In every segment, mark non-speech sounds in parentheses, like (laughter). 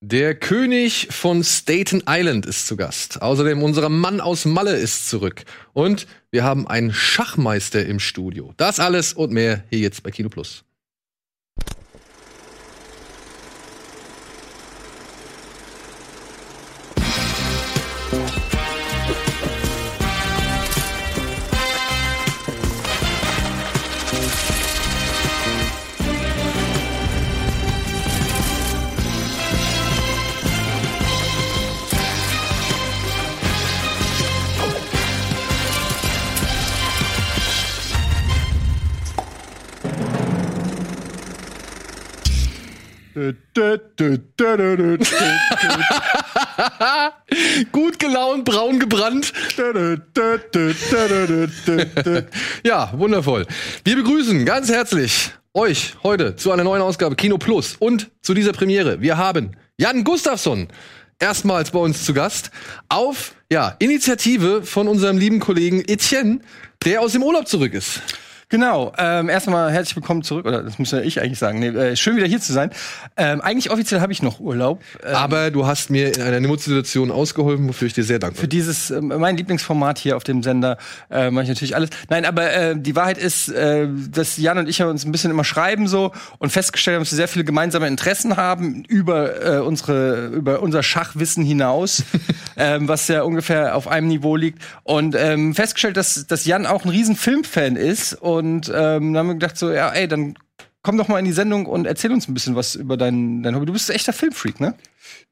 Der König von Staten Island ist zu Gast. Außerdem unser Mann aus Malle ist zurück. Und wir haben einen Schachmeister im Studio. Das alles und mehr hier jetzt bei Kino Plus. (laughs) Gut gelaunt, braun gebrannt. ja, wundervoll. Wir begrüßen ganz herzlich euch heute zu einer neuen Ausgabe Kino Plus und zu dieser Premiere. Wir haben Jan Gustafsson erstmals bei uns zu Gast auf ja, Initiative von unserem lieben Kollegen Etienne, der aus dem Urlaub zurück ist. Genau, ähm, erstmal herzlich willkommen zurück, oder das muss ja ich eigentlich sagen. Nee, äh, schön wieder hier zu sein. Ähm, eigentlich offiziell habe ich noch Urlaub. Ähm, aber du hast mir in einer Notsituation ausgeholfen, wofür ich dir sehr dankbar bin. Für dieses, äh, mein Lieblingsformat hier auf dem Sender, äh, mache ich natürlich alles. Nein, aber äh, die Wahrheit ist, äh, dass Jan und ich uns ein bisschen immer schreiben so und festgestellt haben, dass wir sehr viele gemeinsame Interessen haben über äh, unsere, über unser Schachwissen hinaus, (laughs) ähm, was ja ungefähr auf einem Niveau liegt. Und ähm, festgestellt, dass, dass Jan auch ein riesen Filmfan ist und und ähm, dann haben wir gedacht so, ja, ey, dann komm doch mal in die Sendung und erzähl uns ein bisschen was über dein, dein Hobby. Du bist ein echter Filmfreak, ne?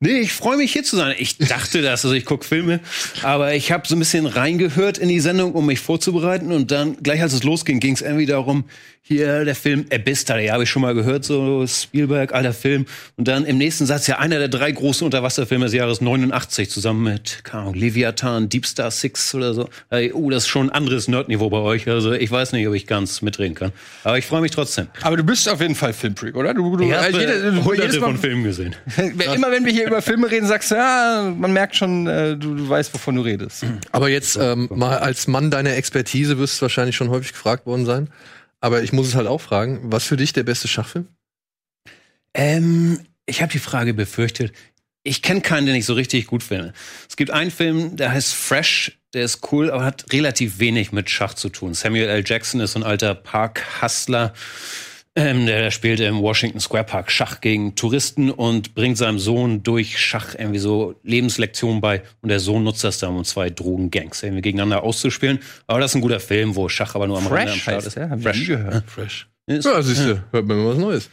Nee, ich freue mich hier zu sein. Ich dachte das, also ich gucke Filme, aber ich habe so ein bisschen reingehört in die Sendung, um mich vorzubereiten und dann gleich als es losging, ging es irgendwie darum, hier der Film Abyss, da habe ich schon mal gehört, so Spielberg, alter Film. Und dann im nächsten Satz ja einer der drei großen Unterwasserfilme des Jahres 89 zusammen mit, keine Ahnung, Leviathan, Deep Star Six oder so. Hey, oh, das ist schon ein anderes Nerdniveau bei euch. Also ich weiß nicht, ob ich ganz mitreden kann. Aber ich freue mich trotzdem. Aber du bist auf jeden Fall Filmfreak, oder? Du, du, ich habe äh, hunderte von Filmen gesehen. (laughs) Immer wenn wir hier über Filme reden, sagst du, ja, man merkt schon, äh, du, du weißt, wovon du redest. Aber jetzt ähm, mal als Mann deiner Expertise wirst du wahrscheinlich schon häufig gefragt worden sein. Aber ich muss es halt auch fragen, was für dich der beste Schachfilm? Ähm, ich habe die Frage befürchtet. Ich kenne keinen, den ich so richtig gut finde. Es gibt einen Film, der heißt Fresh, der ist cool, aber hat relativ wenig mit Schach zu tun. Samuel L. Jackson ist so ein alter Park-Hustler ähm, der, der spielt im Washington Square Park Schach gegen Touristen und bringt seinem Sohn durch Schach irgendwie so Lebenslektionen bei. Und der Sohn nutzt das dann, um zwei Drogengangs irgendwie gegeneinander auszuspielen. Aber das ist ein guter Film, wo Schach aber nur am Rande am Start ist. Ja, Fresh. gehört. Fresh. Ja, siehst du, hört man was Neues.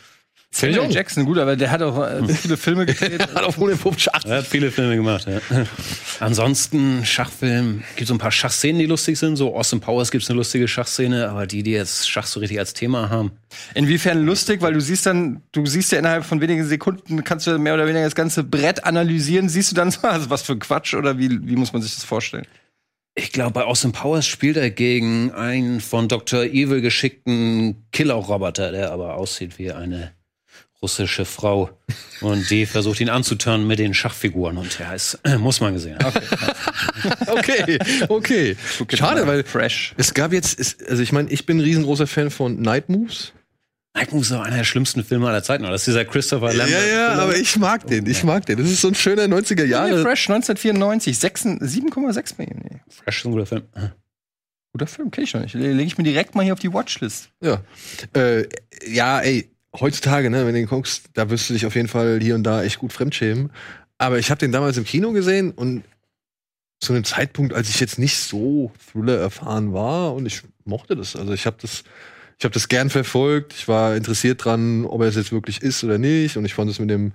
Samuel Jackson, gut, aber der hat auch äh, viele Filme (laughs) gedreht. er hat auch ohne Schach. Er hat viele Filme gemacht, ja. (laughs) Ansonsten Schachfilm, gibt so ein paar Schachszenen, die lustig sind. So Austin Powers gibt es eine lustige Schachszene, aber die, die jetzt Schach so richtig als Thema haben. Inwiefern lustig, weil du siehst dann, du siehst ja innerhalb von wenigen Sekunden, kannst du mehr oder weniger das ganze Brett analysieren. Siehst du dann so, (laughs) also was für Quatsch oder wie, wie muss man sich das vorstellen? Ich glaube, bei Austin Powers spielt er gegen einen von Dr. Evil geschickten Killer-Roboter, der aber aussieht wie eine russische Frau und die (laughs) versucht ihn anzuturnen mit den Schachfiguren und er ist, äh, muss man gesehen haben. Okay, (laughs) okay. okay. Schade, weil fresh. Es gab jetzt, ist, also ich meine, ich bin ein riesengroßer Fan von Night Moves. Night Moves ist auch einer der schlimmsten Filme aller Zeiten. Das ist dieser Christopher Lambert. Ja, ja, aber ich mag den. Ich mag den. Das ist so ein schöner 90er Jahre. Fresh 1994, 7,6 Millionen. Fresh ist ein guter Film. Guter Film, kenn ich noch nicht. Lege ich mir direkt mal hier auf die Watchlist. Ja. Äh, ja, ey, heutzutage, ne, wenn du den guckst, da wirst du dich auf jeden Fall hier und da echt gut fremdschämen. Aber ich habe den damals im Kino gesehen und zu einem Zeitpunkt, als ich jetzt nicht so Thriller erfahren war und ich mochte das. Also ich habe das, ich habe das gern verfolgt. Ich war interessiert dran, ob er es jetzt wirklich ist oder nicht. Und ich fand es mit dem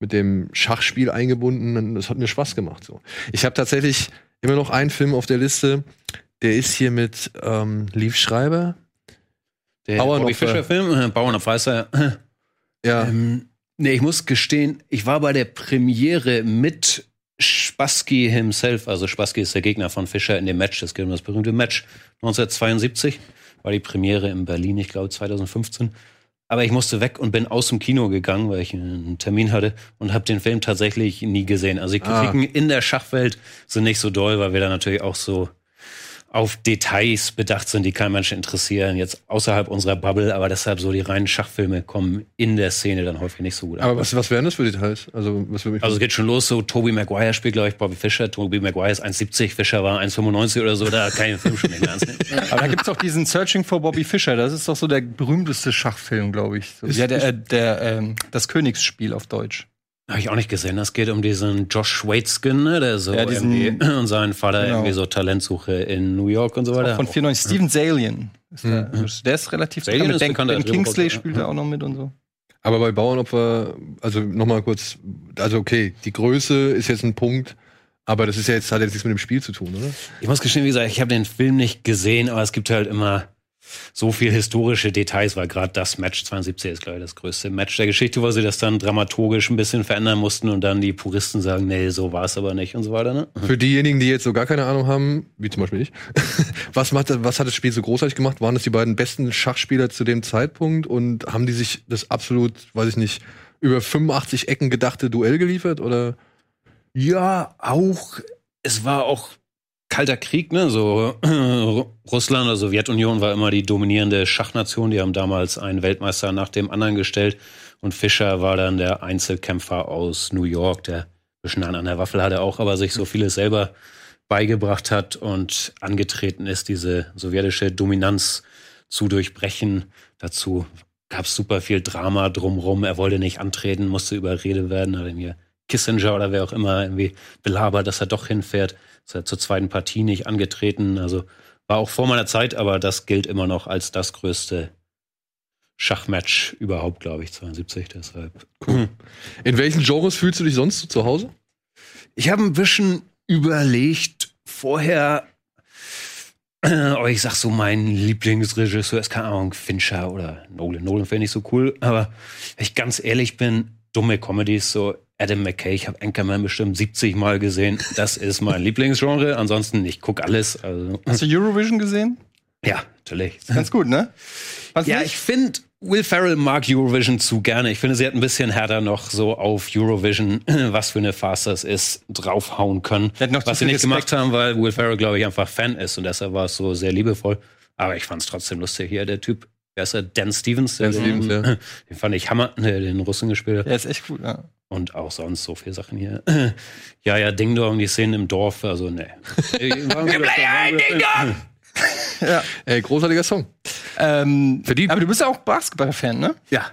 mit dem Schachspiel eingebunden. Das hat mir Spaß gemacht. So. Ich habe tatsächlich immer noch einen Film auf der Liste. Der ist hier mit ähm, Lief Schreiber, der Bauern Bobby Fischer Film, äh, Bauern auf Weißer. Ja. Ähm, nee, ich muss gestehen, ich war bei der Premiere mit Spassky himself, also Spassky ist der Gegner von Fischer in dem Match, das geht um das berühmte Match 1972, war die Premiere in Berlin, ich glaube 2015. Aber ich musste weg und bin aus dem Kino gegangen, weil ich einen Termin hatte und habe den Film tatsächlich nie gesehen. Also die ah. Kritiken ah. in der Schachwelt sind nicht so doll, weil wir da natürlich auch so auf Details bedacht sind, die kein Mensch interessieren, jetzt außerhalb unserer Bubble, aber deshalb so die reinen Schachfilme kommen in der Szene dann häufig nicht so gut an. Aber was, was wären das für Details? Also, was mich Also es geht schon los, so Toby Maguire spielt, glaube ich, Bobby Fischer. Toby Maguire ist 1,70, Fischer war 1,95 oder so, da kann ich den Film schon nicht (laughs) mehr. Aber da gibt's auch diesen Searching for Bobby Fischer. Das ist doch so der berühmteste Schachfilm, glaube ich. So, Ist- ja, der, äh, der ähm, das Königsspiel auf Deutsch. Habe ich auch nicht gesehen. Das geht um diesen Josh Waitzkin, ne, der so Ja, diesen- irgendwie, (clears throat) und seinen Vater Genau. irgendwie so Talentsuche in New York und so weiter. Von 94. Steven Salian. Ist der, der ist relativ bekannt. ist Ben, ben Kingsley ja. spielt da auch noch mit und so. Aber bei Bauernopfer, also nochmal kurz, also okay, die Größe ist jetzt ein Punkt, aber das ist ja jetzt, hat jetzt nichts mit dem Spiel zu tun, oder? Ich muss gestehen, wie gesagt, ich habe den Film nicht gesehen, aber es gibt halt immer so viel historische Details, weil gerade das Match 72 ist, glaube ich, das größte Match der Geschichte, wo sie das dann dramaturgisch ein bisschen verändern mussten und dann die Puristen sagen, nee, so war es aber nicht und so weiter. Ne? Für diejenigen, die jetzt so gar keine Ahnung haben, wie zum Beispiel ich, (laughs) was, macht, was hat das Spiel so großartig gemacht? Waren das die beiden besten Schachspieler zu dem Zeitpunkt und haben die sich das absolut, weiß ich nicht, über 85 Ecken gedachte Duell geliefert oder? Ja, auch. Es war auch kalter Krieg, ne? So Russland oder Sowjetunion war immer die dominierende Schachnation. Die haben damals einen Weltmeister nach dem anderen gestellt. Und Fischer war dann der Einzelkämpfer aus New York, der bisschen an der Waffel hatte auch, aber sich so vieles selber beigebracht hat und angetreten ist, diese sowjetische Dominanz zu durchbrechen. Dazu gab es super viel Drama drumrum. Er wollte nicht antreten, musste überredet werden, hat ihn hier Kissinger oder wer auch immer irgendwie belabert, dass er doch hinfährt. Ist zur zweiten Partie nicht angetreten. Also war auch vor meiner Zeit, aber das gilt immer noch als das größte Schachmatch überhaupt, glaube ich, 72. Deshalb. In welchen Genres fühlst du dich sonst so zu Hause? Ich habe ein bisschen überlegt, vorher, äh, oh, ich sag so, mein Lieblingsregisseur ist, keine Ahnung, Fincher oder Nolan. Nolan finde ich so cool, aber wenn ich ganz ehrlich bin, dumme Comedies, so Adam McKay, ich habe Anchorman bestimmt 70 Mal gesehen. Das ist mein Lieblingsgenre. Ansonsten, ich guck alles. Also, Hast du Eurovision gesehen? ja, natürlich. Ganz gut, ne? Fandst du Ja, nicht? ich finde, Will Ferrell mag Eurovision zu gerne. Ich finde, sie hat ein bisschen härter noch so auf Eurovision, (clears throat) was für eine Farce das ist, draufhauen können. Was sie nicht Respekt. gemacht haben, weil Will Ferrell, glaube ich, einfach Fan ist und deshalb war es so sehr liebevoll. Aber ich fand es trotzdem lustig. Hier der Typ, wer ist er? Dan Stevens. Dan der Stevens, den, ja. Den fand ich Hammer, der den Russen gespielt hat. Der ist echt gut, ja. Und auch sonst so viele Sachen hier. (clears throat) Ja, ja, Ding Dong, die Szenen im Dorf, also ne. Ey, (laughs) großartiger Song. Ähm, Verdient. aber du bist ja auch Basketball-Fan, ne? Ja.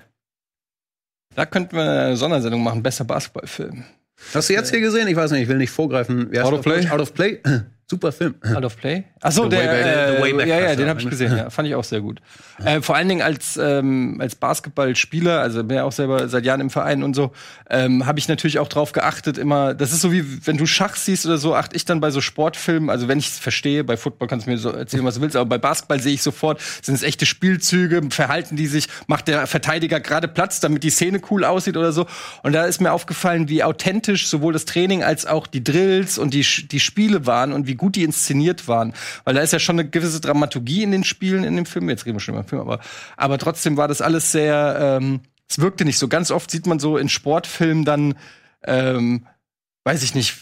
Da könnten wir eine Sondersendung machen, besser Basketballfilm. Hast du jetzt hier gesehen? Ich weiß nicht, ich will nicht vorgreifen. Wie heißt Out of Play? Out of Play? (clears throat) Super Film. Out of Play? Achso, The der, Way Back- äh, The Way Back ja, ja, den habe ich gesehen, ja. Fand ich auch sehr gut. Äh, vor allen Dingen als, ähm, als Basketballspieler, also bin ja auch selber seit Jahren im Verein und so, ähm, habe ich natürlich auch drauf geachtet, immer, das ist so wie, wenn du Schach siehst oder so, achte ich dann bei so Sportfilmen, also wenn ich es verstehe, bei Football kannst du mir so erzählen, was du willst, aber bei Basketball sehe ich sofort, sind es echte Spielzüge, verhalten die sich, macht der Verteidiger gerade Platz, damit die Szene cool aussieht oder so. Und da ist mir aufgefallen, wie authentisch sowohl das Training als auch die Drills und die, die Spiele waren und wie gut die inszeniert waren. Weil da ist ja schon eine gewisse Dramaturgie in den Spielen, in dem Film. Jetzt reden wir schon über den Film, aber, aber trotzdem war das alles sehr, ähm, es wirkte nicht so. Ganz oft sieht man so in Sportfilmen dann, ähm, weiß ich nicht,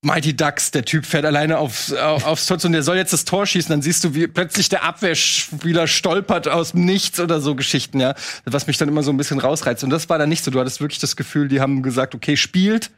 Mighty Ducks, der Typ fährt alleine aufs, au- aufs Tor und der soll jetzt das Tor schießen, dann siehst du, wie plötzlich der Abwehrspieler stolpert aus dem Nichts oder so Geschichten, ja. Was mich dann immer so ein bisschen rausreizt. Und das war dann nicht so. Du hattest wirklich das Gefühl, die haben gesagt, okay, spielt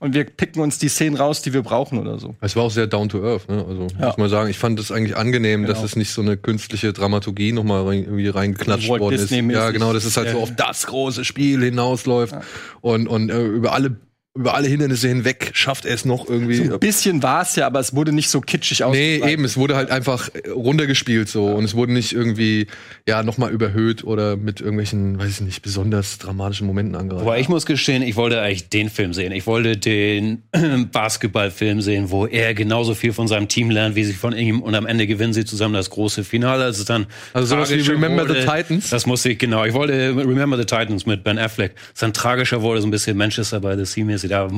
und wir picken uns die Szenen raus, die wir brauchen oder so. Es war auch sehr down to earth, ne? Also Ja. muss man sagen, ich fand es eigentlich angenehm, Genau. dass es nicht so eine künstliche Dramaturgie nochmal rein, irgendwie reingeklatscht worden ist. Disney-mäßig. Ja, genau, das ist halt so Ja. auf das große Spiel hinausläuft und, und äh, über alle über alle Hindernisse hinweg schafft er es noch irgendwie. Ein bisschen war es ja, aber es wurde nicht so kitschig Nee, ausgetragen. eben, es wurde halt einfach äh, runtergespielt so und es wurde nicht irgendwie ja nochmal überhöht oder mit irgendwelchen, weiß ich nicht, besonders dramatischen Momenten angreifen. Aber ich muss gestehen, ich wollte eigentlich den Film sehen. Ich wollte den (clears throat) Basketballfilm sehen, wo er genauso viel von seinem Team lernt, wie sie von ihm und am Ende gewinnen sie zusammen das große Finale. Also dann Also sowas wie Remember the wurde. Titans? Das musste ich genau. Ich wollte Remember the Titans mit Ben Affleck. Es dann tragischer wurde, so ein bisschen Manchester by the Sea mäßig. Da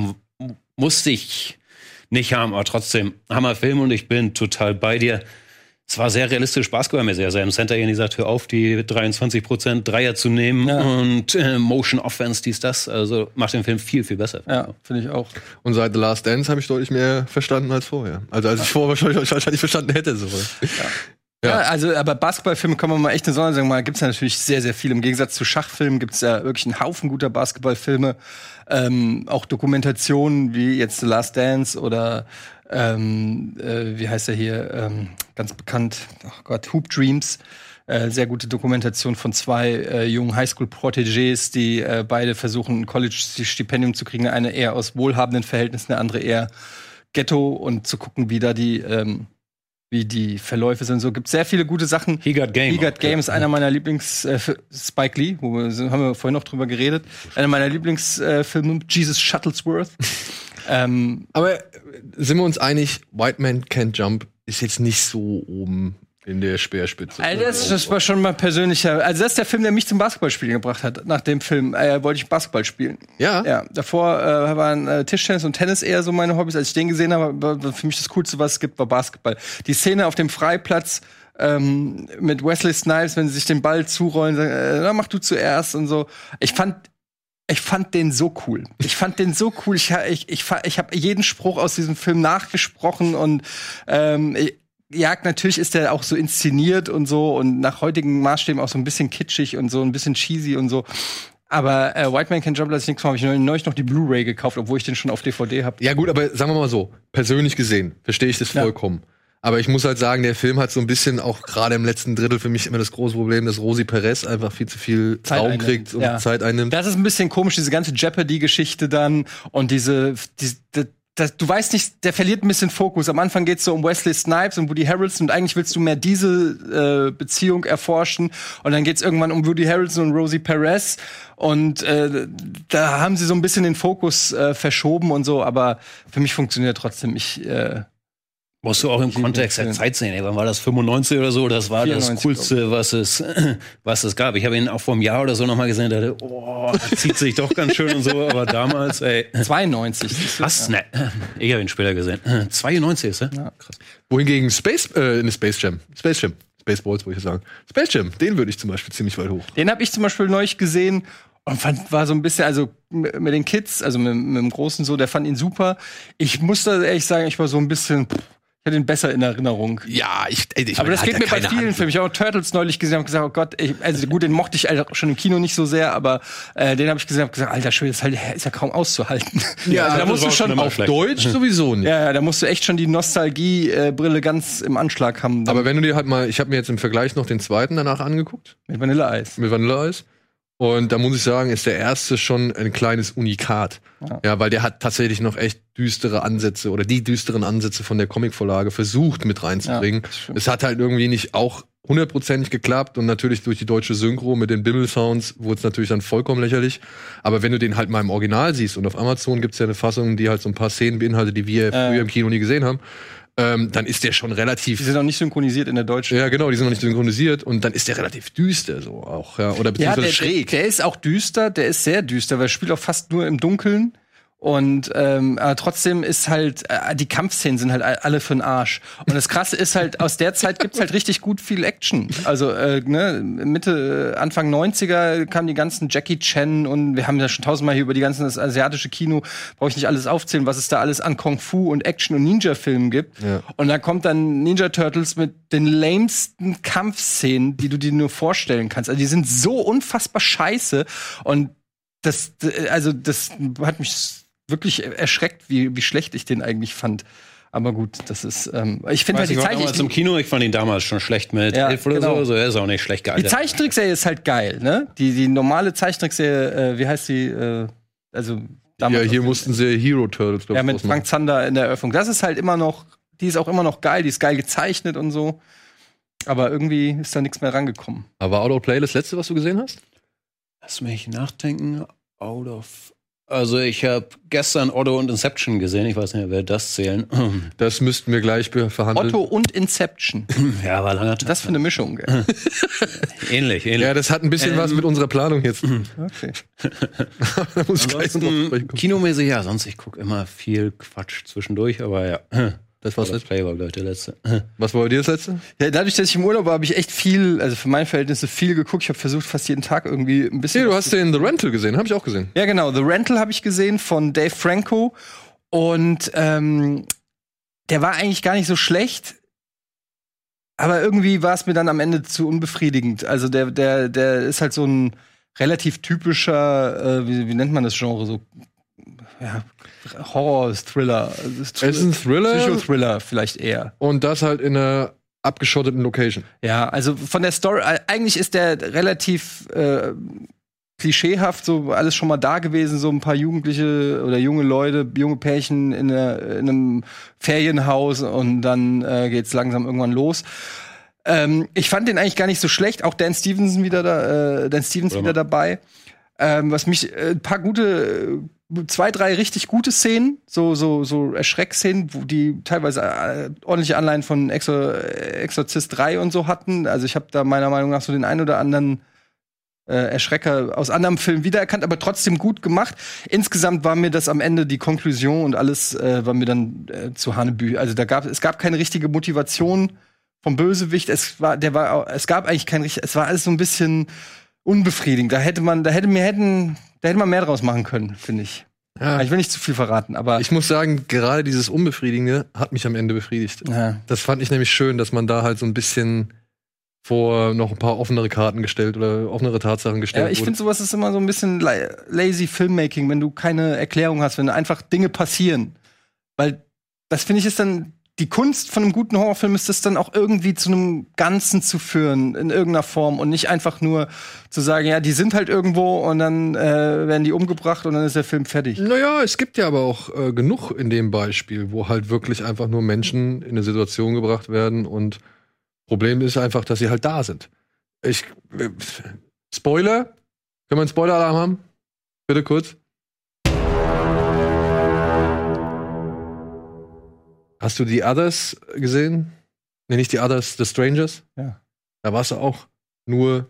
musste ich nicht haben, aber trotzdem Hammerfilm und ich bin total bei dir. es war sehr realistisch basketballmäßig. Also im Center Ian sagt, hör auf, die 23 Prozent Dreier zu nehmen Ja. und äh, Motion Offense, dies, das. Also macht den Film viel, viel besser. Ja, finde ich auch. Und seit The Last Dance habe ich deutlich mehr verstanden als vorher. Also als ich vorher wahrscheinlich, wahrscheinlich verstanden hätte. So. Ja. Ja. also, aber Basketballfilme kann man mal echt eine Sonne sagen. Mal gibt's ja natürlich sehr, sehr viel. Im Gegensatz zu Schachfilmen gibt's ja wirklich einen Haufen guter Basketballfilme. Ähm, auch Dokumentationen wie jetzt The Last Dance oder ähm, äh, wie heißt er hier? Ähm, ganz bekannt. Oh Gott, Hoop Dreams. Äh, sehr gute Dokumentation von zwei äh, jungen Highschool-Protégés, die äh, beide versuchen, ein College-Stipendium zu kriegen. Eine eher aus wohlhabenden Verhältnissen, eine andere eher Ghetto und zu gucken, wie da die ähm, wie die Verläufe sind. So gibt sehr viele gute Sachen. He Got Game. He Got Game ja. ist einer meiner Lieblings äh, Spike Lee, wo wir haben wir vorhin noch drüber geredet. Einer meiner Lieblingsfilme, äh, Jesus Shuttlesworth. (laughs) ähm, Aber sind wir uns einig, White Man Can't Jump ist jetzt nicht so oben in der Speerspitze. also das, das war schon mal persönlicher. Also das ist der Film, der mich zum Basketballspielen gebracht hat. Nach dem Film äh, wollte ich Basketball spielen. ja? Ja, davor äh, waren äh, Tischtennis und Tennis eher so meine Hobbys. Als ich den gesehen habe, war, für mich das Coolste, was es gibt, war Basketball. Die Szene auf dem Freiplatz ähm, mit Wesley Snipes, wenn sie sich den Ball zurollen, sagen, äh, na, mach du zuerst und so. Ich fand ich fand den so cool. Ich fand den so cool. Ich, ich, ich, ich habe jeden Spruch aus diesem Film nachgesprochen und ähm, ich- ja, natürlich ist der auch so inszeniert und so und nach heutigen Maßstäben auch so ein bisschen kitschig und so ein bisschen cheesy und so. Aber äh, White Man Can Jump, als ich nichts habe ich neulich noch die Blu-ray gekauft, obwohl ich den schon auf DVD habe. Ja, gut, aber sagen wir mal so, persönlich gesehen, verstehe ich das Ja. vollkommen. Aber ich muss halt sagen, der Film hat so ein bisschen auch gerade im letzten Drittel für mich immer das große Problem, dass Rosi Perez einfach viel zu viel Zeit Raum einnimmt, kriegt und ja. Zeit einnimmt. Das ist ein bisschen komisch, diese ganze Jeopardy-Geschichte dann und diese, die, die, das, du weißt nicht, der verliert ein bisschen Fokus. Am Anfang geht's so um Wesley Snipes und Woody Harrelson und eigentlich willst du mehr diese äh, Beziehung erforschen und dann geht's irgendwann um Woody Harrelson und Rosie Perez und äh, da haben sie so ein bisschen den Fokus äh, verschoben und so, aber für mich funktioniert trotzdem. Ich äh, Musst du auch im Kontext der. Zeit sehen. Ey, wann war das? 95 oder so? Das war 94, das Coolste, was es, (clears throat) was es gab. Ich habe ihn auch vor einem Jahr oder so nochmal gesehen. Da dachte, oh, zieht sich doch ganz schön und so. Aber damals, ey. (laughs) 92. siehst du? Was? Ne. Ich habe ihn später gesehen. (clears throat) 92 ist er? Ja. Krass. Wohingegen Space, äh, ne Space Jam, Space Jam, Spaceballs wollte ich sagen. Space Jam, den würde ich zum Beispiel ziemlich weit hoch. Den habe ich zum Beispiel neulich gesehen und fand, war so ein bisschen, also mit den Kids, also mit, mit dem Großen so, der fand ihn super. Ich muss da ehrlich sagen, ich war so ein bisschen, pff, ich hatte ihn besser in Erinnerung. Ja, ich, ey, ich Aber meine, das geht mir bei vielen Hand. Filmen. Ich habe auch Turtles neulich gesehen und gesagt, oh Gott, ich, also gut, den mochte ich halt auch schon im Kino nicht so sehr, aber äh, den habe ich gesehen und gesagt, alter Schwede, das ist, halt, ist ja kaum auszuhalten. (laughs) Ja, also, da musst du schon Auf schlecht. Deutsch (laughs) sowieso nicht. ja, ja, da musst du echt schon die Nostalgie-Brille ganz im Anschlag haben. Aber wenn du dir halt mal, ich habe mir jetzt im Vergleich noch den zweiten danach angeguckt, mit Vanilleeis. mit Vanilleeis. Und da muss ich sagen, ist der erste schon ein kleines Unikat. Ja. Ja, weil der hat tatsächlich noch echt düstere Ansätze oder die düsteren Ansätze von der Comicvorlage versucht mit reinzubringen. Ja, es hat halt irgendwie nicht auch hundertprozentig geklappt und natürlich durch die deutsche Synchro mit den Bimmel-Sounds wurde es natürlich dann vollkommen lächerlich. Aber wenn du den halt mal im Original siehst und auf Amazon gibt's ja eine Fassung, die halt so ein paar Szenen beinhaltet, die wir Äh. früher im Kino nie gesehen haben, ähm, dann ist der schon Die relativ sind auch nicht synchronisiert in der deutschen. ja, genau, die sind noch nicht synchronisiert und dann ist der relativ düster so auch, ja, oder Ja, beziehungsweise der, schräg. der ist auch düster, der ist sehr düster, weil er spielt auch fast nur im Dunkeln. Und ähm, aber trotzdem ist halt, äh, die Kampfszenen sind halt all- alle für den Arsch. Und das Krasse ist halt, aus der Zeit gibt's halt richtig gut viel Action. Also äh, ne, Mitte, Anfang 90er kamen die ganzen Jackie Chan und wir haben ja schon tausendmal hier über die ganzen das asiatische Kino, brauche ich nicht alles aufzählen, was es da alles an Kung Fu und Action und Ninja-Filmen gibt. Ja. Und dann kommt dann Ninja Turtles mit den lamesten Kampfszenen, die du dir nur vorstellen kannst. Also die sind so unfassbar scheiße und das, also das hat mich wirklich erschreckt, wie, wie schlecht ich den eigentlich fand. Aber gut, das ist, ähm, ich finde halt die ich war Zeichnung, damals im Kino, ich fand ihn damals schon schlecht mit Ja, elf oder genau. so. Also er ist auch nicht schlecht die gealtert. Zeichentrickserie ist halt geil, ne? Die, die normale Zeichentrickserie, äh, wie heißt die, äh, also Ja, damals hier auf- mussten sie Hero Turtles, glaub ja, ich, mit. Frank Zander in der Eröffnung. Das ist halt immer noch, die ist auch immer noch geil, die ist geil gezeichnet und so. Aber irgendwie ist da nichts mehr rangekommen. Aber Out of Play, das letzte, was du gesehen hast? Lass mich nachdenken. Out of. Also ich habe gestern Otto und Inception gesehen. Ich weiß nicht, wer das zählen. (clears throat) Das müssten wir gleich verhandeln. Otto und Inception. (clears throat) ja, war langer Tag. Das für eine Mischung, gell? (clears throat) ähnlich, ähnlich. Ja, das hat ein bisschen Ähm, was mit unserer Planung jetzt. Okay. (laughs) da muss ich gleich noch kinomäßig ja, sonst ich gucke immer viel Quatsch zwischendurch, aber ja. Das war's Das nicht. Play war, glaube ich, der letzte. (laughs) Was war bei dir das letzte? Ja, dadurch, dass ich im Urlaub war, habe ich echt viel, also für meine Verhältnisse viel geguckt. Ich habe versucht, fast jeden Tag irgendwie ein bisschen. Nee, du hast den The Rental gesehen, habe ich auch gesehen. Ja, genau. The Rental habe ich gesehen von Dave Franco. Und ähm, der war eigentlich gar nicht so schlecht. Aber irgendwie war es mir dann am Ende zu unbefriedigend. Also der, der, der ist halt so ein relativ typischer, äh, wie, wie nennt man das Genre? So ja, Horror-Thriller. Es ist ein Thriller Psychothriller vielleicht eher. und das halt in einer abgeschotteten Location. Ja, also von der Story, äh, eigentlich ist der relativ äh, klischeehaft, so alles schon mal da gewesen, so ein paar Jugendliche oder junge Leute, junge Pärchen in, einer, in einem Ferienhaus und dann äh, geht's langsam irgendwann los. Ähm, ich fand den eigentlich gar nicht so schlecht, auch Dan Stevenson wieder da, äh, Dan Stevens wieder dabei. Ähm, was mich äh, ein paar gute, äh, zwei, drei richtig gute Szenen, so so so Erschreckszenen, die teilweise äh, ordentliche Anleihen von Exor Exorzist 3 und so hatten. Also ich habe da meiner Meinung nach so den ein oder anderen äh, Erschrecker aus anderem Film wiedererkannt, aber trotzdem gut gemacht. Insgesamt war mir das am Ende die Konklusion und alles äh, war mir dann äh, zu Hanebü. Also da gab es gab keine richtige Motivation vom Bösewicht. Es war der war es gab eigentlich kein richtig. Es war alles so ein bisschen unbefriedigend. Da hätte man da hätte mir hätten da hätte man mehr draus machen können, finde ich. Ja. Ich will nicht zu viel verraten, aber Ich muss sagen, gerade dieses Unbefriedigende hat mich am Ende befriedigt. ja. Das fand ich nämlich schön, dass man da halt so ein bisschen vor noch ein paar offenere Karten gestellt oder offenere Tatsachen gestellt Ja, ich finde, sowas ist immer so ein bisschen la lazy Filmmaking, wenn du keine Erklärung hast, wenn einfach Dinge passieren. Weil das finde ich ist dann die Kunst von einem guten Horrorfilm ist das dann auch irgendwie zu einem Ganzen zu führen in irgendeiner Form und nicht einfach nur zu sagen, ja, die sind halt irgendwo und dann äh, werden die umgebracht und dann ist der Film fertig. Naja, es gibt ja aber auch äh, genug in dem Beispiel, wo halt wirklich einfach nur Menschen in eine Situation gebracht werden und Problem ist einfach, dass sie halt da sind. Ich äh, Spoiler? Können wir einen Spoiler-Alarm haben? Bitte kurz. Hast du die Others gesehen? Nee, nicht die Others, The Strangers? Ja. Da warst du auch nur,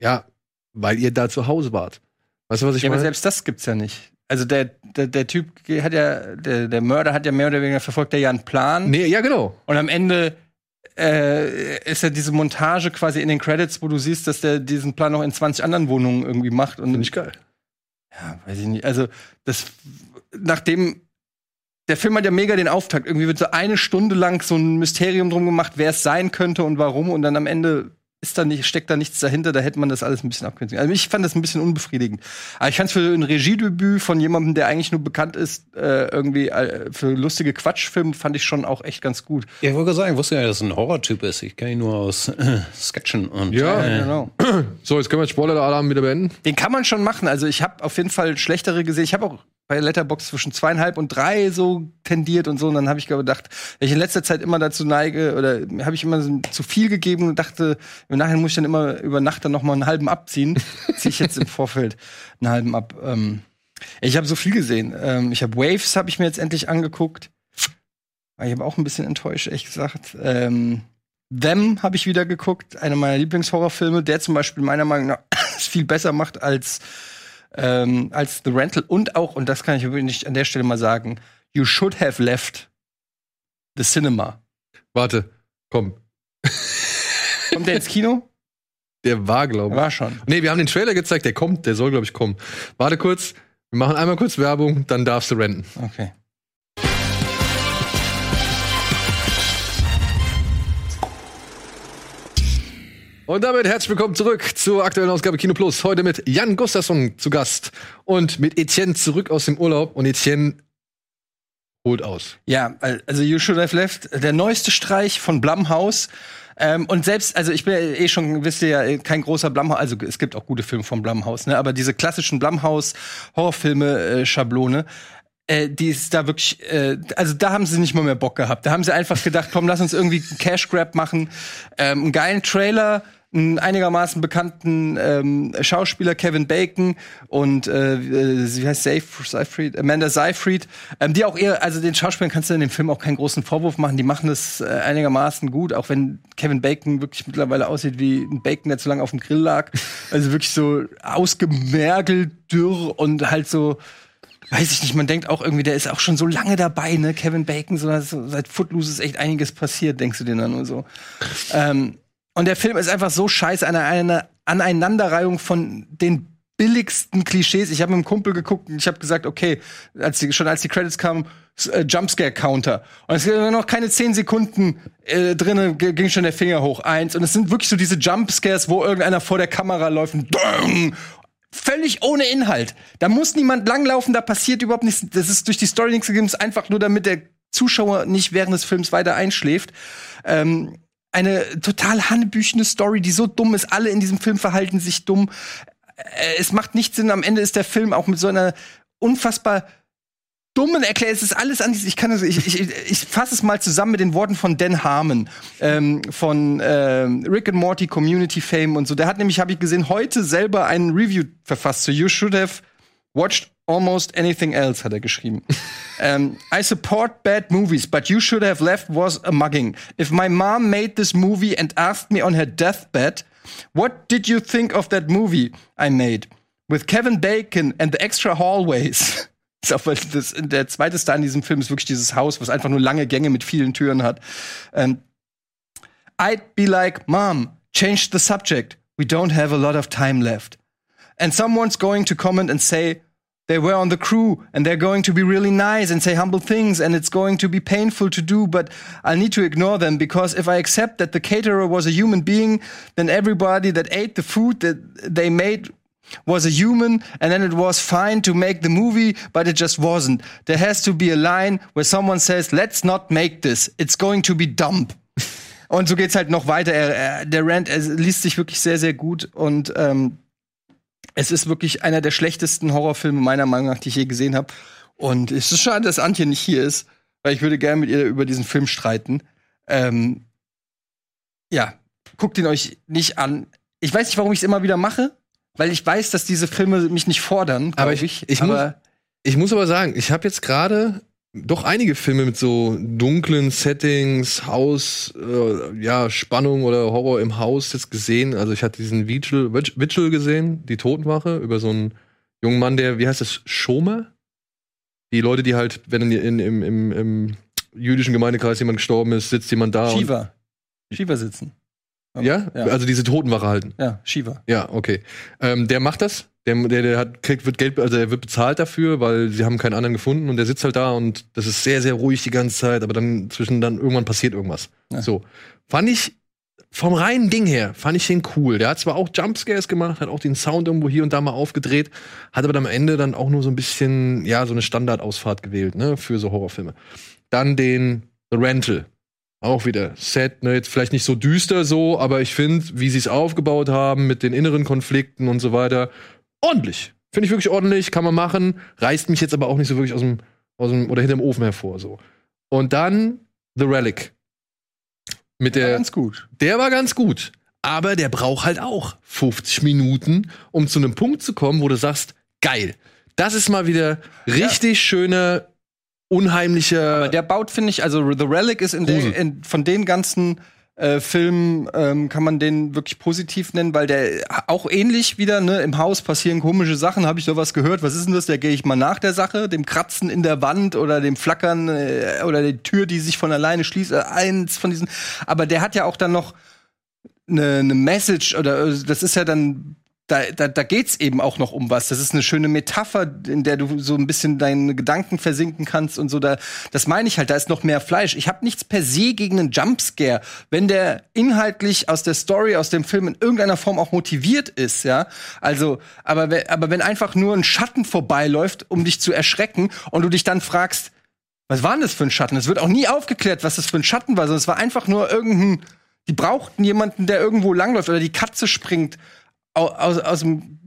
ja, weil ihr da zu Hause wart. Weißt du, was ich Ja, aber meine? selbst das gibt's ja nicht. Also der, der, der Typ hat ja, der, der Mörder hat ja mehr oder weniger verfolgt er ja einen Plan. Nee, ja, genau. Und am Ende äh, ist ja diese Montage quasi in den Credits, wo du siehst, dass der diesen Plan noch in 20 anderen Wohnungen irgendwie macht. Finde ich geil. ja, weiß ich nicht. Also, das, nachdem, der Film hat ja mega den Auftakt. Irgendwie wird so eine Stunde lang so ein Mysterium drum gemacht, wer es sein könnte und warum. Und dann am Ende ist da nicht, steckt da nichts dahinter, da hätte man das alles ein bisschen abkürzen. können. Also ich fand das ein bisschen unbefriedigend. Aber ich fand es für ein Regiedebüt von jemandem, der eigentlich nur bekannt ist, äh, irgendwie äh, für lustige Quatschfilme, fand ich schon auch echt ganz gut. Ja, ich wollte gerade sagen, ich wusste ja, dass er ein Horrortyp ist. Ich kenne ihn nur aus äh, Sketchen und Ja, äh, Genau. So, jetzt können wir den Spoiler-Alarm wieder beenden. Den kann man schon machen. Also ich habe auf jeden Fall schlechtere gesehen. Ich habe auch bei Letterbox zwischen zweieinhalb und drei so tendiert und so. Und dann habe ich gedacht, wenn ich in letzter Zeit immer dazu neige oder habe ich immer so zu viel gegeben und dachte, im Nachhinein muss ich dann immer über Nacht dann noch mal einen halben abziehen. (laughs) Ziehe ich jetzt im Vorfeld einen halben ab. Ähm, ich habe so viel gesehen. Ähm, ich habe Waves habe ich mir jetzt endlich angeguckt. Aber Ich habe auch ein bisschen enttäuscht, ehrlich gesagt. Ähm, Them habe ich wieder geguckt, einer meiner Lieblingshorrorfilme, der zum Beispiel meiner Meinung nach es (coughs) viel besser macht als ähm, als The Rental und auch und das kann ich wirklich an der Stelle mal sagen, You should have left the cinema. Warte, komm. Kommt der ins Kino? (laughs) Der war, glaube ich. War schon. Nee, wir haben den Trailer gezeigt, der kommt, der soll, glaube ich, kommen. Warte kurz, wir machen einmal kurz Werbung, dann darfst du renten. Okay. Und damit herzlich willkommen zurück zur aktuellen Ausgabe Kino Plus. Heute mit Jan Gustafsson zu Gast und mit Etienne zurück aus dem Urlaub. Und Etienne holt aus. Ja, also You Should Have Left, der neueste Streich von Blumhouse. Ähm, und selbst, also ich bin ja eh schon, wisst ihr ja, kein großer Blumhouse, also es gibt auch gute Filme von Blumhouse, ne? Aber diese klassischen Blumhouse-Horrorfilme-Schablone, äh, die ist da wirklich, äh, also da haben sie nicht mal mehr Bock gehabt. Da haben sie einfach gedacht, komm, lass uns irgendwie einen Cash Grab machen, ähm, einen geilen Trailer, einen einigermaßen bekannten ähm, Schauspieler Kevin Bacon und äh, äh, wie heißt Seif- Seyfried, Amanda Seyfried, ähm, die auch eher, also den Schauspielern kannst du in dem Film auch keinen großen Vorwurf machen, die machen das äh, einigermaßen gut, auch wenn Kevin Bacon wirklich mittlerweile aussieht wie ein Bacon, der zu lange auf dem Grill lag, also wirklich so ausgemergelt, dürr und halt so weiß ich nicht, man denkt auch irgendwie, der ist auch schon so lange dabei, ne? Kevin Bacon, so seit Footloose ist echt einiges passiert, denkst du dir dann nur so. Ähm, und der Film ist einfach so scheiße, eine, eine Aneinanderreihung von den billigsten Klischees. Ich habe mit einem Kumpel geguckt und ich habe gesagt, okay, als die, schon als die Credits kamen, äh, Jumpscare-Counter. Und es sind noch keine zehn Sekunden äh, drinnen, ging schon der Finger hoch. Eins. Und es sind wirklich so diese Jumpscares, wo irgendeiner vor der Kamera läuft und dong, Völlig ohne Inhalt. Da muss niemand langlaufen, da passiert überhaupt nichts. Das ist durch die Story nichts gegeben, ist einfach nur, damit der Zuschauer nicht während des Films weiter einschläft. Ähm, eine total hannebüchene Story, die so dumm ist. Alle in diesem Film verhalten sich dumm. Äh, es macht nicht Sinn. Am Ende ist der Film auch mit so einer unfassbar dummen Erklärung. Es ist alles an ich kann es, ich, ich, ich fasse es mal zusammen mit den Worten von Dan Harmon ähm, von ähm, Rick and Morty Community Fame und so. Der hat nämlich, habe ich gesehen, heute selber einen Review verfasst. So you should have watched almost anything else, hat er geschrieben. um, (laughs) I support bad movies, but you should have left was a mugging. If my mom made this movie and asked me on her deathbed, what did you think of that movie I made? With Kevin Bacon and the extra hallways. (laughs) Das, der zweite Star in diesem Film ist wirklich dieses Haus, was einfach nur lange Gänge mit vielen Türen hat. Um, ähm, I'd be like, Mom, change the subject. We don't have a lot of time left. And someone's going to comment and say, they were on the crew and they're going to be really nice and say humble things and it's going to be painful to do, but I'll need to ignore them because if I accept that the caterer was a human being, then everybody that ate the food that they made was a human and then it was fine to make the movie, but it just wasn't. There has to be a line where someone says, let's not make this. It's going to be dumb. (laughs) Und so geht's halt noch weiter. Er, er, der Rant er liest sich wirklich sehr, sehr gut und ähm, es ist wirklich einer der schlechtesten Horrorfilme meiner Meinung nach, die ich je gesehen habe. Und es ist schade, dass Antje nicht hier ist, weil ich würde gerne mit ihr über diesen Film streiten. Ähm, ja, guckt ihn euch nicht an. Ich weiß nicht, warum ich es immer wieder mache, weil ich weiß, dass diese Filme mich nicht fordern. Aber ich, ich, ich, aber muss, ich muss aber sagen, ich habe jetzt gerade doch einige Filme mit so dunklen Settings, Haus, äh, ja, Spannung oder Horror im Haus jetzt gesehen. Also ich hatte diesen Vigil, Vigil gesehen, die Totenwache, über so einen jungen Mann, der, wie heißt das, Schomer? Die Leute, die halt, wenn in, in, im, im, im jüdischen Gemeindekreis jemand gestorben ist, sitzt jemand da. Shiva. Shiva sitzen. Ja? ja? Also diese Totenwache halten. Ja, Shiva. Ja, okay. Ähm, der macht das. Der, der, der hat, kriegt, wird Geld, also er wird bezahlt dafür, weil sie haben keinen anderen gefunden und der sitzt halt da und das ist sehr, sehr ruhig die ganze Zeit, aber dann zwischen dann irgendwann passiert irgendwas. Ja. So. Fand ich vom reinen Ding her, fand ich den cool. Der hat zwar auch Jumpscares gemacht, hat auch den Sound irgendwo hier und da mal aufgedreht, hat aber am Ende dann auch nur so ein bisschen, ja, so eine Standardausfahrt gewählt, ne, für so Horrorfilme. Dann den The Rental. Auch wieder Set, ne, jetzt vielleicht nicht so düster so, aber ich finde, wie sie es aufgebaut haben mit den inneren Konflikten und so weiter, ordentlich. Finde ich wirklich ordentlich, kann man machen. Reißt mich jetzt aber auch nicht so wirklich aus dem, aus dem oder hinterm Ofen hervor. so. Und dann The Relic. Mit der, war ganz gut. Der war ganz gut. Aber der braucht halt auch 50 Minuten, um zu einem Punkt zu kommen, wo du sagst, geil. Das ist mal wieder richtig ja. schöner, unheimlicher. Aber der baut, finde ich, also The Relic ist in, der, in von den ganzen äh, Film ähm, kann man den wirklich positiv nennen, weil der auch ähnlich wieder, ne, im Haus passieren komische Sachen, habe ich sowas gehört. Was ist denn das? Da gehe ich mal nach der Sache, dem Kratzen in der Wand oder dem Flackern äh, oder die Tür, die sich von alleine schließt, äh, eins von diesen. Aber der hat ja auch dann noch eine, eine Message oder äh, das ist ja dann da, da, da geht's eben auch noch um was. Das ist eine schöne Metapher, in der du so ein bisschen deine Gedanken versinken kannst und so. Da, das meine ich halt, da ist noch mehr Fleisch. Ich habe nichts per se gegen einen Jumpscare, wenn der inhaltlich aus der Story, aus dem Film in irgendeiner Form auch motiviert ist, ja. Also, aber, aber wenn einfach nur ein Schatten vorbeiläuft, um dich zu erschrecken und du dich dann fragst, was war denn das für ein Schatten? Es wird auch nie aufgeklärt, was das für ein Schatten war, sondern es war einfach nur irgendein, die brauchten jemanden, der irgendwo langläuft oder die Katze springt aus, aus dem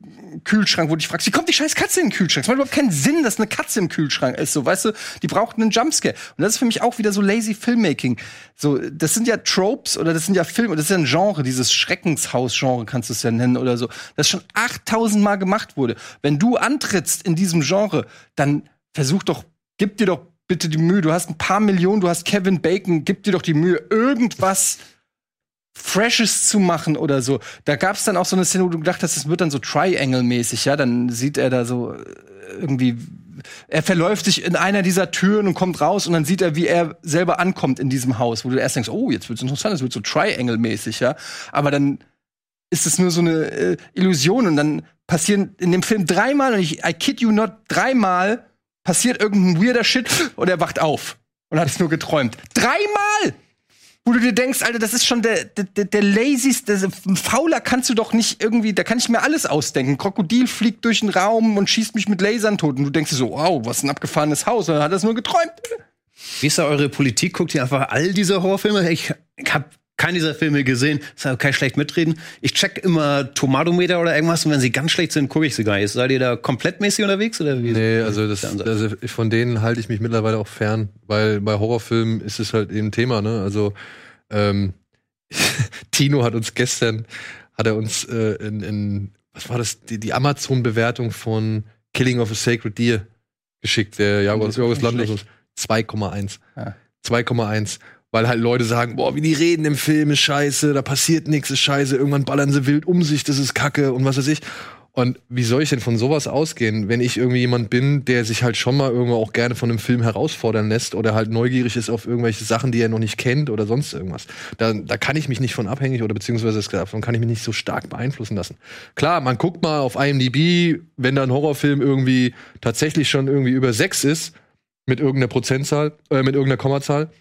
Kühlschrank, wo du dich fragst, wie kommt die scheiß Katze in den Kühlschrank? Es macht überhaupt keinen Sinn, dass eine Katze im Kühlschrank ist, so, weißt du? Die braucht einen Jumpscare. Und das ist für mich auch wieder so lazy Filmmaking. So, das sind ja Tropes oder das sind ja Filme, das ist ja ein Genre, dieses Schreckenshaus-Genre kannst du es ja nennen oder so, das schon 8000 Mal gemacht wurde. Wenn du antrittst in diesem Genre, dann versuch doch, gib dir doch bitte die Mühe, du hast ein paar Millionen, du hast Kevin Bacon, gib dir doch die Mühe, irgendwas Freshes zu machen oder so. Da gab es dann auch so eine Szene, wo du gedacht hast, es wird dann so Triangle-mäßig, ja. Dann sieht er da so äh, irgendwie er verläuft sich in einer dieser Türen und kommt raus und dann sieht er, wie er selber ankommt in diesem Haus, wo du erst denkst, oh, jetzt wird's interessant, es wird so Triangle-mäßig, ja. Aber dann ist es nur so eine äh, Illusion und dann passieren in dem Film dreimal, und ich, I kid you not, dreimal passiert irgendein weirder Shit und er wacht auf und hat es nur geträumt. Dreimal! Wo du dir denkst, Alter, das ist schon der, der, der lazyste, fauler kannst du doch nicht irgendwie, da kann ich mir alles ausdenken. Krokodil fliegt durch den Raum und schießt mich mit Lasern tot. Und du denkst dir so, wow, was ein abgefahrenes Haus. Und dann hat er es nur geträumt. Wie ist da eure Politik? Guckt ihr einfach all diese Horrorfilme? Ich, ich habe keinen dieser Filme gesehen, deshalb kann ich schlecht mitreden. Ich check immer Tomatometer oder irgendwas und wenn sie ganz schlecht sind, gucke ich sie gar nicht. Seid ihr da komplett mäßig unterwegs oder wie? Nee, also, das, also von denen halte ich mich mittlerweile auch fern, weil bei Horrorfilmen ist es halt eben Thema, ne? Also ähm, (laughs) Tino hat uns gestern, hat er uns äh, in, in, was war das, die, die Amazon-Bewertung von Killing of a Sacred Deer geschickt, der Jorgos Lanthus. 2,1. Ja. 2,1 weil halt Leute sagen, boah, wie die reden im Film ist scheiße, da passiert nichts, ist scheiße, irgendwann ballern sie wild um sich, das ist Kacke und was weiß ich. Und wie soll ich denn von sowas ausgehen, wenn ich irgendwie jemand bin, der sich halt schon mal irgendwo auch gerne von einem Film herausfordern lässt oder halt neugierig ist auf irgendwelche Sachen, die er noch nicht kennt oder sonst irgendwas. Da, da kann ich mich nicht von abhängig oder beziehungsweise davon kann ich mich nicht so stark beeinflussen lassen. Klar, man guckt mal auf IMDb, wenn da ein Horrorfilm irgendwie tatsächlich schon irgendwie über sechs ist, mit irgendeiner Prozentzahl, äh, mit irgendeiner Kommazahl,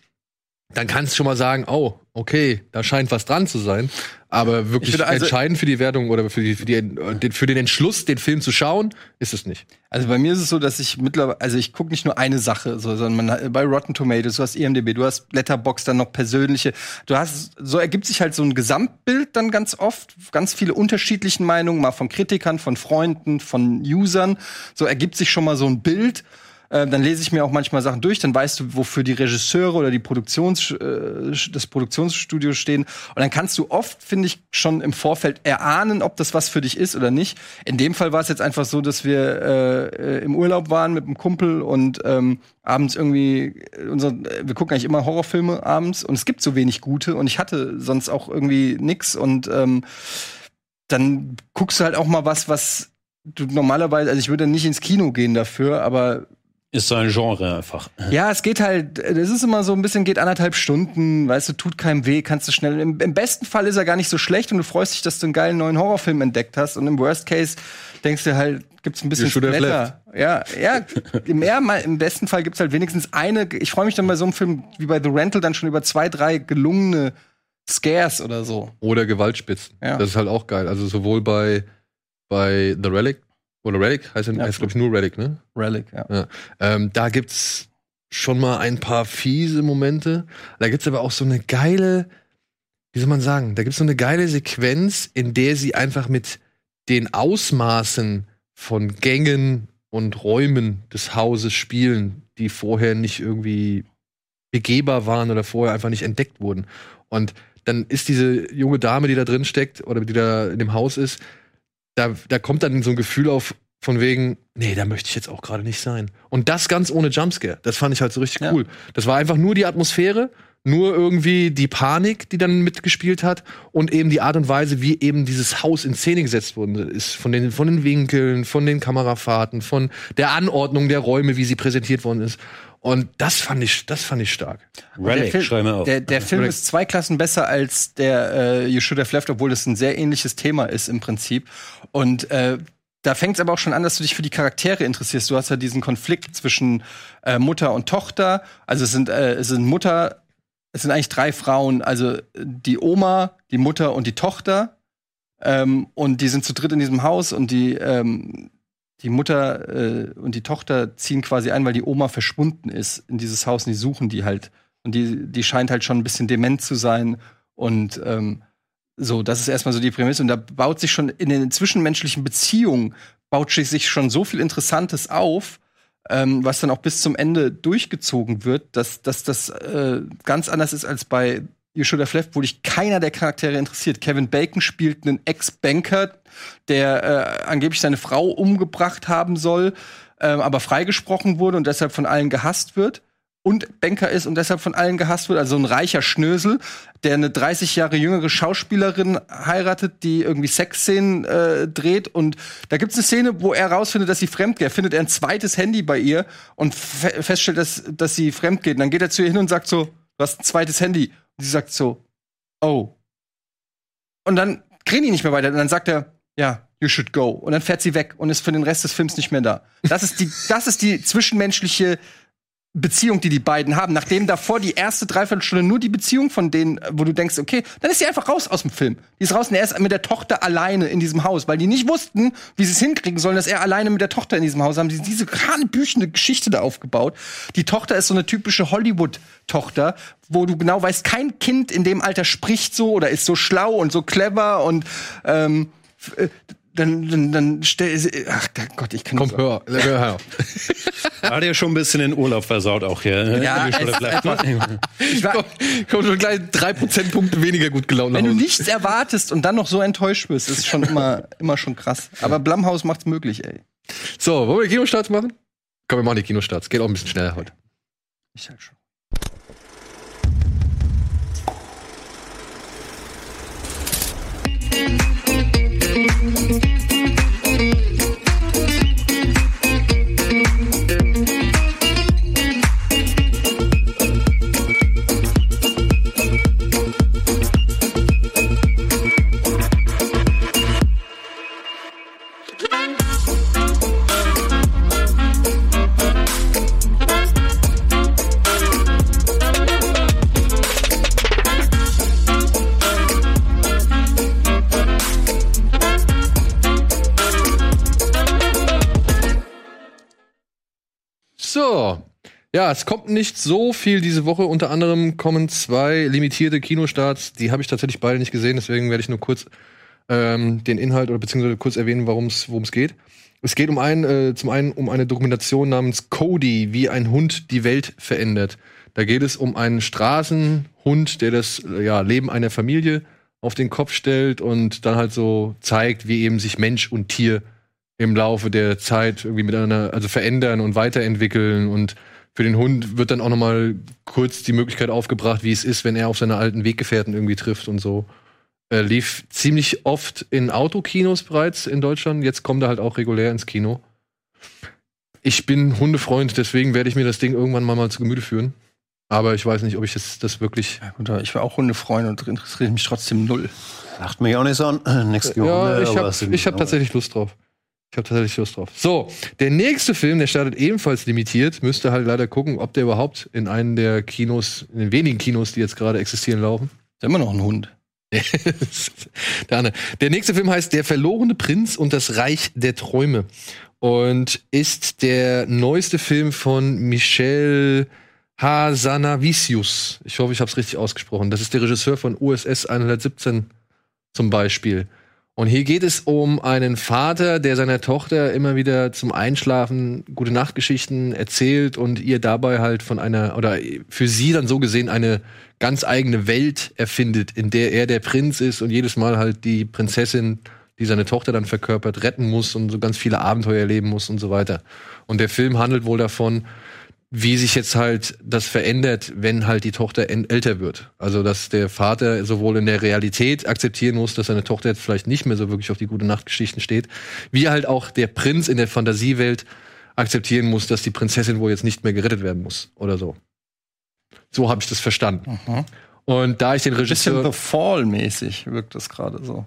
dann kannst du schon mal sagen, oh, okay, da scheint was dran zu sein. Aber wirklich also, entscheidend für die Wertung oder für, die, für, die, für den Entschluss, den Film zu schauen, ist es nicht. Also bei mir ist es so, dass ich mittlerweile, also ich gucke nicht nur eine Sache, so, sondern man, bei Rotten Tomatoes, du hast IMDb, du hast Letterbox, dann noch persönliche. Du hast, so ergibt sich halt so ein Gesamtbild dann ganz oft, ganz viele unterschiedlichen Meinungen, mal von Kritikern, von Freunden, von Usern. So ergibt sich schon mal so ein Bild. Äh, dann lese ich mir auch manchmal Sachen durch, dann weißt du, wofür die Regisseure oder die Produktions, äh, das Produktionsstudio stehen. Und dann kannst du oft, finde ich, schon im Vorfeld erahnen, ob das was für dich ist oder nicht. In dem Fall war es jetzt einfach so, dass wir äh, im Urlaub waren mit einem Kumpel und ähm, abends irgendwie unser, wir gucken eigentlich immer Horrorfilme abends und es gibt so wenig gute und ich hatte sonst auch irgendwie nix und ähm, dann guckst du halt auch mal was, was du normalerweise, also ich würde nicht ins Kino gehen dafür, aber ist so ein Genre einfach. Ja, es geht halt, das ist immer so ein bisschen, geht anderthalb Stunden, weißt du, tut keinem weh, kannst du schnell. Im, Im, besten Fall ist er gar nicht so schlecht und du freust dich, dass du einen geilen neuen Horrorfilm entdeckt hast. Und im Worst Case denkst du halt, gibt's ein bisschen Splatter. Ja, ja, im, ja, im besten Fall gibt's halt wenigstens eine. Ich freue mich dann bei so einem Film wie bei The Rental dann schon über zwei, drei gelungene Scares oder so. Oder Gewaltspitzen. Ja. Das ist halt auch geil. Also sowohl bei, bei The Relic oder Relic heißt, ja, heißt glaube ich, nur Relic, ne? Relic, ja. ja. Ähm, da gibt's schon mal ein paar fiese Momente. Da gibt's aber auch so eine geile, wie soll man sagen, da gibt's so eine geile Sequenz, in der sie einfach mit den Ausmaßen von Gängen und Räumen des Hauses spielen, die vorher nicht irgendwie begehbar waren oder vorher einfach nicht entdeckt wurden. Und dann ist diese junge Dame, die da drin steckt oder die da in dem Haus ist, da, da kommt dann so ein Gefühl auf, von wegen, nee, da möchte ich jetzt auch gerade nicht sein. Und das ganz ohne Jumpscare. Das fand ich halt so richtig ja. cool. Das war einfach nur die Atmosphäre, nur irgendwie die Panik, die dann mitgespielt hat und eben die Art und Weise, wie eben dieses Haus in Szene gesetzt worden ist. Von den, von den Winkeln, von den Kamerafahrten, von der Anordnung der Räume, wie sie präsentiert worden ist. Und das fand ich, das fand ich stark. Relic, der Film, auf. Der, der Film ist zwei Klassen besser als der äh, You Should Have Left, obwohl es ein sehr ähnliches Thema ist im Prinzip. Und äh, da fängt es aber auch schon an, dass du dich für die Charaktere interessierst. Du hast ja diesen Konflikt zwischen äh, Mutter und Tochter. Also es sind, äh, es sind Mutter, es sind eigentlich drei Frauen. Also die Oma, die Mutter und die Tochter. Ähm, und die sind zu dritt in diesem Haus und die ähm, die Mutter äh, und die Tochter ziehen quasi ein, weil die Oma verschwunden ist in dieses Haus und die suchen die halt. Und die, die scheint halt schon ein bisschen dement zu sein. Und ähm, so, das ist erstmal so die Prämisse. Und da baut sich schon in den zwischenmenschlichen Beziehungen, baut sich schon so viel Interessantes auf, ähm, was dann auch bis zum Ende durchgezogen wird, dass, dass das äh, ganz anders ist als bei You Should Have wo dich keiner der Charaktere interessiert. Kevin Bacon spielt einen Ex-Banker, der äh, angeblich seine Frau umgebracht haben soll, äh, aber freigesprochen wurde und deshalb von allen gehasst wird. Und Banker ist und deshalb von allen gehasst wird. Also ein reicher Schnösel, der eine 30 Jahre jüngere Schauspielerin heiratet, die irgendwie Sexszenen äh, dreht. Und da gibt es eine Szene, wo er rausfindet, dass sie fremd geht. Er findet er ein zweites Handy bei ihr und fe feststellt, dass, dass sie fremd geht. Und dann geht er zu ihr hin und sagt so, du hast ein zweites Handy. Und sie sagt so, oh. Und dann reden die nicht mehr weiter. Und dann sagt er, ja, you should go. Und dann fährt sie weg und ist für den Rest des Films nicht mehr da. Das ist die, das ist die zwischenmenschliche Beziehung, die die beiden haben, nachdem davor die erste Dreiviertelstunde nur die Beziehung von denen, wo du denkst, okay, dann ist sie einfach raus aus dem Film. Die ist raus und er ist mit der Tochter alleine in diesem Haus, weil die nicht wussten, wie sie es hinkriegen sollen, dass er alleine mit der Tochter in diesem Haus haben. Die diese hanebüchende Geschichte da aufgebaut. Die Tochter ist so eine typische Hollywood-Tochter, wo du genau weißt, kein Kind in dem Alter spricht so oder ist so schlau und so clever und ähm, äh, dann, dann, dann stell, ach Gott, ich kann Komm, hör, hör, hör. (laughs) Hat ja schon ein bisschen den Urlaub versaut auch hier. ne? Ja, es- bleibt- (laughs) Ich war, Kommt schon gleich drei Prozentpunkte weniger gut gelaunt. wenn du nichts erwartest und dann noch so enttäuscht bist, ist schon immer, (laughs) immer schon krass. Aber Blumhouse macht's möglich, ey. So, wollen wir die Kinostarts machen? Komm, wir machen die Kinostarts. Geht auch ein bisschen schneller heute. Ich halt schon. Thank you. So. Ja, es kommt nicht so viel diese Woche. Unter anderem kommen zwei limitierte Kinostarts. Die habe ich tatsächlich beide nicht gesehen, deswegen werde ich nur kurz ähm, den Inhalt oder beziehungsweise kurz erwähnen, worum es geht. Es geht um einen, äh, zum einen um eine Dokumentation namens Cody, wie ein Hund die Welt verändert. Da geht es um einen Straßenhund, der das ja, Leben einer Familie auf den Kopf stellt und dann halt so zeigt, wie eben sich Mensch und Tier im Laufe der Zeit irgendwie miteinander also verändern und weiterentwickeln und für den Hund wird dann auch noch mal kurz die Möglichkeit aufgebracht, wie es ist, wenn er auf seine alten Weggefährten irgendwie trifft und so. Äh, lief ziemlich oft in Autokinos bereits in Deutschland. Jetzt kommt er halt auch regulär ins Kino. Ich bin Hundefreund, deswegen werde ich mir das Ding irgendwann mal, mal zu Gemüte führen. Aber ich weiß nicht, ob ich das, das wirklich. Ja, ich war auch Hundefreund und interessiert mich trotzdem null. Lacht mich auch nicht so an. (clears throat) Nix Ja, ich aber habe hab tatsächlich Lust drauf. Ich habe tatsächlich Lust drauf. So, der nächste Film, der startet ebenfalls limitiert, müsste halt leider gucken, ob der überhaupt in einen der Kinos, in den wenigen Kinos, die jetzt gerade existieren, laufen. Ist immer noch ein Hund. (laughs) der, andere. der nächste Film heißt Der verlorene Prinz und das Reich der Träume und ist der neueste Film von Michel Hazanavicius. Ich hoffe, ich habe es richtig ausgesprochen. Das ist der Regisseur von USS 117 zum Beispiel. Und hier geht es um einen Vater, der seiner Tochter immer wieder zum Einschlafen gute Nachtgeschichten erzählt und ihr dabei halt von einer oder für sie dann so gesehen eine ganz eigene Welt erfindet, in der er der Prinz ist und jedes Mal halt die Prinzessin, die seine Tochter dann verkörpert, retten muss und so ganz viele Abenteuer erleben muss und so weiter. Und der Film handelt wohl davon, wie sich jetzt halt das verändert, wenn halt die Tochter älter wird. Also, dass der Vater sowohl in der Realität akzeptieren muss, dass seine Tochter jetzt vielleicht nicht mehr so wirklich auf die gute Nachtgeschichten steht, wie halt auch der Prinz in der Fantasiewelt akzeptieren muss, dass die Prinzessin wohl jetzt nicht mehr gerettet werden muss oder so. So habe ich das verstanden. Mhm. Und da ich den Bisschen Regisseur The Fall-mäßig wirkt das gerade so.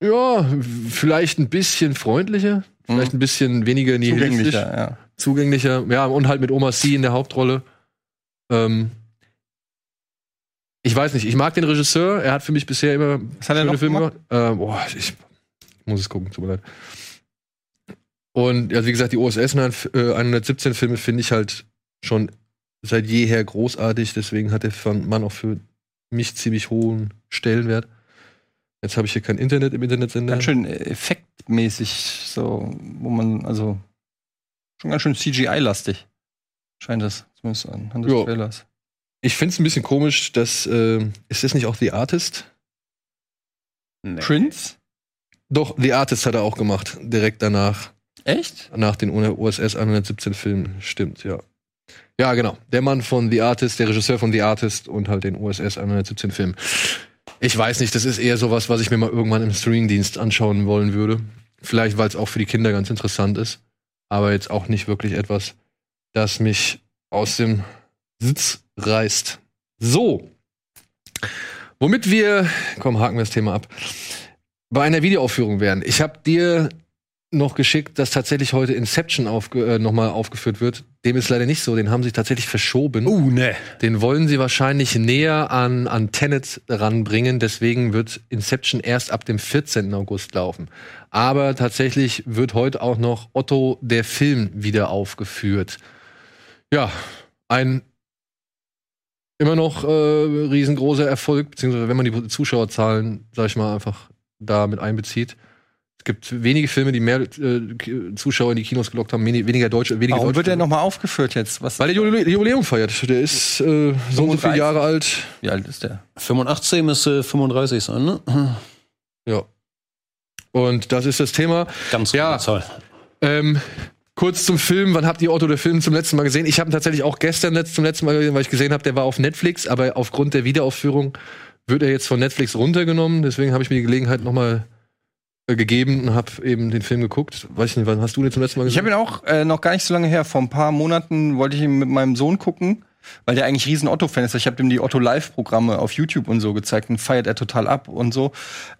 ja, vielleicht ein bisschen freundlicher, vielleicht ein bisschen weniger nihilistisch. Ja. Zugänglicher. Ja, und halt mit Oma C in der Hauptrolle. Ähm, ich weiß nicht, ich mag den Regisseur. Er hat für mich bisher immer Was hat er noch Filme gemacht? gemacht. Ähm, boah, ich muss es gucken, tut mir leid. Und ja, wie gesagt, die OSS 117 Filme finde ich halt schon seit jeher großartig. Deswegen hat der Mann auch für mich ziemlich hohen Stellenwert. Jetzt habe ich hier kein Internet im Internetsender. Ganz schön effektmäßig, so, wo man, also, schon ganz schön CGI-lastig. Scheint das, zumindest anhand des Jo. Trailers. Ich finde es ein bisschen komisch, dass äh, ist das nicht auch The Artist? Nee. Prince? Doch, The Artist hat er auch gemacht, direkt danach, Echt? nach den OSS 117 Filmen. Stimmt, ja. Ja, genau. Der Mann von The Artist, der Regisseur von The Artist und halt den USS 117 Film. Ich weiß nicht, das ist eher sowas, was ich mir mal irgendwann im Streamingdienst anschauen wollen würde. Vielleicht, weil es auch für die Kinder ganz interessant ist. Aber jetzt auch nicht wirklich etwas, das mich aus dem Sitz reißt. So. Womit wir, komm, haken wir das Thema ab, bei einer Videoaufführung wären. Ich habe dir noch geschickt, dass tatsächlich heute Inception aufge äh, nochmal aufgeführt wird. Dem ist leider nicht so. Den haben sie tatsächlich verschoben. Uh, ne. Den wollen sie wahrscheinlich näher an, an Tenet ranbringen. Deswegen wird Inception erst ab dem 14. August laufen. Aber tatsächlich wird heute auch noch Otto der Film wieder aufgeführt. Ja, ein immer noch äh, riesengroßer Erfolg, beziehungsweise wenn man die Zuschauerzahlen, sag ich mal, einfach da mit einbezieht. Es gibt wenige Filme, die mehr äh, Zuschauer in die Kinos gelockt haben, weniger deutsche, weniger Warum deutsche wird der nochmal aufgeführt jetzt? Was, Weil der Jubiläum Jubiläum feiert. Der ist äh, so und so 35. viele Jahre alt. wie alt ist der? 85 müsste 35 sein, ne? Ja. Und das ist das Thema. Ganz Ja. Zahl. Ähm, kurz zum Film. Wann habt ihr Otto der Film zum letzten Mal gesehen? Ich habe ihn tatsächlich auch gestern letzt, zum letzten Mal gesehen, weil ich gesehen habe, der war auf Netflix, aber aufgrund der Wiederaufführung wird er jetzt von Netflix runtergenommen. Deswegen habe ich mir die Gelegenheit nochmal gegeben und habe eben den Film geguckt. Weiß ich nicht, wann hast du den zum letzten Mal Ich gesehen? habe ihn auch äh, noch gar nicht so lange her. Vor ein paar Monaten wollte ich ihn mit meinem Sohn gucken, weil der eigentlich riesen Otto-Fan ist. Ich habe ihm die Otto-Live-Programme auf YouTube und so gezeigt und feiert er total ab und so.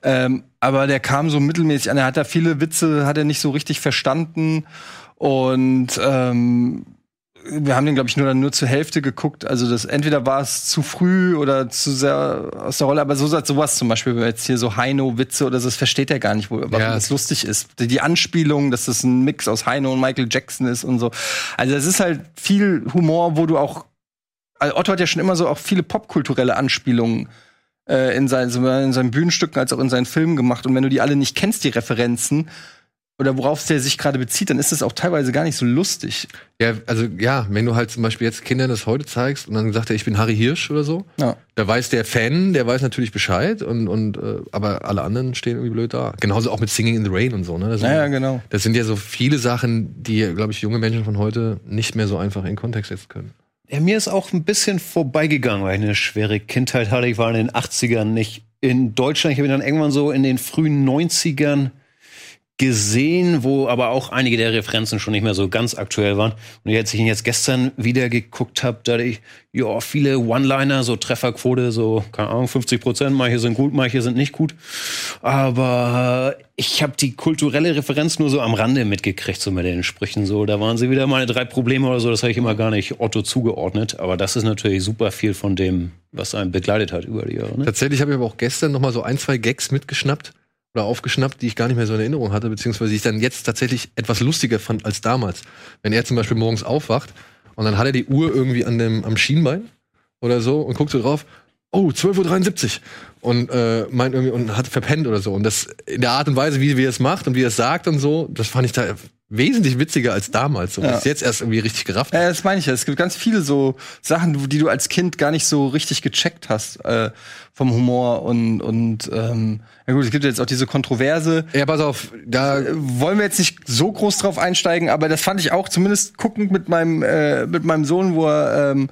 Ähm, aber der kam so mittelmäßig an. Er hat da viele Witze, hat er nicht so richtig verstanden. Und ähm, wir haben den, glaube ich, nur dann nur zur Hälfte geguckt. Also das entweder war es zu früh oder zu sehr aus der Rolle, aber so sowas zum Beispiel, jetzt hier so Heino-Witze oder so, das versteht er gar nicht, wo, warum Ja. das lustig ist. Die, die Anspielung, dass das ein Mix aus Heino und Michael Jackson ist und so. Also es ist halt viel Humor, wo du auch. Also Otto hat ja schon immer so auch viele popkulturelle Anspielungen äh, in, seinen, in seinen Bühnenstücken als auch in seinen Filmen gemacht. Und wenn du die alle nicht kennst, die Referenzen, oder worauf der sich gerade bezieht, dann ist es auch teilweise gar nicht so lustig. Ja, also ja, wenn du halt zum Beispiel jetzt Kindern das heute zeigst und dann sagt er, ich bin Harry Hirsch oder so, Ja. da weiß der Fan, der weiß natürlich Bescheid und, und äh, aber alle anderen stehen irgendwie blöd da. Genauso auch mit Singing in the Rain und so, ne? Das sind, Naja, genau. das sind ja so viele Sachen, die, glaube ich, junge Menschen von heute nicht mehr so einfach in Kontext setzen können. Ja, mir ist auch ein bisschen vorbeigegangen, weil ich eine schwere Kindheit hatte. Ich war in den 80ern nicht in Deutschland. Ich habe ihn dann irgendwann so in den frühen 90ern gesehen, wo aber auch einige der Referenzen schon nicht mehr so ganz aktuell waren. Und als ich ihn jetzt gestern wieder geguckt habe, da ich, ja, viele One-Liner, so Trefferquote, so, keine Ahnung, 50 Prozent, manche sind gut, manche sind nicht gut. Aber ich habe die kulturelle Referenz nur so am Rande mitgekriegt, so mit den Sprüchen. So, da waren sie wieder meine drei Probleme oder so, das habe ich immer gar nicht Otto zugeordnet. Aber das ist natürlich super viel von dem, was einen begleitet hat über die Jahre. Ne? Tatsächlich habe ich aber auch gestern noch mal so ein, zwei Gags mitgeschnappt oder aufgeschnappt, die ich gar nicht mehr so in Erinnerung hatte, beziehungsweise die ich dann jetzt tatsächlich etwas lustiger fand als damals. Wenn er zum Beispiel morgens aufwacht und dann hat er die Uhr irgendwie an dem, am Schienbein oder so und guckt so drauf, oh, 12.73 Uhr und äh, meint irgendwie und hat verpennt oder so. Und das in der Art und Weise, wie, wie er es macht und wie er es sagt und so, das fand ich da wesentlich witziger als damals. So, Ja. ist jetzt erst irgendwie richtig gerafft. Ja, das meine ich ja. Es gibt ganz viele so Sachen, die du als Kind gar nicht so richtig gecheckt hast äh, vom Humor und und ähm, ja gut, es gibt jetzt auch diese Kontroverse. Ja, pass auf, da Äh, Wollen wir jetzt nicht so groß drauf einsteigen, aber das fand ich auch zumindest guckend mit meinem äh, mit meinem Sohn, wo er ähm,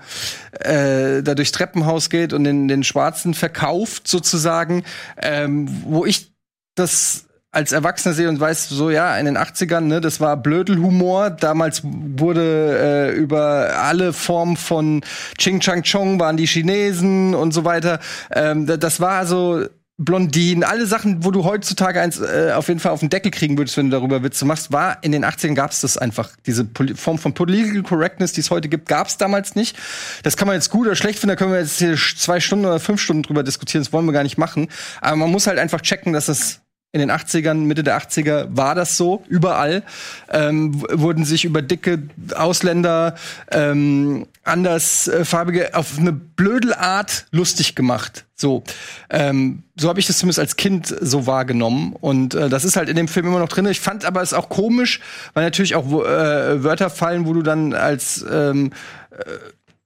äh, da durchs Treppenhaus geht und den den Schwarzen verkauft sozusagen, ähm, wo ich das als Erwachsener sehe und weiß, so ja, in den 80ern, ne, das war Blödelhumor. Damals wurde äh, über alle Formen von Ching Chang Chong waren die Chinesen und so weiter. Ähm, da- das war so Blondinen, alle Sachen, wo du heutzutage eins äh, auf jeden Fall auf den Deckel kriegen würdest, wenn du darüber Witze machst, war in den 80ern gab es das einfach. Diese Poli Form von Political Correctness, die es heute gibt, gab es damals nicht. Das kann man jetzt gut oder schlecht finden, da können wir jetzt hier zwei Stunden oder fünf Stunden drüber diskutieren, das wollen wir gar nicht machen. Aber man muss halt einfach checken, dass es in den 80ern, Mitte der 80er war das so, überall ähm, wurden sich über dicke Ausländer ähm, andersfarbige auf eine blödel Art lustig gemacht. So, ähm, so habe ich das zumindest als Kind so wahrgenommen und äh, das ist halt in dem Film immer noch drin. Ich fand aber es auch komisch, weil natürlich auch äh, Wörter fallen, wo du dann als ähm,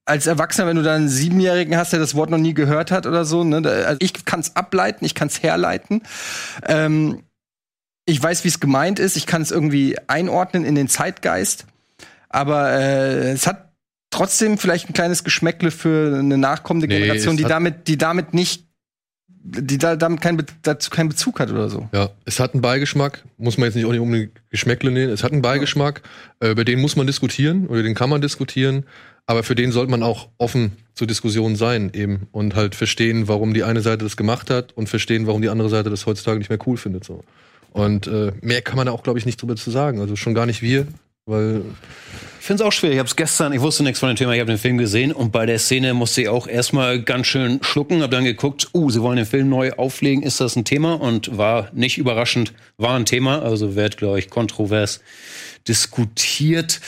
als Erwachsener, wenn du dann einen Siebenjährigen hast, der das Wort noch nie gehört hat oder so, ne, also ich kann es ableiten, ich kann es herleiten. Ähm, ich weiß, wie es gemeint ist, ich kann es irgendwie einordnen in den Zeitgeist, aber äh, es hat trotzdem vielleicht ein kleines Geschmäckle für eine nachkommende Nee, Generation, die damit, die damit nicht, die da, damit kein, dazu keinen Bezug hat oder so. Ja, es hat einen Beigeschmack, muss man jetzt nicht auch nicht unbedingt Geschmäckle nehmen. Es hat einen Beigeschmack, äh, über den muss man diskutieren oder den kann man diskutieren, aber für den sollte man auch offen zur Diskussion sein eben und halt verstehen, warum die eine Seite das gemacht hat und verstehen, warum die andere Seite das heutzutage nicht mehr cool findet. So. Und äh, mehr kann man da auch, glaube ich, nicht drüber zu sagen. Also schon gar nicht wir, weil Ich finde es auch schwer. Ich habe es gestern, ich wusste nichts von dem Thema, ich habe den Film gesehen und bei der Szene musste ich auch erstmal ganz schön schlucken, habe dann geguckt, uh, sie wollen den Film neu auflegen, ist das ein Thema? Und war nicht überraschend, war ein Thema, also wird, glaube ich, kontrovers diskutiert.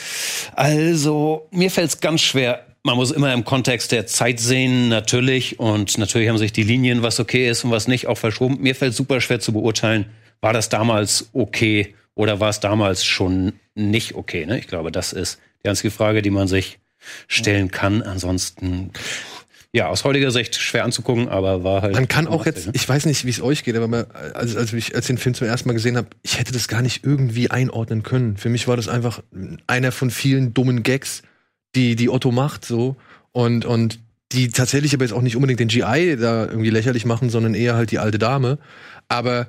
Also, mir fällt es ganz schwer. Man muss immer im Kontext der Zeit sehen, natürlich. Und natürlich haben sich die Linien, was okay ist und was nicht, auch verschoben. Mir fällt super schwer zu beurteilen, war das damals okay oder war es damals schon nicht okay? Ne? Ich glaube, das ist die einzige Frage, die man sich stellen kann. Ansonsten, ja, aus heutiger Sicht schwer anzugucken, aber war halt. Man kann auch jetzt, ne? ich weiß nicht, wie es euch geht, aber man, als, als ich als den Film zum ersten Mal gesehen habe, ich hätte das gar nicht irgendwie einordnen können. Für mich war das einfach einer von vielen dummen Gags, die die Otto macht, so und und die tatsächlich aber jetzt auch nicht unbedingt den GI da irgendwie lächerlich machen, sondern eher halt die alte Dame. Aber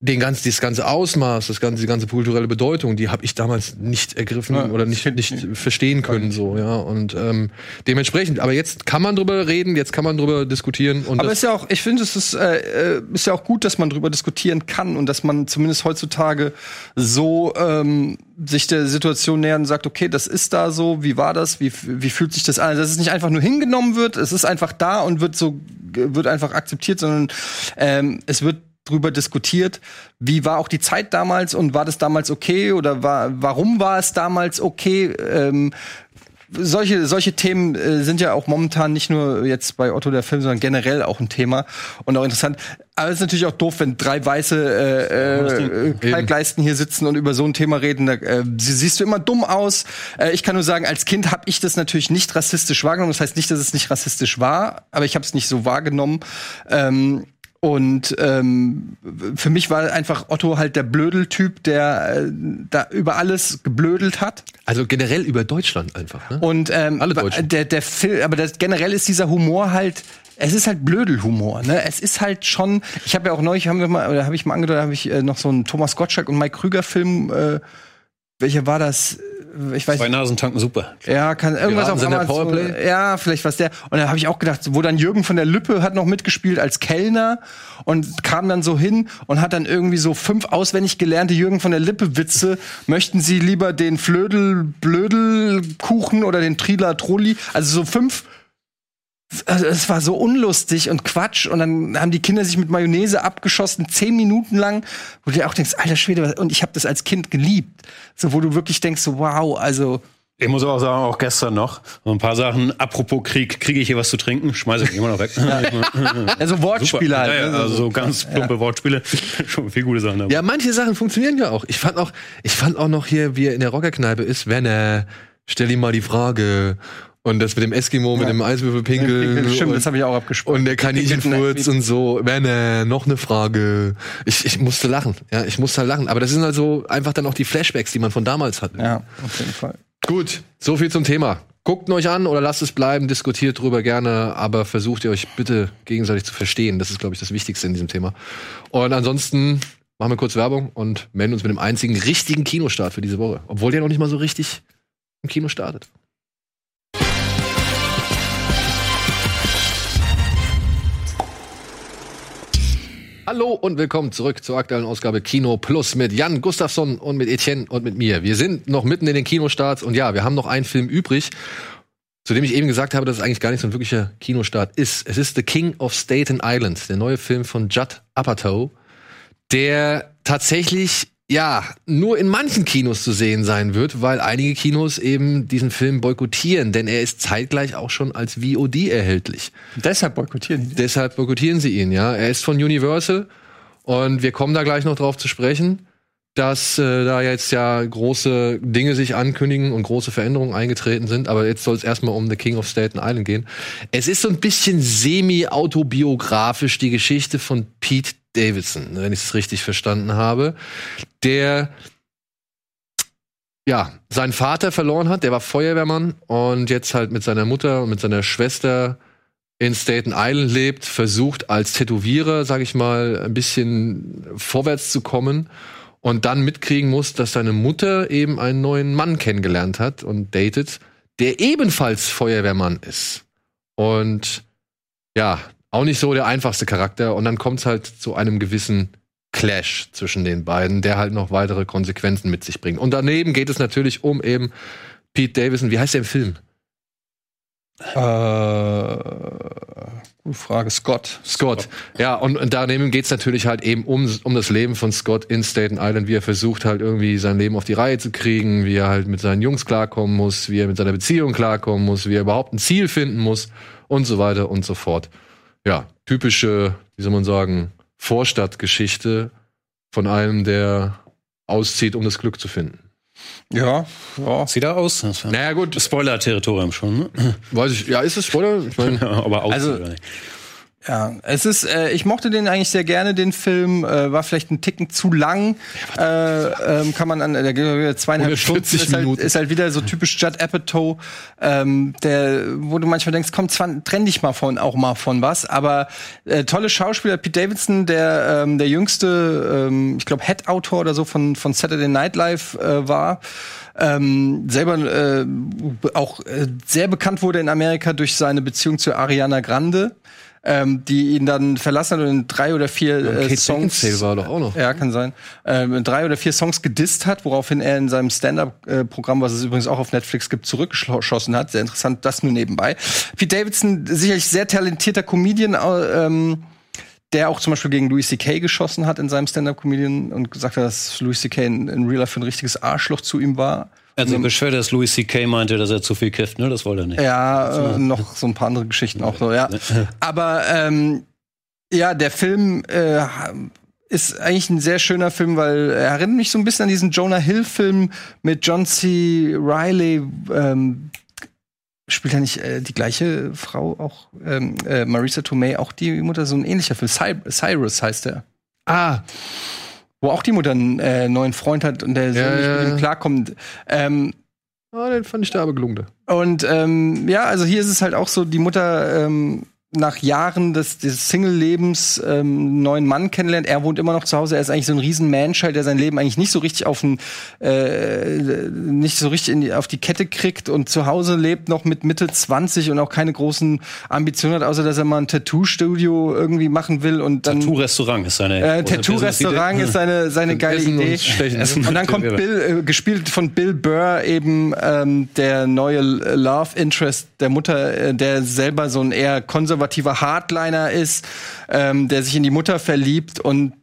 den ganz, das ganze Ausmaß, das ganze, die ganze kulturelle Bedeutung, die habe ich damals nicht ergriffen Ja, oder nicht, nicht verstehen können, so, ja. Und ähm, dementsprechend, aber jetzt kann man drüber reden, jetzt kann man drüber diskutieren und Aber ist ja auch, ich finde, es ist, äh, äh, ist ja auch gut, dass man drüber diskutieren kann und dass man zumindest heutzutage so ähm, sich der Situation nähert und sagt, okay, das ist da so, wie war das, wie, wie fühlt sich das an? Dass es nicht einfach nur hingenommen wird, es ist einfach da und wird so, wird einfach akzeptiert, sondern ähm, es wird drüber diskutiert, wie war auch die Zeit damals und war das damals okay oder war, warum war es damals okay? Ähm, solche, solche Themen äh, sind ja auch momentan nicht nur jetzt bei Otto der Film, sondern generell auch ein Thema und auch interessant. Aber es ist natürlich auch doof, wenn drei weiße äh, äh, Kalkleisten hier sitzen und über so ein Thema reden. Da, äh, sie, siehst du immer dumm aus. Äh, ich kann nur sagen, als Kind habe ich das natürlich nicht rassistisch wahrgenommen. Das heißt nicht, dass es nicht rassistisch war, aber ich habe es nicht so wahrgenommen. Ähm, und ähm, für mich war einfach Otto halt der Blödeltyp, der äh, da über alles geblödelt hat. Also generell über Deutschland einfach, ne? Und ähm, Alle Deutschen. der der Film, aber das, generell ist dieser Humor halt es ist halt Blödelhumor, ne? Es ist halt schon. Ich habe ja auch neulich haben wir mal, oder habe ich mal angedeutet, habe ich äh, noch so einen Thomas Gottschalk und Mike Krüger Film. Äh, welcher war das? Ich weiß. Zwei Nasen tanken super. Ja, kann irgendwas auf Amazon. Powerplay? Ja, vielleicht was der. Und da habe ich auch gedacht, wo dann Jürgen von der Lippe hat noch mitgespielt als Kellner und kam dann so hin und hat dann irgendwie so fünf auswendig gelernte Jürgen von der Lippe Witze. Möchten Sie lieber den Flödel Blödel Kuchen oder den Triller Trolli? Also so fünf also es war so unlustig und Quatsch und dann haben die Kinder sich mit Mayonnaise abgeschossen, zehn Minuten lang, wo du dir auch denkst, alter Schwede, was- und ich habe das als Kind geliebt. So, wo du wirklich denkst, so, wow, also Ich muss auch sagen, auch gestern noch, so ein paar Sachen. Apropos Krieg, kriege ich hier was zu trinken? Schmeiße ich immer noch weg. (laughs) also Wortspiele halt. Ja, ja, ne? also so ganz plumpe Wortspiele. (laughs) Schon viel gute Sachen dabei. Ja, manche Sachen funktionieren ja auch. Ich fand auch, ich fand auch noch hier, wie er in der Rockerkneipe ist, wenn er, stell ihm mal die Frage. Und das mit dem Eskimo, mit dem Eiswürfelpinkel. Stimmt, das habe ich auch abgesprochen. und der Kaninchenfurz und so. Werner, noch eine Frage. Ich, ich musste lachen. Ja, ich musste halt lachen. Aber das sind also einfach dann auch die Flashbacks, die man von damals hatte. Ja, auf jeden Fall. Gut, so viel zum Thema. Guckt euch an oder lasst es bleiben, diskutiert drüber gerne, aber versucht ihr euch bitte gegenseitig zu verstehen. Das ist, glaube ich, das Wichtigste in diesem Thema. Und ansonsten machen wir kurz Werbung und melden uns mit dem einzigen richtigen Kinostart für diese Woche. Obwohl der noch nicht mal so richtig im Kino startet. Hallo und willkommen zurück zur aktuellen Ausgabe Kino Plus mit Jan Gustafsson und mit Etienne und mit mir. Wir sind noch mitten in den Kinostarts und ja, wir haben noch einen Film übrig, zu dem ich eben gesagt habe, dass es eigentlich gar nicht so ein wirklicher Kinostart ist. Es ist The King of Staten Island, der neue Film von Judd Apatow, der tatsächlich ja nur in manchen Kinos zu sehen sein wird, weil einige Kinos eben diesen Film boykottieren, denn er ist zeitgleich auch schon als VOD erhältlich. Deshalb boykottieren die. Deshalb boykottieren sie ihn, ja. Er ist von Universal und wir kommen da gleich noch drauf zu sprechen, dass äh, da jetzt ja große Dinge sich ankündigen und große Veränderungen eingetreten sind. Aber jetzt soll es erstmal um The King of Staten Island gehen. Es ist so ein bisschen semi-autobiografisch die Geschichte von Pete Davidson, wenn ich es richtig verstanden habe, der ja, seinen Vater verloren hat, der war Feuerwehrmann und jetzt halt mit seiner Mutter und mit seiner Schwester in Staten Island lebt, versucht als Tätowierer, sag ich mal, ein bisschen vorwärts zu kommen und dann mitkriegen muss, dass seine Mutter eben einen neuen Mann kennengelernt hat und datet, der ebenfalls Feuerwehrmann ist. Und ja, auch nicht so der einfachste Charakter. Und dann kommt es halt zu einem gewissen Clash zwischen den beiden, der halt noch weitere Konsequenzen mit sich bringt. Und daneben geht es natürlich um eben Pete Davidson. Wie heißt der im Film? Äh, gute Frage. Scott. Scott. Ja, und, und daneben geht's natürlich halt eben um, um das Leben von Scott in Staten Island, wie er versucht halt irgendwie sein Leben auf die Reihe zu kriegen, wie er halt mit seinen Jungs klarkommen muss, wie er mit seiner Beziehung klarkommen muss, wie er überhaupt ein Ziel finden muss und so weiter und so fort. Ja, typische, wie soll man sagen, Vorstadtgeschichte von einem, der auszieht, um das Glück zu finden. Ja, ja. Sieht er aus? Naja, gut, Spoiler-Territorium schon, ne? weiß ich, ja, ist es Spoiler? Ich meine, (laughs) aber aus Also- oder nicht? Ja, es ist, äh, ich mochte den eigentlich sehr gerne, den Film, äh, war vielleicht ein Ticken zu lang, äh, ähm, kann man an, der zweieinhalb 140 Stunden, ist halt, ist halt wieder so typisch Judd Apatow, ähm, der, wo du manchmal denkst, komm, zwar, trenn dich mal von, auch mal von was, aber äh, tolle Schauspieler, Pete Davidson, der, ähm, der jüngste, ähm, ich glaube, Head-Autor oder so von, von Saturday Night Live äh, war, ähm, selber äh, auch äh, sehr bekannt wurde in Amerika durch seine Beziehung zu Ariana Grande, ähm, die ihn dann verlassen hat und in drei oder vier äh, Kate Songs. Beckinsale war doch auch noch. Ja, kann sein. Ähm, in drei oder vier Songs gedisst hat, woraufhin er in seinem Stand-up-Programm, was es übrigens auch auf Netflix gibt, zurückgeschossen hat. Sehr interessant, das nur nebenbei. Pete Davidson, sicherlich sehr talentierter Comedian, äh, ähm, der auch zum Beispiel gegen Louis C.K. geschossen hat in seinem Stand-up-Comedian und gesagt hat, dass Louis C.K. in, in Real Life ein richtiges Arschloch zu ihm war. Also beschwert, dass Louis C.K. meinte, dass er zu viel kifft, ne? Das wollte er nicht. Ja, äh, noch so ein paar andere Geschichten auch so, ja. Aber ähm, ja, der Film äh, ist eigentlich ein sehr schöner Film, weil er erinnert mich so ein bisschen an diesen Jonah Hill-Film mit John C. Riley. Ähm, spielt ja nicht äh, die gleiche Frau auch, ähm, äh, Marisa Tomei, auch die Mutter, so ein ähnlicher Film. Cy Cyrus heißt er. Ah, Wo auch die Mutter einen äh, neuen Freund hat und der Sohn Ja, nicht mit ihm klarkommt. Ähm, ah, den fand ich da aber gelungen. Und ähm, ja, also hier ist es halt auch so, die Mutter ähm, nach Jahren des, des Single-Lebens ähm, einen neuen Mann kennenlernt. Er wohnt immer noch zu Hause. Er ist eigentlich so ein riesen Manchild, der sein Leben eigentlich nicht so richtig auf den, äh, nicht so richtig die, auf die Kette kriegt und zu Hause lebt noch mit Mitte 20 und auch keine großen Ambitionen hat, außer dass er mal ein Tattoo-Studio irgendwie machen will und dann Tattoo-Restaurant ist seine. äh, Tattoo-Restaurant ist seine, seine geile Essen Idee. und Und dann kommt Ja. Bill, äh, gespielt von Bill Burr, eben ähm, der neue Love Interest der Mutter, äh, der selber so ein eher konservativer Hardliner ist, ähm, der sich in die Mutter verliebt und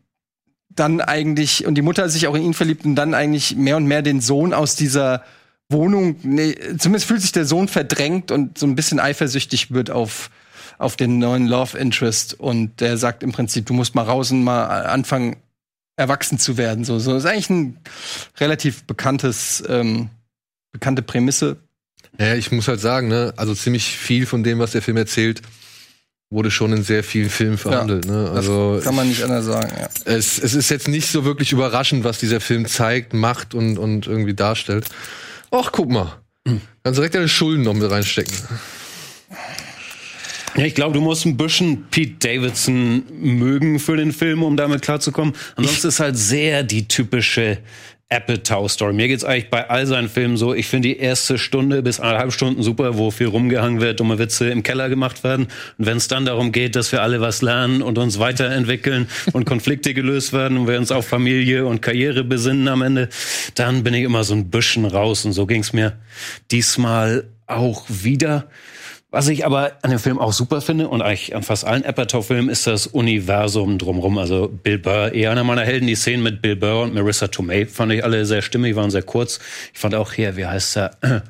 dann eigentlich, und die Mutter sich auch in ihn verliebt und dann eigentlich mehr und mehr den Sohn aus dieser Wohnung, nee, zumindest fühlt sich der Sohn verdrängt und so ein bisschen eifersüchtig wird auf, auf den neuen Love Interest. Und der sagt im Prinzip, du musst mal raus und mal anfangen, erwachsen zu werden. So, so ist eigentlich ein relativ bekanntes, ähm, bekannte Prämisse. Ja, ich muss halt sagen, ne, also ziemlich viel von dem, was der Film erzählt, wurde schon in sehr vielen Filmen verhandelt. ne? Also Kann man nicht anders sagen, ja. es, es ist jetzt nicht so wirklich überraschend, was dieser Film zeigt, macht und, und irgendwie darstellt. Ach, guck mal. Kannst direkt deine Schulden noch mit reinstecken. Ja, ich glaube, du musst ein bisschen Pete Davidson mögen für den Film, um damit klarzukommen. Ansonsten ist halt sehr die typische Apatow-Story. Mir geht's eigentlich bei all seinen Filmen so, ich finde die erste Stunde bis eineinhalb Stunden super, wo viel rumgehangen wird, dumme Witze im Keller gemacht werden. Und wenn es dann darum geht, dass wir alle was lernen und uns weiterentwickeln (laughs) und Konflikte gelöst werden und wir uns auf Familie und Karriere besinnen am Ende, dann bin ich immer so ein bisschen raus. Und so ging's mir diesmal auch wieder. Was ich aber an dem Film auch super finde und eigentlich an fast allen Apatow-Filmen ist das Universum drumrum. Also Bill Burr, eher einer meiner Helden. Die Szenen mit Bill Burr und Marissa Tomei fand ich alle sehr stimmig, waren sehr kurz. Ich fand auch hier, wie heißt er? (clears throat)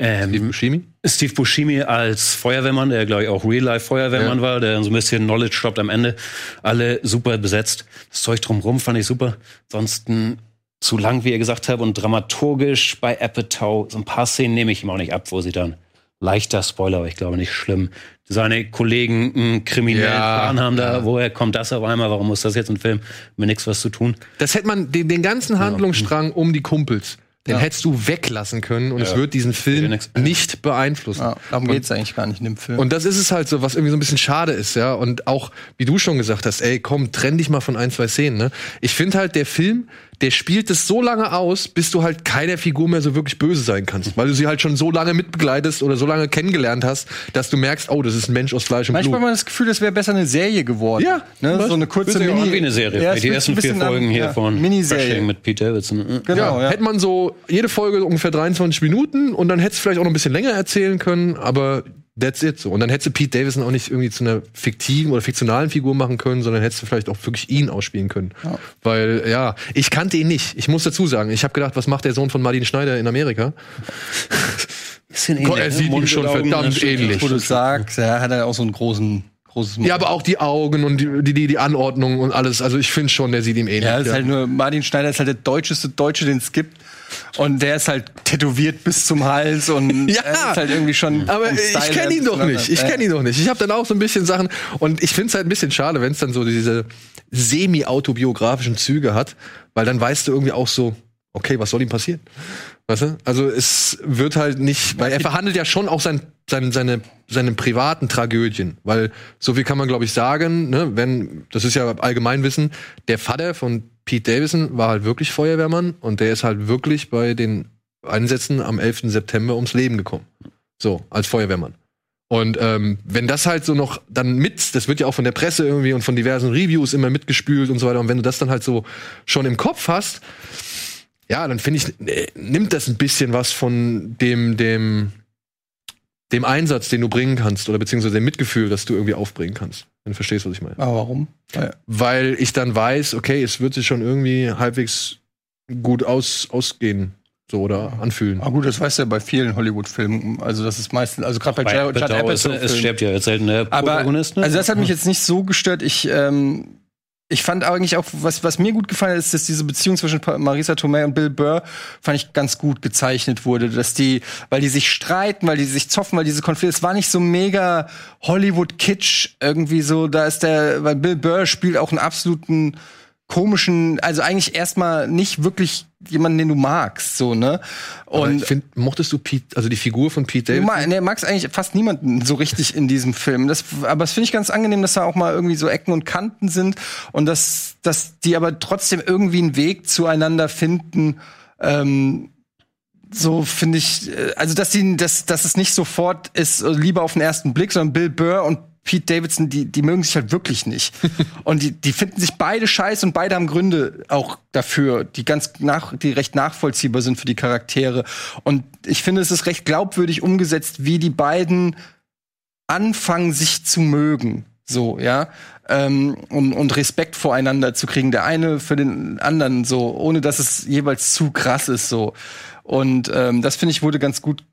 Ähm, Steve Buscemi? Steve Buscemi als Feuerwehrmann, der glaube ich auch Real-Life-Feuerwehrmann Ja. war, der so ein bisschen Knowledge droppt am Ende. Alle super besetzt. Das Zeug drumrum fand ich super. Ansonsten zu lang, wie ihr gesagt habt, und dramaturgisch bei Apatow. So ein paar Szenen nehme ich ihm auch nicht ab, wo sie dann leichter Spoiler, aber ich glaube nicht schlimm. Seine Kollegen einen kriminellen Ja, Plan haben da, ja. woher kommt das auf einmal, warum muss das jetzt ein Film, mit nichts was zu tun. Das hätte man, den, den ganzen Handlungsstrang um die Kumpels, Den Ja. hättest du weglassen können und Ja. es wird diesen Film nicht beeinflussen. Ja, darum Und- geht's eigentlich gar nicht in dem Film. Und das ist es halt so, was irgendwie so ein bisschen schade ist, ja. Und auch, wie du schon gesagt hast, ey, komm, trenn dich mal von ein, zwei Szenen, ne? Ich finde halt, der Film, der spielt es so lange aus, bis du halt keiner Figur mehr so wirklich böse sein kannst. Weil du sie halt schon so lange mitbegleitest oder so lange kennengelernt hast, dass du merkst, oh, das ist ein Mensch aus Fleisch und Manchmal hat Blut. man das Gefühl, das wäre besser eine Serie geworden. Ja, ne? So eine kurze Mini an wie eine Serie. Ja, es die ersten vier Folgen an- hier ja, von Miniserie. Mit Pete Davidson. Genau, ja. Hätte man so jede Folge ungefähr 23 Minuten und dann hättest du vielleicht auch noch ein bisschen länger erzählen können, aber that's it so. Und dann hättest du Pete Davidson auch nicht irgendwie zu einer fiktiven oder fiktionalen Figur machen können, sondern hättest du vielleicht auch wirklich ihn ausspielen können. Weil, ja, ich kannte ihn nicht. Ich muss dazu sagen, ich habe gedacht, was macht der Sohn von Martin Schneider in Amerika? (laughs) Bisschen Gott, er sieht ihm schon verdammt ähnlich. Wo du sagst, ja, hat er auch so einen großen, Ja, aber auch die Augen und die, die, die Anordnung und alles. Also ich finde schon, der sieht ihm ähnlich. Ja, ist halt nur, Martin Schneider ist halt der deutscheste Deutsche, den es gibt. Und der ist halt tätowiert bis zum Hals und (laughs) Ja, ist halt irgendwie schon. Aber ich kenne ihn doch nicht. Ich kenne ihn doch nicht. Ich habe dann auch so ein bisschen Sachen und ich finde es halt ein bisschen schade, wenn es dann so diese semi-autobiografischen Züge hat, weil dann weißt du irgendwie auch so, okay, was soll ihm passieren? Weißt du? Also es wird halt nicht, weil er verhandelt ja schon auch sein, sein, seine, seine privaten Tragödien, weil so viel kann man glaube ich sagen, ne, wenn, das ist ja Allgemeinwissen, der Vater von Pete Davidson war halt wirklich Feuerwehrmann und der ist halt wirklich bei den Einsätzen am 11. September ums Leben gekommen. So, als Feuerwehrmann. Und ähm, wenn das halt so noch dann mit, das wird ja auch von der Presse irgendwie und von diversen Reviews immer mitgespült und so weiter, und wenn du das dann halt so schon im Kopf hast, ja, dann finde ich, äh, nimmt das ein bisschen was von dem, dem, dem Einsatz, den du bringen kannst, oder beziehungsweise dem Mitgefühl, das du irgendwie aufbringen kannst. Wenn du verstehst, was ich meine. Aber warum? Ja. Weil ich dann weiß, okay, es wird sich schon irgendwie halbwegs gut aus, ausgehen, so oder anfühlen. Aber gut, das weißt du ja bei vielen Hollywood-Filmen. Also, das ist meistens, also gerade bei, Bei Judd Apatow. es Filmen. stirbt ja jetzt selten der Aber, Protagonist. ne? also das hat mich jetzt nicht so gestört. Ich, ähm, ich fand eigentlich auch, was, was mir gut gefallen ist, dass diese Beziehung zwischen Marisa Tomei und Bill Burr, fand ich ganz gut gezeichnet wurde. Dass die, weil die sich streiten, weil die sich zoffen, weil diese Konflikte, es war nicht so mega Hollywood-Kitsch irgendwie so, da ist der, weil Bill Burr spielt auch einen absoluten komischen, also eigentlich erstmal nicht wirklich jemanden, den du magst, so, ne? Aber Und ich find, mochtest du Pete, also die Figur von Pete Du Davidson? ma- nee, magst eigentlich fast niemanden so richtig in diesem Film. Das, aber das finde ich ganz angenehm, dass da auch mal irgendwie so Ecken und Kanten sind und dass, dass die aber trotzdem irgendwie einen Weg zueinander finden. Ähm, so finde ich, äh, also dass die, dass, dass es nicht sofort ist, äh, lieber auf den ersten Blick, sondern Bill Burr und Pete Davidson, die, die mögen sich halt wirklich nicht. (laughs) und die, die finden sich beide scheiße und beide haben Gründe auch dafür, die ganz nach, die recht nachvollziehbar sind für die Charaktere. Und ich finde, es ist recht glaubwürdig umgesetzt, wie die beiden anfangen, sich zu mögen. So, ja. Ähm, und, und Respekt voreinander zu kriegen. Der eine für den anderen, so, ohne dass es jeweils zu krass ist, so. Und ähm, das finde ich wurde ganz gut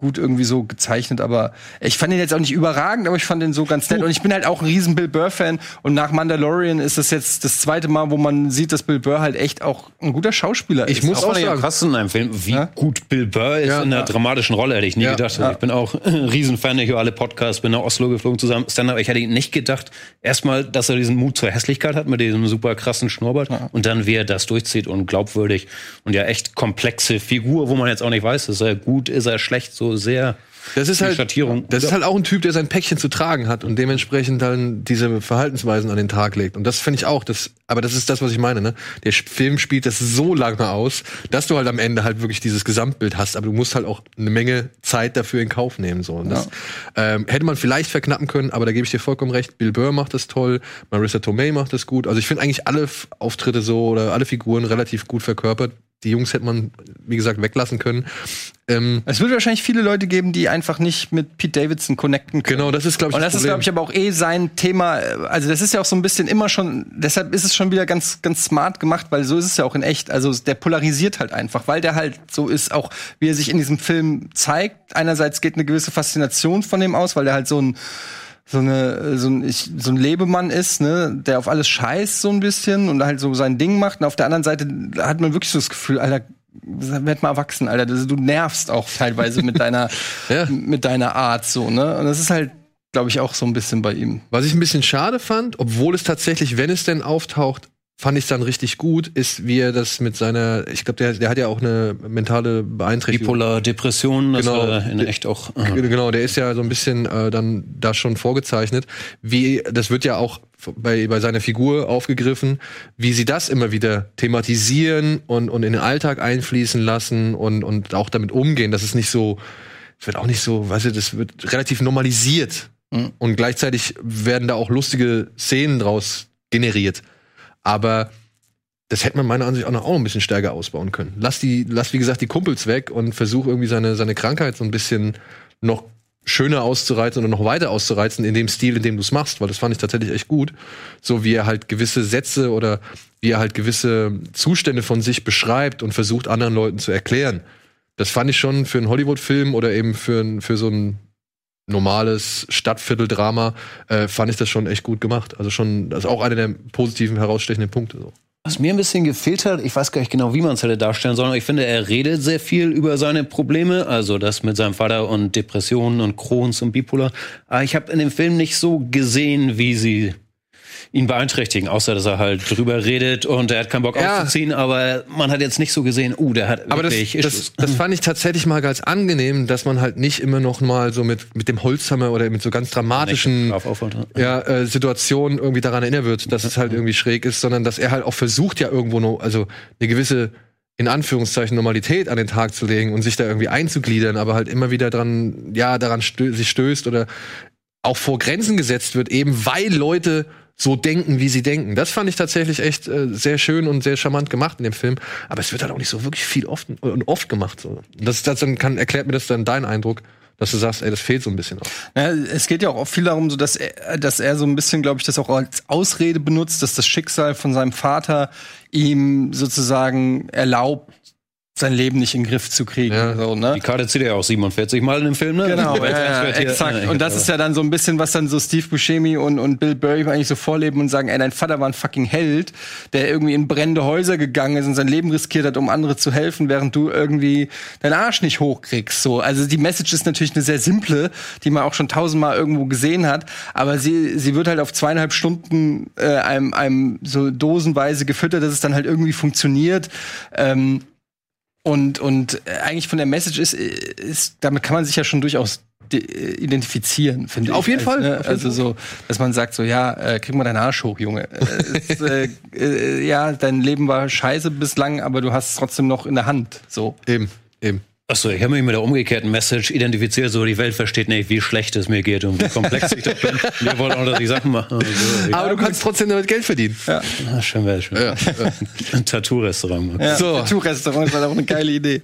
gut irgendwie so gezeichnet, aber ich fand ihn jetzt auch nicht überragend, aber ich fand ihn so ganz nett. Und ich bin halt auch ein riesen Bill Burr-Fan. Und nach Mandalorian ist das jetzt das zweite Mal, wo man sieht, dass Bill Burr halt echt auch ein guter Schauspieler Ich ist. muss Das auch ich ja sagen, krass in einem Film, wie Ja? gut Bill Burr ist Ja. in einer dramatischen Rolle, hätte ich nie Ja. gedacht. Also Ich bin auch (laughs) ein Riesenfan, ich höre alle Podcasts, bin nach Oslo geflogen zusammen, Stand-up. Ich hätte nicht gedacht, erstmal, dass er diesen Mut zur Hässlichkeit hat mit diesem super krassen Schnurrbart und dann, wie er das durchzieht und glaubwürdig und ja echt komplexe Figur, wo man jetzt auch nicht weiß, ist er gut, ist er schlecht, so sehr Das ist halt, Schattierung. das ist halt auch ein Typ, der sein Päckchen zu tragen hat und dementsprechend dann diese Verhaltensweisen an den Tag legt. Und das finde ich auch, das, aber das ist das, was ich meine, ne? Der Film spielt das so lange aus, dass du halt am Ende halt wirklich dieses Gesamtbild hast, aber du musst halt auch eine Menge Zeit dafür in Kauf nehmen, so. Und das, ähm, hätte man vielleicht verknappen können, aber da gebe ich dir vollkommen recht. Bill Burr macht das toll, Marissa Tomei macht das gut. Also ich finde eigentlich alle F- Auftritte so oder alle Figuren relativ gut verkörpert. Die Jungs hätte man, wie gesagt, weglassen können. Ähm, Es wird wahrscheinlich viele Leute geben, die einfach nicht mit Pete Davidson connecten können. genau, das ist, glaube ich, Und das ist, Problem. glaube ich, aber auch eh sein Thema. Also, das ist ja auch so ein bisschen immer schon, deshalb ist es schon wieder ganz, ganz smart gemacht, weil so ist es ja auch in echt. Also, der polarisiert halt einfach, weil der halt so ist, auch wie er sich in diesem Film zeigt. Einerseits geht eine gewisse Faszination von dem aus, weil der halt so ein, so eine so ein, ich, so ein Lebemann ist, ne, der auf alles scheißt so ein bisschen und halt so sein Ding macht. Und auf der anderen Seite hat man wirklich so das Gefühl, Alter, werd mal erwachsen, Alter. Du nervst auch teilweise mit deiner (laughs) Ja. mit deiner Art so, ne? Und das ist halt, glaube ich, auch so ein bisschen bei ihm. Was ich ein bisschen schade fand, obwohl es tatsächlich, wenn es denn auftaucht, fand ich dann richtig gut, ist, wie er das mit seiner, ich glaube, der, der hat ja auch eine mentale Beeinträchtigung. Bipolar Depression, das Genau. war in echt auch. G- Genau, der ist ja so ein bisschen äh, dann da schon vorgezeichnet. Wie, das wird ja auch bei, bei seiner Figur aufgegriffen, wie sie das immer wieder thematisieren und, und in den Alltag einfließen lassen und, und auch damit umgehen. Das ist nicht so, es wird auch nicht so, weißt du, das wird relativ normalisiert. Mhm. Und gleichzeitig werden da auch lustige Szenen draus generiert. Aber das hätte man meiner Ansicht nach auch noch ein bisschen stärker ausbauen können. Lass die, lass wie gesagt die Kumpels weg und versuch irgendwie seine, seine Krankheit so ein bisschen noch schöner auszureizen oder noch weiter auszureizen in dem Stil, in dem du es machst, weil das fand ich tatsächlich echt gut. So wie er halt gewisse Sätze oder wie er halt gewisse Zustände von sich beschreibt und versucht anderen Leuten zu erklären. Das fand ich schon für einen Hollywood-Film oder eben für, für so ein normales Stadtvierteldrama, äh, fand ich das schon echt gut gemacht. Also schon, das ist auch einer der positiven, herausstechenden Punkte. So. Was mir ein bisschen gefehlt hat, ich weiß gar nicht genau, wie man es hätte darstellen sollen, aber ich finde, er redet sehr viel über seine Probleme, also das mit seinem Vater und Depressionen und Crohns und Bipolar. Aber ich habe in dem Film nicht so gesehen, wie sie ihn beeinträchtigen, außer dass er halt drüber redet und er hat keinen Bock Ja. auszuziehen, aber man hat jetzt nicht so gesehen, uh, der hat Aber das, wirklich das, Issues. das fand ich tatsächlich mal ganz angenehm, dass man halt nicht immer noch mal so mit, mit dem Holzhammer oder mit so ganz dramatischen ja, äh, Situationen irgendwie daran erinnert wird, dass es halt irgendwie schräg ist, sondern dass er halt auch versucht, ja irgendwo noch, also eine gewisse, in Anführungszeichen, Normalität an den Tag zu legen und sich da irgendwie einzugliedern, aber halt immer wieder dran, ja, daran stö sich stößt oder auch vor Grenzen gesetzt wird, eben weil Leute so denken, wie sie denken. Das fand ich tatsächlich echt äh, sehr schön und sehr charmant gemacht in dem Film. Aber es wird halt auch nicht so wirklich viel oft und oft gemacht. So. Das, das dann kann, erklärt mir das dann dein Eindruck, dass du sagst, ey, das fehlt so ein bisschen auch. Ja, es geht ja auch viel darum, so dass er, dass er so ein bisschen, glaube ich, das auch als Ausrede benutzt, dass das Schicksal von seinem Vater ihm sozusagen erlaubt, sein Leben nicht in den Griff zu kriegen. Ja. So, ne? Die Karte zieht er ja auch 47 Mal in dem Film, ne? Genau, (laughs) ja, ja, exakt. Und das ist ja dann so ein bisschen, was dann so Steve Buscemi und, und Bill Burry eigentlich so vorleben und sagen, ey, dein Vater war ein fucking Held, der irgendwie in brennende Häuser gegangen ist und sein Leben riskiert hat, um andere zu helfen, während du irgendwie deinen Arsch nicht hochkriegst. So, also die Message ist natürlich eine sehr simple, die man auch schon tausendmal irgendwo gesehen hat, aber sie, sie wird halt auf zweieinhalb Stunden äh, einem, einem so dosenweise gefüttert, dass es dann halt irgendwie funktioniert. Ähm, und, und äh, eigentlich von der Message ist, ist, damit kann man sich ja schon durchaus äh, identifizieren, finde ich. Auf jeden Fall, Ne? auf jeden Also Fall. so, dass man sagt so, ja, äh, krieg mal deinen Arsch hoch, Junge. Äh, es, äh, (laughs) äh, ja, dein Leben war scheiße bislang, aber du hast es trotzdem noch in der Hand. So. Eben, eben. Achso, ich habe mich mit der umgekehrten Message identifiziert, so die Welt versteht nicht, wie schlecht es mir geht und wie komplex ich doch bin. (laughs) Wir wollen auch, dass ich Sachen mache. Also, Aber du kannst trotzdem damit Geld verdienen. Ja. Ah, schön wäre schön. Ja. Ein Tattoo-Restaurant. Ja, So. Tattoo-Restaurant ist halt auch eine geile Idee.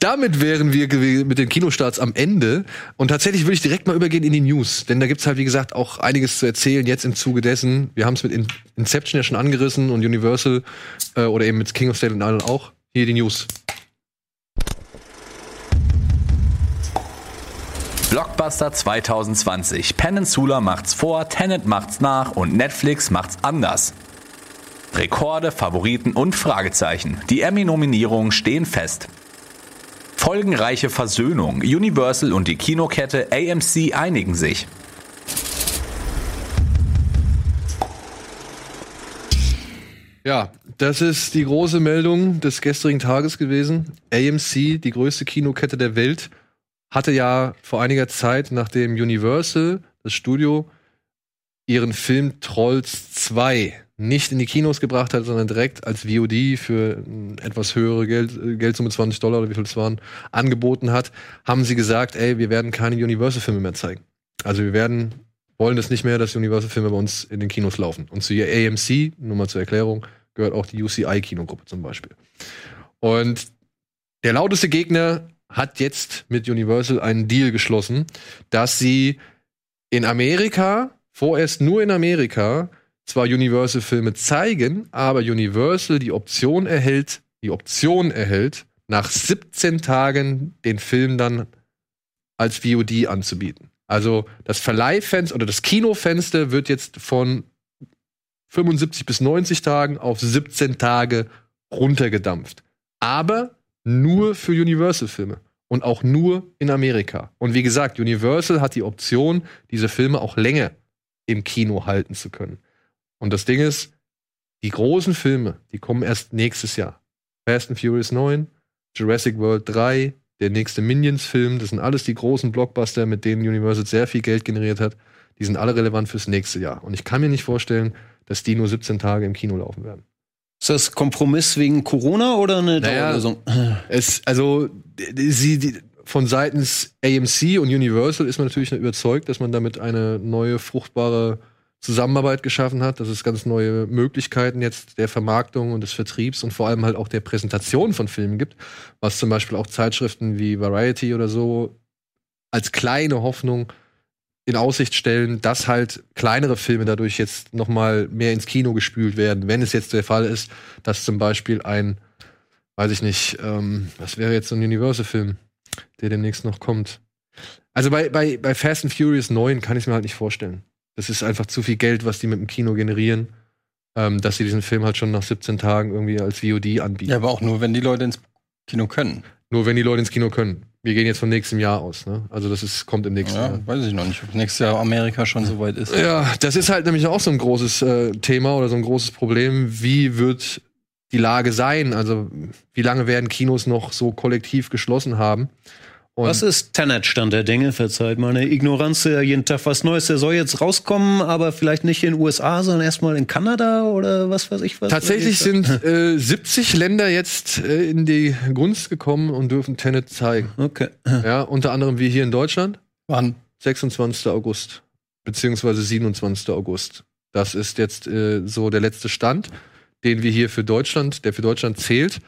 Damit wären wir mit den Kinostarts am Ende. Und tatsächlich würde ich direkt mal übergehen in die News. Denn da gibt's halt, wie gesagt, auch einiges zu erzählen jetzt im Zuge dessen. Wir haben es mit In Inception ja schon angerissen und Universal äh, oder eben mit King of Staten Island auch. Hier die News. Blockbuster 2020. Peninsula macht's vor, Tenet macht's nach und Netflix macht's anders. Rekorde, Favoriten und Fragezeichen. Die Emmy-Nominierungen stehen fest. Folgenreiche Versöhnung. Universal und die Kinokette AMC einigen sich. Ja, das ist die große Meldung des gestrigen Tages gewesen. AMC, die größte Kinokette der Welt, hatte ja vor einiger Zeit, nachdem Universal, das Studio, ihren Film Trolls 2 nicht in die Kinos gebracht hat, sondern direkt als VOD für eine etwas höhere Geld, äh, Geldsumme 20 Dollar oder wie viel es waren, angeboten hat, haben sie gesagt, ey, wir werden keine Universal-Filme mehr zeigen. Also wir werden, wollen es nicht mehr, dass Universal-Filme bei uns in den Kinos laufen. Und zu AMC, nur mal zur Erklärung, gehört auch die UCI-Kinogruppe zum Beispiel. Und der lauteste Gegner hat jetzt mit Universal einen Deal geschlossen, dass sie in Amerika, vorerst nur in Amerika, zwar Universal-Filme zeigen, aber Universal die Option erhält, die Option erhält, nach 17 Tagen den Film dann als VOD anzubieten. Also das Verleihfenster oder das Kinofenster wird jetzt von 75 bis 90 Tagen auf 17 Tage runtergedampft. Aber nur für Universal-Filme und auch nur in Amerika. Und wie gesagt, Universal hat die Option, diese Filme auch länger im Kino halten zu können. Und das Ding ist, Die großen Filme, die kommen erst nächstes Jahr. Fast and Furious 9, Jurassic World 3, der nächste Minions-Film, das sind alles die großen Blockbuster, mit denen Universal sehr viel Geld generiert hat. Die sind alle relevant fürs nächste Jahr. Und ich kann mir nicht vorstellen, dass die nur 17 Tage im Kino laufen werden. Ist das Kompromiss wegen Corona oder eine Naja, Dauerlösung? Es, also, sie, die, von seitens AMC und Universal ist man natürlich überzeugt, dass man damit eine neue, fruchtbare Zusammenarbeit geschaffen hat, dass es ganz neue Möglichkeiten jetzt der Vermarktung und des Vertriebs und vor allem halt auch der Präsentation von Filmen gibt, was zum Beispiel auch Zeitschriften wie Variety oder so als kleine Hoffnung in Aussicht stellen, dass halt kleinere Filme dadurch jetzt noch mal mehr ins Kino gespült werden, wenn es jetzt der Fall ist, dass zum Beispiel ein weiß ich nicht, ähm, was wäre jetzt so ein Universal-Film, der demnächst noch kommt. Also bei, bei, bei Fast and Furious 9 kann ich mir halt nicht vorstellen. Das ist einfach zu viel Geld, was die mit dem Kino generieren, ähm, dass sie diesen Film halt schon nach 17 Tagen irgendwie als VOD anbieten. Ja, aber auch nur, wenn die Leute ins Kino können. Nur wenn die Leute ins Kino können. Wir gehen jetzt vom nächsten Jahr aus, ne? Also das ist, kommt im nächsten Ja, Jahr. weiß ich noch nicht, ob nächstes Jahr Amerika schon so weit ist. Ja, das ist halt nämlich auch so ein großes äh, Thema oder so ein großes Problem. Wie wird die Lage sein? Also, wie lange werden Kinos noch so kollektiv geschlossen haben? Und Was ist Tenet-Stand der Dinge? Verzeiht meine Ignoranz, ja, jeden Tag was Neues. Der soll jetzt rauskommen, aber vielleicht nicht in den USA, sondern erstmal in Kanada oder was weiß ich was. tatsächlich sind äh, 70 Länder jetzt äh, in die Gunst gekommen und dürfen Tenet zeigen. Okay. Ja, unter anderem wir hier in Deutschland. Wann? 26. August, beziehungsweise 27. August. Das ist jetzt äh, so der letzte Stand, den wir hier für Deutschland, der für Deutschland zählt.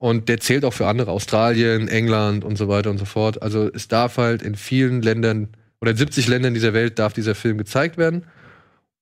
Und der zählt auch für andere, Australien, England und so weiter und so fort. Also es darf halt in vielen Ländern oder in 70 Ländern dieser Welt darf dieser Film gezeigt werden.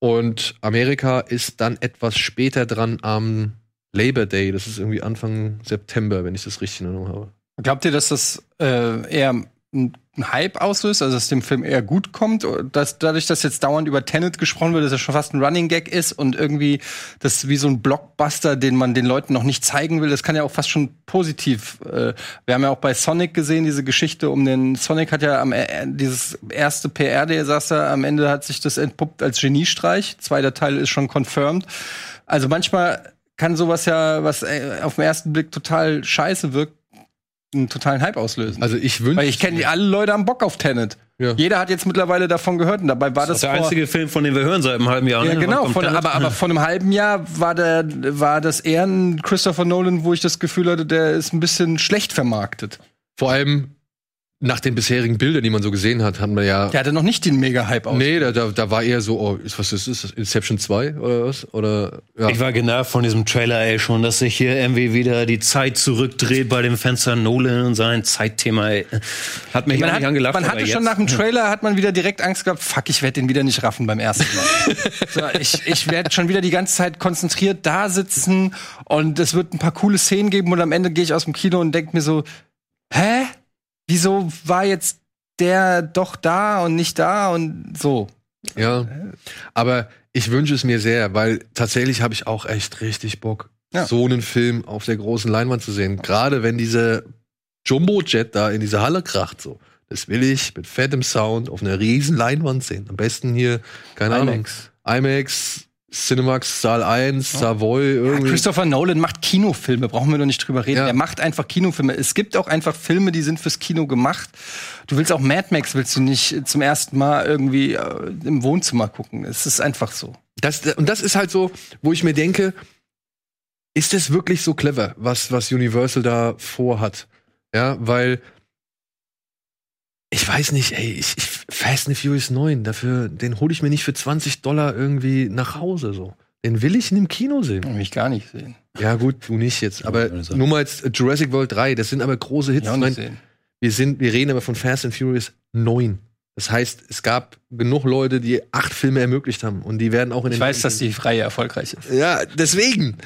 Und Amerika ist dann etwas später dran am Labor Day. Das ist irgendwie Anfang September, wenn ich das richtig in Erinnerung habe. Glaubt ihr, dass das äh, eher ein Hype auslöst, also dass dem Film eher gut kommt, dass dadurch, dass jetzt dauernd über Tenet gesprochen wird, dass er schon fast ein Running Gag ist und irgendwie das wie so ein Blockbuster, den man den Leuten noch nicht zeigen will, das kann ja auch fast schon positiv. Äh, wir haben ja auch bei Sonic gesehen diese Geschichte um den Sonic hat ja am äh, dieses erste PR-Desaster am Ende hat sich das entpuppt als Geniestreich. Zweiter Teil ist schon confirmed. Also manchmal kann sowas ja, was äh, auf den ersten Blick total scheiße wirkt, einen totalen Hype auslösen. Also ich wünsche. Weil ich kenne alle Leute haben Bock auf Tenet. Ja. Jeder hat jetzt mittlerweile davon gehört und dabei war Das das, ist der vor, einzige Film, von dem wir hören seit einem halben Jahr. ja, ne? genau, von, aber, aber von einem halben Jahr war der war das eher ein Christopher Nolan, wo ich das Gefühl hatte, der ist ein bisschen schlecht vermarktet. Vor allem nach den bisherigen Bildern, die man so gesehen hat, haben wir ja. Der hatte noch nicht den Mega-Hype aus. nee, da, da, da war eher so, oh, ist, was ist das? Inception 2 oder was? Oder ja. Ich war genervt von diesem Trailer, ey, schon, dass sich hier irgendwie wieder die Zeit zurückdreht bei dem Fenster Nolan und sein Zeitthema, ey. Hat mich Man, auch hat, nicht angelacht. man hatte jetzt- schon nach dem Trailer hat man wieder direkt Angst gehabt, fuck, ich werde den wieder nicht raffen beim ersten Mal. (laughs) so, ich ich werde schon wieder die ganze Zeit konzentriert da sitzen und es wird ein paar coole Szenen geben und am Ende gehe ich aus dem Kino und denke mir so, hä? Wieso war jetzt der doch da und nicht da und so? ja. Aber ich wünsche es mir sehr, weil tatsächlich habe ich auch echt richtig Bock, Ja. so einen Film auf der großen Leinwand zu sehen. Gerade wenn diese Jumbo-Jet da in diese Halle kracht, so. Das will ich mit fettem Sound auf einer riesen Leinwand sehen. Am besten hier, keine IMAX. Ahnung, IMAX, Cinemax, Saal 1, Savoy, irgendwie. Christopher Nolan macht Kinofilme, brauchen wir doch nicht drüber reden. Ja. Er macht einfach Kinofilme. Es gibt auch einfach Filme, die sind fürs Kino gemacht. Du willst auch Mad Max, willst du nicht zum ersten Mal irgendwie äh, im Wohnzimmer gucken. Es ist einfach so. Das, und das ist halt so, wo ich mir denke, ist das wirklich so clever, was, was Universal da vorhat? Ja, weil ich weiß nicht, ey, ich, ich Fast and Furious 9, dafür, den hole ich mir nicht für 20 Dollar irgendwie nach Hause so. Den will ich in dem Kino sehen. Will ich gar nicht sehen. Ja, gut, du nicht jetzt. Aber ich nur mal jetzt Jurassic World 3, das sind aber große Hits. Ich nicht sehen. wir, sind, wir reden aber von Fast and Furious 9. Das heißt, es gab genug Leute, die acht Filme ermöglicht haben. Und die werden auch in Ich den weiß, dass die Reihe erfolgreich ist. Ja, deswegen.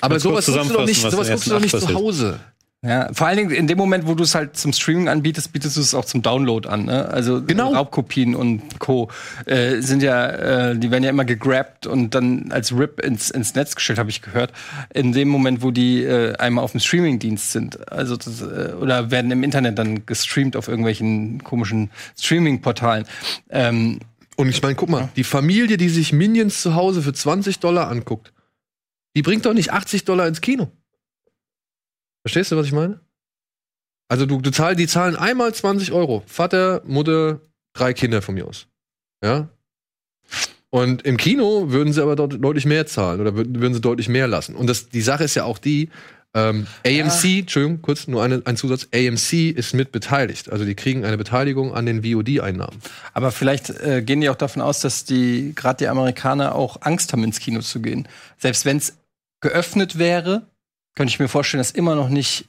Aber sowas guckst du doch nicht, sowas guckst du doch nicht zu Hause. Ja, vor allen Dingen in dem Moment, wo du es halt zum Streaming anbietest, bietest du es auch zum Download an. Ne? Also Genau. Raubkopien und Co. Äh, sind ja, äh, die werden ja immer gegrabt und dann als RIP ins, ins Netz gestellt, habe ich gehört. In dem Moment, wo die äh, einmal auf dem Streamingdienst sind, also das, äh, oder werden im Internet dann gestreamt auf irgendwelchen komischen Streaming-Portalen. Ähm, Und ich meine, guck mal, die Familie, die sich Minions zu Hause für 20 Dollar anguckt, Die bringt doch nicht 80 Dollar ins Kino. Verstehst du, was ich meine? Also du, du zahlst, die zahlen einmal 20 Euro. Vater, Mutter, drei Kinder von mir aus. Ja? Und im Kino würden sie aber dort deutlich mehr zahlen oder würden, sie deutlich mehr lassen. Und das, die Sache ist ja auch die, ähm, AMC, Entschuldigung, kurz nur eine, ein Zusatz, AMC ist mit beteiligt. Also die kriegen eine Beteiligung an den VOD-Einnahmen. Aber vielleicht äh, gehen die auch davon aus, dass die gerade die Amerikaner auch Angst haben, ins Kino zu gehen. Selbst wenn es geöffnet wäre, könnte ich mir vorstellen, dass immer noch nicht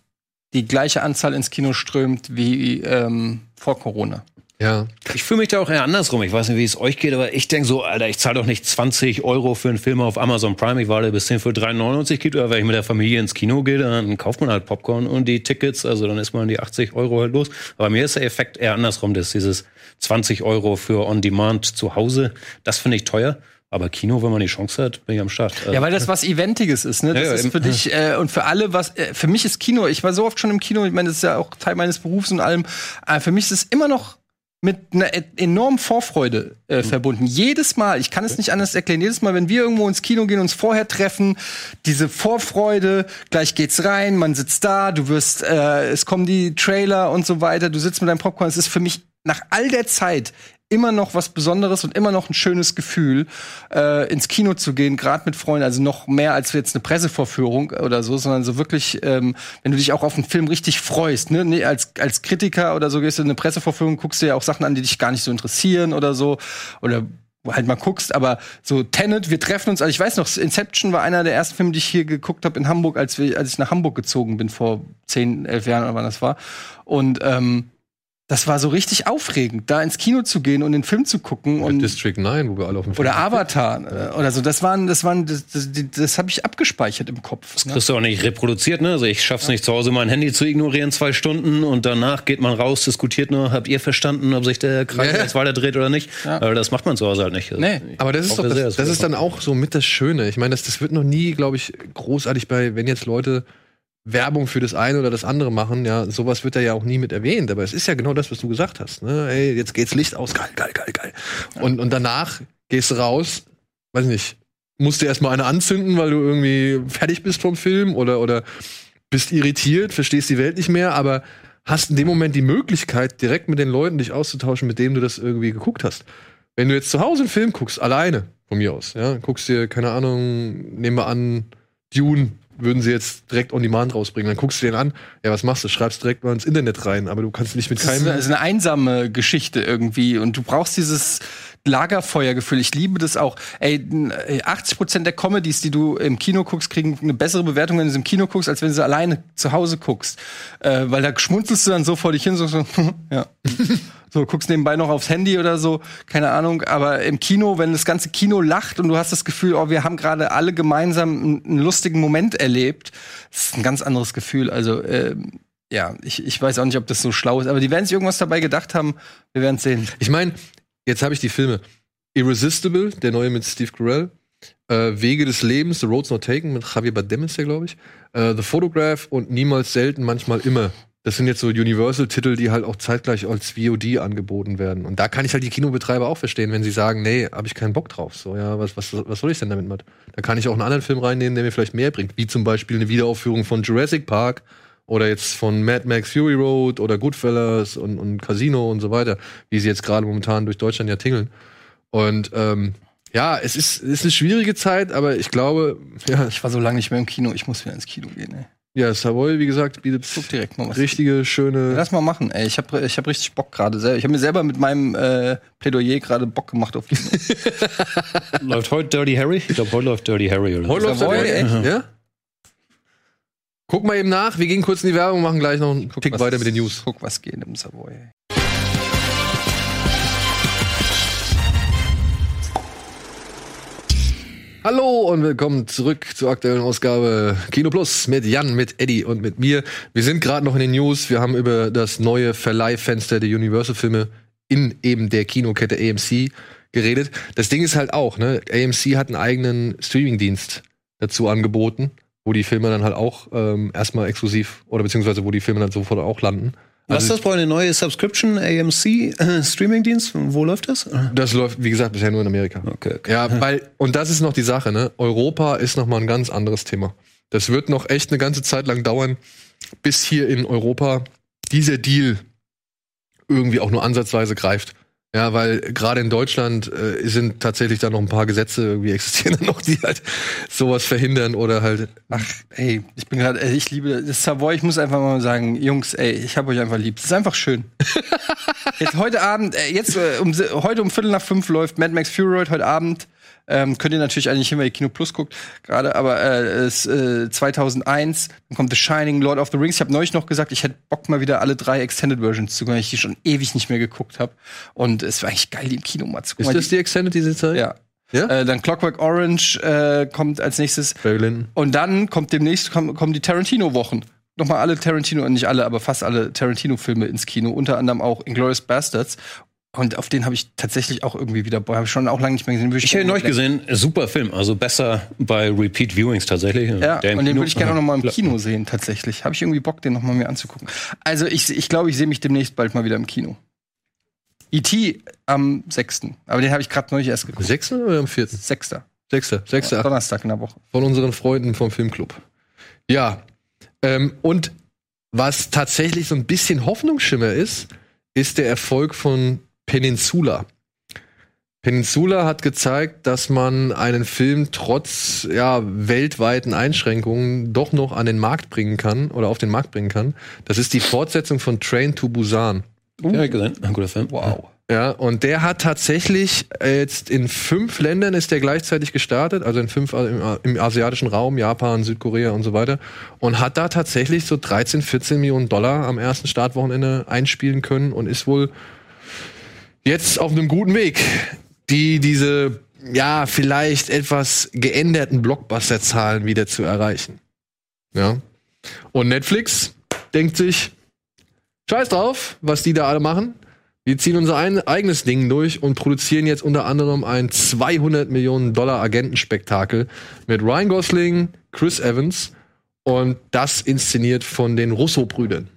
die gleiche Anzahl ins Kino strömt wie ähm, vor Corona. Ja. Ich fühle mich da auch eher andersrum. Ich weiß nicht, wie es euch geht, aber ich denke so, Alter, ich zahle doch nicht 20 Euro für einen Film auf Amazon Prime. Ich warte bis den für 3,99 gibt. Oder wenn ich mit der Familie ins Kino gehe, dann kauft man halt Popcorn und die Tickets. Also dann ist man die 80 Euro halt los. Aber mir ist der Effekt eher andersrum, dass dieses 20 Euro für On Demand zu Hause, das finde ich teuer. Aber Kino, wenn man die Chance hat, bin ich am Start. Ja, weil das was Eventiges ist, ne? Das Ja, ja, ist für dich äh, und für alle was. Äh, für mich ist Kino. Ich war so oft schon im Kino. Ich meine, das ist ja auch Teil meines Berufs und allem. Äh, für mich ist es immer noch mit einer e- enormen Vorfreude äh, verbunden. Jedes Mal, ich kann es nicht anders erklären, jedes Mal, wenn wir irgendwo ins Kino gehen, uns vorher treffen, diese Vorfreude, gleich geht's rein, man sitzt da, du wirst, äh, es kommen die Trailer und so weiter, du sitzt mit deinem Popcorn, es ist für mich nach all der Zeit immer noch was Besonderes und immer noch ein schönes Gefühl, äh, ins Kino zu gehen, gerade mit Freunden. Also noch mehr als jetzt eine Pressevorführung oder so, sondern so wirklich, ähm, wenn du dich auch auf einen Film richtig freust. Ne? Nee, als, als Kritiker oder so gehst du in eine Pressevorführung, guckst dir ja auch Sachen an, die dich gar nicht so interessieren oder so. Oder halt mal guckst, aber so Tenet, wir treffen uns, also ich weiß noch, Inception war einer der ersten Filme, die ich hier geguckt habe in Hamburg, als, wir, als ich nach Hamburg gezogen bin vor zehn, elf Jahren oder wann das war. Und ähm, das war so richtig aufregend, da ins Kino zu gehen und den Film zu gucken Und und District 9, wo wir alle auf dem Film oder Avatar äh, oder so. Das waren, das waren, das, das, das habe ich abgespeichert im Kopf. Ne? Kriegst du auch nicht reproduziert, ne? Also ich schaff's nicht zu Hause mein Handy zu ignorieren zwei Stunden und danach geht man raus, diskutiert nur, habt ihr verstanden, ob sich der Kreis Ja. jetzt weiterdreht oder nicht? Ja. Aber das macht man zu Hause halt nicht. Nee. Aber das ist doch, das, das ist dann auch so mit das Schöne. Ich meine, das, das wird noch nie, glaube ich, großartig bei, wenn jetzt Leute Werbung für das eine oder das andere machen, ja, sowas wird da ja auch nie mit erwähnt. Aber es ist ja genau das, was du gesagt hast. Ne? Ey, jetzt geht's Licht aus, geil, geil, geil, geil. Und, und danach gehst du raus, weiß nicht, musst du erstmal eine anzünden, weil du irgendwie fertig bist vom Film oder, oder bist irritiert, verstehst die Welt nicht mehr, aber hast in dem Moment die Möglichkeit, direkt mit den Leuten dich auszutauschen, mit denen du das irgendwie geguckt hast. Wenn du jetzt zu Hause einen Film guckst, alleine, von mir aus, ja, guckst dir, keine Ahnung, nehmen wir an, Dune würden sie jetzt direkt on demand rausbringen, dann guckst du den an, ja, was machst du? Schreibst direkt mal ins Internet rein, aber du kannst nicht mit Das keinem. eine, das ist eine einsame Geschichte irgendwie und du brauchst dieses Lagerfeuergefühl. Ich liebe das auch. Ey, n- ey, 80 Prozent der Comedies, die du im Kino guckst, kriegen eine bessere Bewertung, wenn du sie im Kino guckst, als wenn du sie alleine zu Hause guckst. Äh, weil da schmunzelst du dann so vor dich hin, so, so (laughs) ja. So, guckst nebenbei noch aufs Handy oder so, keine Ahnung. Aber im Kino, wenn das ganze Kino lacht und du hast das Gefühl, oh, wir haben gerade alle gemeinsam einen, lustigen Moment erlebt, das ist ein ganz anderes Gefühl. Also, ähm, ja, ich, ich weiß auch nicht, ob das so schlau ist, aber die werden sich irgendwas dabei gedacht haben. Wir werden sehen. Ich meine, jetzt habe ich die Filme Irresistible, der neue mit Steve Carell, äh, Wege des Lebens, The Road's Not Taken mit Javier Bardem ist der, glaube ich, äh, The Photograph und Niemals Selten, manchmal immer. Das sind jetzt so Universal-Titel, die halt auch zeitgleich als VOD angeboten werden. Und da kann ich halt die Kinobetreiber auch verstehen, wenn sie sagen, nee, habe ich keinen Bock drauf. So, ja, was, was, was soll ich denn damit, Matt? Da kann ich auch einen anderen Film reinnehmen, der mir vielleicht mehr bringt. Wie zum Beispiel eine Wiederaufführung von Jurassic Park oder jetzt von Mad Max Fury Road oder Goodfellas und, und Casino und so weiter, wie sie jetzt gerade momentan durch Deutschland ja tingeln. Und ähm, ja, es ist, es ist eine schwierige Zeit, aber ich glaube, (laughs) ja, Ich war so lange nicht mehr im Kino, ich muss wieder ins Kino gehen, ey. ja Savoy, wie gesagt, bietet Guck direkt mal was. richtige, schöne. Lass mal machen, ey. Ich habe ich hab richtig Bock gerade selber. Ich habe mir selber mit meinem äh, Plädoyer gerade Bock gemacht auf Kino. (laughs) Läuft heute Dirty Harry? Ich glaube, heute läuft Dirty Harry. Oder? Heute läuft Savoy, echt? echt? Ja? Guck mal eben nach, wir gehen kurz in die Werbung, machen gleich noch einen Guck, Tick weiter mit den News. Guck, was geht im Savoy. Hallo und willkommen zurück zur aktuellen Ausgabe Kino Plus mit Jan, mit Eddie und mit mir. Wir sind gerade noch in den News. Wir haben über das neue Verleihfenster der Universal-Filme in eben der Kinokette AMC geredet. Das Ding ist halt auch, ne? AMC hat einen eigenen Streamingdienst dazu angeboten, wo die Filme dann halt auch ähm, erstmal exklusiv oder beziehungsweise wo die Filme dann sofort auch landen. Was ist das bei eine neue Subscription AMC äh, Streaming-Dienst? Wo läuft das? Das läuft, wie gesagt, bisher nur in Amerika. Okay, okay. Ja, weil, und das ist noch die Sache, ne? Europa ist noch mal ein ganz anderes Thema. Das wird noch echt eine ganze Zeit lang dauern, bis hier in Europa dieser Deal irgendwie auch nur ansatzweise greift. Ja, weil gerade in Deutschland äh, sind tatsächlich da noch ein paar Gesetze irgendwie existieren (laughs) noch, die halt sowas verhindern oder halt. Ach, ey, ich bin gerade, ich liebe das Savoy. Ich muss einfach mal sagen, Jungs, ey, ich habe euch einfach lieb. Es ist einfach schön. (laughs) jetzt heute Abend, äh, jetzt äh, um, heute um Viertel nach fünf läuft Mad Max Fury Road heute Abend. Ähm, könnt ihr natürlich eigentlich hin, weil ihr Kino Plus guckt gerade, aber äh, es, äh, 2001, dann kommt The Shining, Lord of the Rings. Ich habe neulich noch gesagt, ich hätte Bock mal wieder alle drei Extended Versions zu gucken, weil ich die schon ewig nicht mehr geguckt habe. Und es war eigentlich geil, die im Kino mal zu gucken. Ist das die Extended diese Zeit? Ja. Ja? Äh, dann Clockwork Orange äh, kommt als nächstes. Lyndon. Und dann kommt demnächst kommen, kommen die Tarantino-Wochen. Nochmal alle Tarantino, nicht alle, aber fast alle Tarantino-Filme ins Kino, unter anderem auch Inglourious Bastards. Und auf den habe ich tatsächlich auch irgendwie wieder, habe ich schon auch lange nicht mehr gesehen. Ich habe ihn neulich gesehen, super Film, also besser bei Repeat Viewings tatsächlich. Ja, Der und den würde ich gerne auch noch mal im Ja. Kino sehen, tatsächlich. Habe ich irgendwie Bock, den noch mal mir anzugucken. Also ich, ich glaube, ich sehe mich demnächst bald mal wieder im Kino. E.T. am 6. Aber den habe ich gerade neulich erst Am geguckt. sechsten oder am vierten? 6. Sechster, sechster, Donnerstag in der Woche. von unseren Freunden vom Filmclub. Ja. Ähm, und was tatsächlich so ein bisschen Hoffnungsschimmer ist, ist der Erfolg von Peninsula. Peninsula hat gezeigt, dass man einen Film trotz ja, weltweiten Einschränkungen doch noch an den Markt bringen kann oder auf den Markt bringen kann. Das ist die Fortsetzung von Train to Busan. Ja, hab ich gesehen. Ein guter Film. Wow. Ja, und der hat tatsächlich äh, jetzt in fünf Ländern ist der gleichzeitig gestartet, also in fünf äh, im, im asiatischen Raum, Japan, Südkorea und so weiter, und hat da tatsächlich so 13, 14 Millionen Dollar am ersten Startwochenende einspielen können und ist wohl jetzt auf einem guten Weg, die diese ja vielleicht etwas geänderten Blockbuster-Zahlen wieder zu erreichen. Ja. Und Netflix denkt sich, Scheiß drauf, was die da alle machen. Wir ziehen unser ein, eigenes Ding durch und produzieren jetzt unter anderem ein 200 Millionen Dollar Agentenspektakel mit Ryan Gosling, Chris Evans und das inszeniert von den Russo-Brüdern.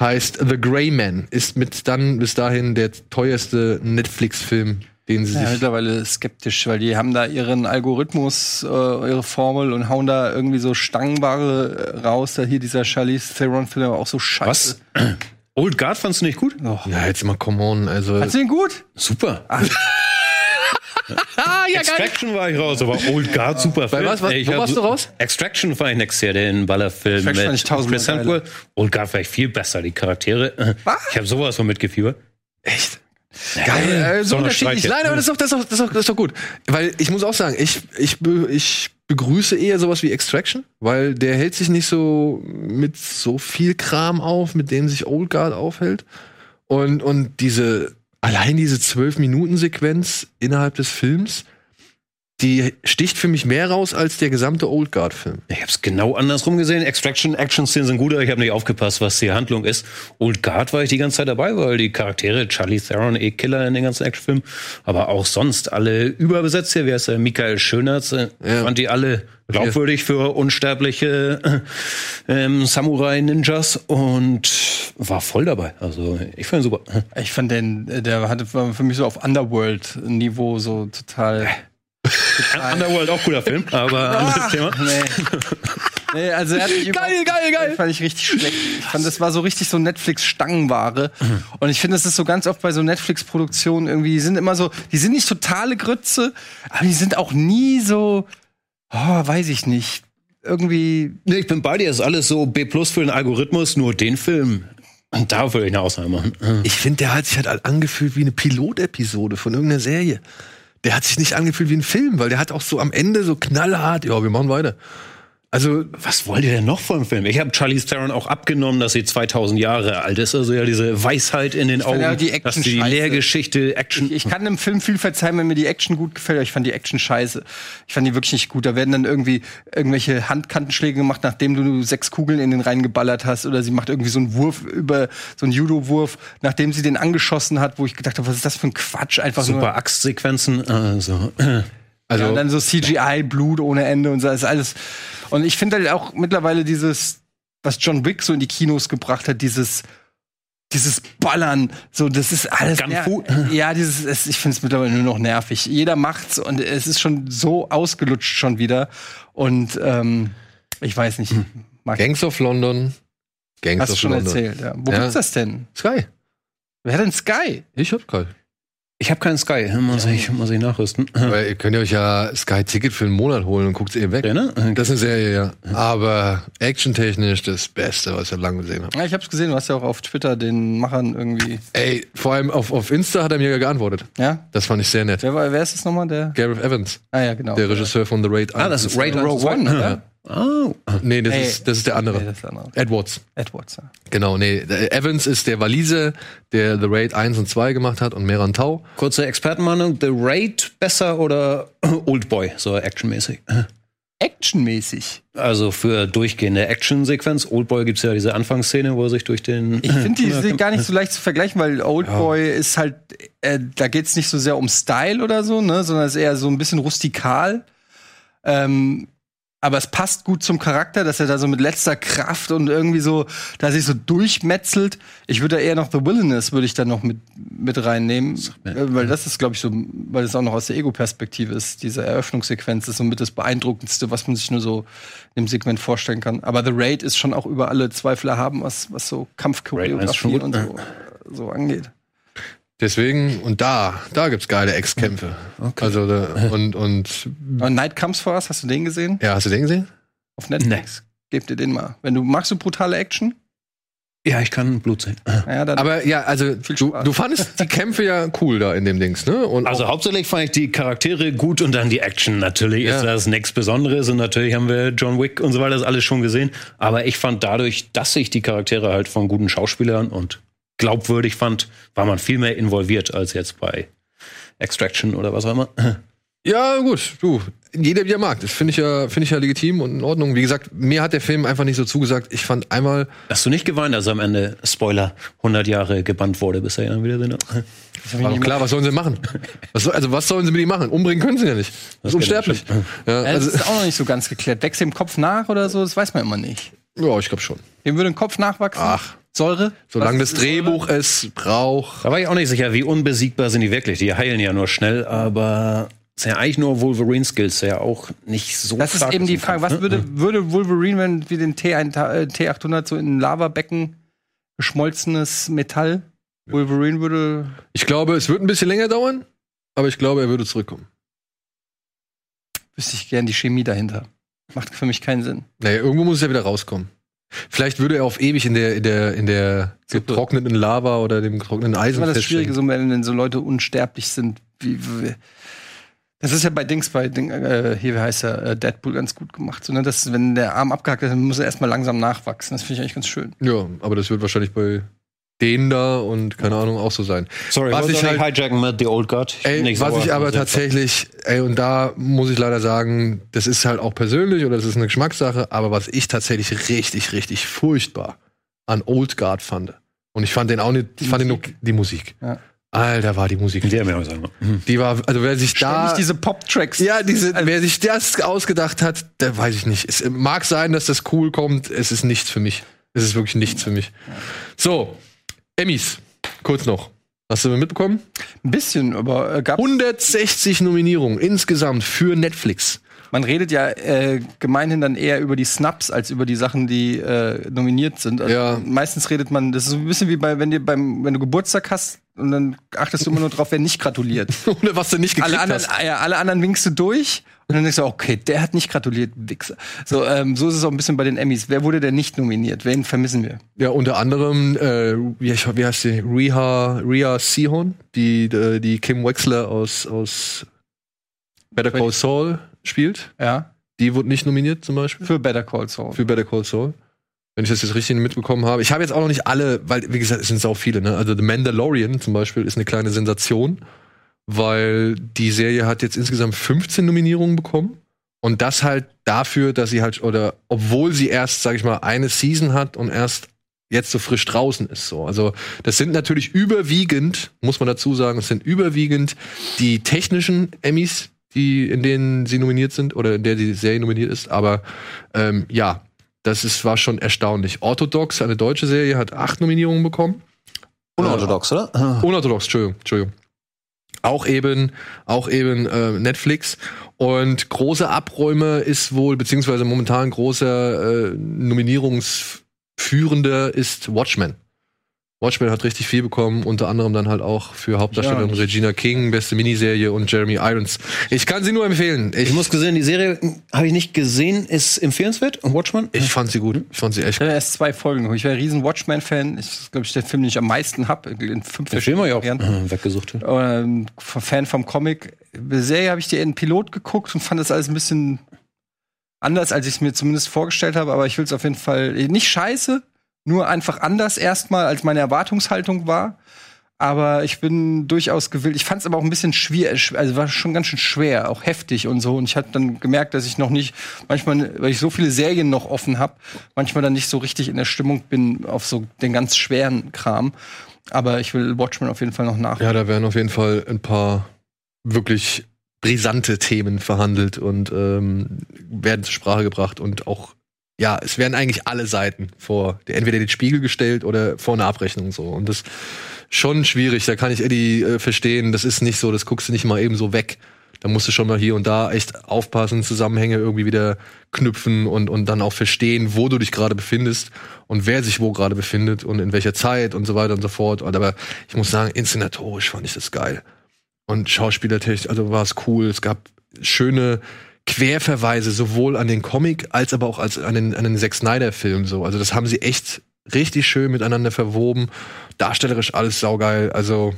Heißt The Grey Man ist mit dann bis dahin der teuerste Netflix-Film, den sie Ja, sich mittlerweile skeptisch, weil die haben da ihren Algorithmus, äh, ihre Formel und hauen da irgendwie so Stangenware äh, raus. Da hier dieser Charlize Theron-Film auch so scheiße. Was? Old Guard fandst du nicht gut? Ja, jetzt mal come on, also Fandst du den gut? Super. Ah, (laughs) ja, Extraction war ich raus, aber Old Guard super Film. was? Was? Ey, ich Wo warst du raus? Extraction war ich nächstes Jahr, den Ballerfilm Extraction fand mit ich tausendmal Chris Hemsworth. Old Guard war ich viel besser, die Charaktere. Was? Ich habe sowas von mitgefiebert. Echt? Geil, äh, so unterschiedlich. Nein, aber das ist doch, das ist doch, das ist doch, das ist doch gut. Weil ich muss auch sagen, ich, ich, be, ich begrüße eher sowas wie Extraction, weil der hält sich nicht so mit so viel Kram auf, mit dem sich Old Guard aufhält. Und, und diese, allein diese 12-Minuten-Sequenz innerhalb des Films, die sticht für mich mehr raus als der gesamte Old Guard-Film. Ich habe es genau andersrum gesehen. Extraction, Action-Szenen sind gut, aber ich habe nicht aufgepasst, was die Handlung ist. Old Guard war ich die ganze Zeit dabei, weil die Charaktere, Charlie Theron, eh Killer in den ganzen Actionfilmen, aber auch sonst alle überbesetzt hier. Wie heißt der? Michael Schönertz. Äh, Ja. Fand die alle glaubwürdig für unsterbliche äh, ähm, Samurai-Ninjas und war voll dabei. Also ich fand ihn super. Ich fand den, äh, der hatte war für mich so auf Underworld-Niveau so total. Underworld auch cooler Film, aber anderes Thema. Nee. nee, also er hat mich Geil, geil, geil. Fand ich richtig schlecht. Ich fand, das war so richtig so Netflix-Stangenware. Und ich finde, das ist so ganz oft bei so Netflix-Produktionen irgendwie, die sind immer so, die sind nicht totale Grütze, aber die sind auch nie so, oh, weiß ich nicht. Irgendwie, Nee, ich bin bei dir, ist alles so B plus für den Algorithmus, nur den Film. Und da würde ich eine Ausnahme machen. Ich finde, der hat sich halt angefühlt wie eine Pilotepisode von irgendeiner Serie. Der hat sich nicht angefühlt wie ein Film, weil der hat auch so am Ende so knallhart, ja, wir machen weiter. Also, Was wollt ihr denn noch vom Film? Ich habe Charlize Theron auch abgenommen, dass sie 2000 Jahre alt ist. Also ja, diese Weisheit in den fand Augen, ja die Action dass die. Lehrgeschichte, Action. ich kann im Film viel verzeihen, wenn mir die Action gut gefällt, aber ich fand die Action scheiße. Ich fand die wirklich nicht gut. Da werden dann irgendwie irgendwelche Handkantenschläge gemacht, nachdem du sechs Kugeln in den reingeballert hast. Oder sie macht irgendwie so einen Wurf über, so einen Judo-Wurf, nachdem sie den angeschossen hat, wo ich gedacht habe, was ist das für ein Quatsch? Einfach. Super Axtsequenzen. Also, also Ja, und dann so CGI, Blut ohne Ende und so, ist alles. Und ich finde halt auch mittlerweile dieses was John Wick so in die Kinos gebracht hat, dieses dieses Ballern, so das ist alles Fu. (laughs) Ja, dieses es, ich finde es mittlerweile nur noch nervig. Jeder macht's und es ist schon so ausgelutscht schon wieder und ähm, ich weiß nicht. Mag, Gangs of London. Gangs hast du of schon London. erzählt, ja. Wo Ja. gibt's das denn? Sky. Wer hat denn Sky? Ich hab Sky. Ich habe keinen Sky, muss ich, muss ich nachrüsten. (laughs) Weil ihr könnt ihr euch ja Sky-Ticket für einen Monat holen und guckt eh weg. Ja, ne? Das ist eine Serie, ja. Aber actiontechnisch das Beste, was ich lange gesehen habe. Ja, ich hab's gesehen, du hast ja auch auf Twitter den Machern irgendwie. Ey, vor allem auf, auf Insta hat er mir geantwortet. Ja? Das fand ich sehr nett. Wer, war, wer ist das nochmal? Der? Gareth Evans, Ah ja, genau. der Regisseur von The Raid. Ah, das ist Raid Rogue One, oder? Oh. Nee, das, Ey. ist, das ist der Nee, andere. das ist der andere. Edwards. Edwards, ja. Genau, nee. Evans ist der Walise, der The Raid 1 und 2 gemacht hat und Meran Tau. Kurze Expertenmeinung, The Raid besser oder (clears throat) Oldboy, so actionmäßig? Actionmäßig. Also für durchgehende Actionsequenz. Oldboy gibt's ja diese Anfangsszene, wo er sich durch den. Ich finde die (clears throat) sind gar nicht so leicht zu vergleichen, weil Oldboy ist halt, äh, da geht's nicht so sehr um Style oder so, ne, sondern es ist eher so ein bisschen rustikal. Ähm, aber es passt gut zum Charakter, dass er da so mit letzter Kraft und irgendwie so, da sich so durchmetzelt. Ich würde da eher noch The Wilderness würde ich da noch mit, mit reinnehmen, äh, weil das ist, glaube ich, so, weil das auch noch aus der Ego-Perspektive ist. Diese Eröffnungssequenz ist somit das Beeindruckendste, was man sich nur so im Segment vorstellen kann. Aber The Raid ist schon auch über alle Zweifel erhaben, was, was so Kampfchoreografie und so, so angeht. Deswegen, und da, da gibt's geile Ex-Kämpfe. Also, da, und, und, (laughs) Aber Night Comes for Us, hast du den gesehen? ja, hast du den gesehen? Auf Netflix. Gib dir den mal. Wenn du magst du brutale Action? Ja, ich kann Blut sehen. Ja, dann (laughs) Aber ja, also, Viel du, du fandest die Kämpfe ja cool da in dem Dings, ne? Und Also hauptsächlich fand ich die Charaktere gut und dann die Action. Natürlich Ja. ist das nichts Besonderes und natürlich haben wir John Wick und so weiter das alles schon gesehen. Aber ich fand dadurch, dass ich die Charaktere halt von guten Schauspielern und glaubwürdig fand, war man viel mehr involviert als jetzt bei Extraction oder was auch immer. (clears throat) Ja, gut, du. Jeder wie er mag. Das finde ich ja, finde ich ja legitim und in Ordnung. Wie gesagt, mir hat der Film einfach nicht so zugesagt. Ich fand einmal, Hast du nicht geweint, als am Ende, Spoiler, 100 Jahre gebannt wurde, bis er dann wieder sind? war doch klar, was sollen sie machen? (laughs) Was soll, also, was sollen sie mit ihm machen? Umbringen können sie ja nicht. Das ist unsterblich. Ja, Ja, das also, ist auch noch nicht so ganz geklärt. Wächst dem Kopf nach oder so? Das weiß man immer nicht. ja, ich glaube schon. Dem würde ein Kopf nachwachsen? Ach. Säure? Solange das ist Säure? Drehbuch es braucht. Da war ich auch nicht sicher, wie unbesiegbar sind die wirklich. Die heilen ja nur schnell, aber es sind ja eigentlich nur Wolverine-Skills, der ja auch nicht so Das ist stark eben die Frage. Kampf, Was ne? würde, würde Wolverine, wenn wir den T1, äh, T800 so in ein Lavabecken geschmolzenes Metall, Wolverine würde. Ich glaube, es wird ein bisschen länger dauern, aber ich glaube, er würde zurückkommen. Wüsste ich gern die Chemie dahinter. Macht für mich keinen Sinn. Naja, irgendwo muss es ja wieder rauskommen. Vielleicht würde er auf ewig in der, in der, in der getrockneten Lava oder dem getrockneten Das ist Eisen immer das Schwierige, so, wenn, wenn so Leute unsterblich sind. Wie, wie, das ist ja bei Dings, bei Ding, äh, hier, wie heißt er, äh, Deadpool ganz gut gemacht. So, ne? dass, wenn der Arm abgehackt ist, dann muss er erstmal langsam nachwachsen. Das finde ich eigentlich ganz schön. Ja, aber das wird wahrscheinlich bei denen da und keine Ahnung auch so sein. Sorry, Was was ich halt- hijacken mit The Old Guard. Ich Ey, nicht was sauer, ich aber tatsächlich, ey, und da muss ich leider sagen, das ist halt auch persönlich oder das ist eine Geschmackssache, aber was ich tatsächlich richtig, richtig furchtbar an Old Guard fand. Und ich fand den auch nicht, ich fand den nur die Musik. Ja. Alter, war die Musik. Die haben ja auch sagen. hm. Die war, also wer sich da. Ständig diese Pop-Tracks. Ja, diese, wer sich das ausgedacht hat, der weiß ich nicht. Es mag sein, dass das cool kommt. Es ist nichts für mich. Es ist wirklich nichts für mich. So, Emmys, kurz noch. Hast du mitbekommen? Ein bisschen, aber äh, gab 160 Nominierungen insgesamt für Netflix. Man redet ja äh, gemeinhin dann eher über die Snaps als über die Sachen, die äh, nominiert sind. Also Ja. Meistens redet man, das ist so ein bisschen wie bei, wenn dir beim, wenn du Geburtstag hast und dann achtest du immer nur drauf, wer nicht gratuliert. (laughs) Oder was du nicht gekriegt alle anderen, hast. ja, alle anderen winkst du durch und dann denkst du, okay, der hat nicht gratuliert, Wichser. So, ähm, so ist es auch ein bisschen bei den Emmys. Wer wurde denn nicht nominiert? Wen vermissen wir? Ja, unter anderem, äh, wie, wie heißt die? Riha, Rhea Seehorn, die, äh, die Kim Wexler aus, aus Better Call Saul spielt. Ja. Die wurde nicht nominiert zum Beispiel. Für Better Call Saul. für Better Call Saul. Wenn ich das jetzt richtig mitbekommen habe. Ich habe jetzt auch noch nicht alle, weil, wie gesagt, es sind sau viele, ne? Also The Mandalorian zum Beispiel ist eine kleine Sensation, weil die Serie hat jetzt insgesamt 15 Nominierungen bekommen. Und das halt dafür, dass sie halt, oder obwohl sie erst, sag ich mal, eine Season hat und erst jetzt so frisch draußen ist so. Also das sind natürlich überwiegend, muss man dazu sagen, es sind überwiegend die technischen Emmys, die in denen sie nominiert sind oder in der die Serie nominiert ist. Aber ähm, ja, Das ist, war schon erstaunlich. Orthodox, eine deutsche Serie, hat acht Nominierungen bekommen. Unorthodox, oder? (laughs) Unorthodox, Entschuldigung, Entschuldigung. Auch eben, auch eben äh, Netflix. Und große Abräume ist wohl, beziehungsweise momentan großer äh, Nominierungsführender ist Watchmen. Watchmen hat richtig viel bekommen, unter anderem dann halt auch für Hauptdarstellerin Ja, Regina King, beste Miniserie und Jeremy Irons. Ich kann sie nur empfehlen. Ich, Ich muss gesehen, die Serie habe ich nicht gesehen, ist empfehlenswert. Watchman? ich fand sie gut. Ich fand sie echt Ich habe erst zwei Folgen. Ich war ein riesen Watchmen-Fan. Ich glaube, ich der Film, den ich am meisten habe. In fünf Der Film habe ich auch äh, (laughs) weggesucht. Ähm, Fan vom Comic. Bei Serie habe ich die in Pilot geguckt und fand das alles ein bisschen anders, als ich es mir zumindest vorgestellt habe. Aber ich will es auf jeden Fall nicht scheiße, nur einfach anders erstmal, als meine Erwartungshaltung war. Aber ich bin durchaus gewillt. Ich fand es aber auch ein bisschen schwierig, also war schon ganz schön schwer, auch heftig und so. Und ich hatte dann gemerkt, dass ich noch nicht, manchmal, weil ich so viele Serien noch offen habe, manchmal dann nicht so richtig in der Stimmung bin auf so den ganz schweren Kram. Aber ich will Watchmen auf jeden Fall noch nach. Ja, da werden auf jeden Fall ein paar wirklich brisante Themen verhandelt und ähm, werden zur Sprache gebracht und auch ja, es werden eigentlich alle Seiten vor entweder den Spiegel gestellt oder vor eine Abrechnung so und das schon schwierig. Da kann ich Eddie äh, verstehen. Das ist nicht so, das guckst du nicht mal eben so weg. Da musst du schon mal hier und da echt aufpassen, Zusammenhänge irgendwie wieder knüpfen und, und dann auch verstehen, wo du dich gerade befindest und wer sich wo gerade befindet und in welcher Zeit und so weiter und so fort. Und aber ich muss sagen, inszenatorisch fand ich das geil. Und schauspielertechnisch, also war es cool. Es gab schöne Querverweise sowohl an den Comic als aber auch als an den, an den Zack Snyder-Film so. Also das haben sie echt richtig schön miteinander verwoben. Darstellerisch alles saugeil. Also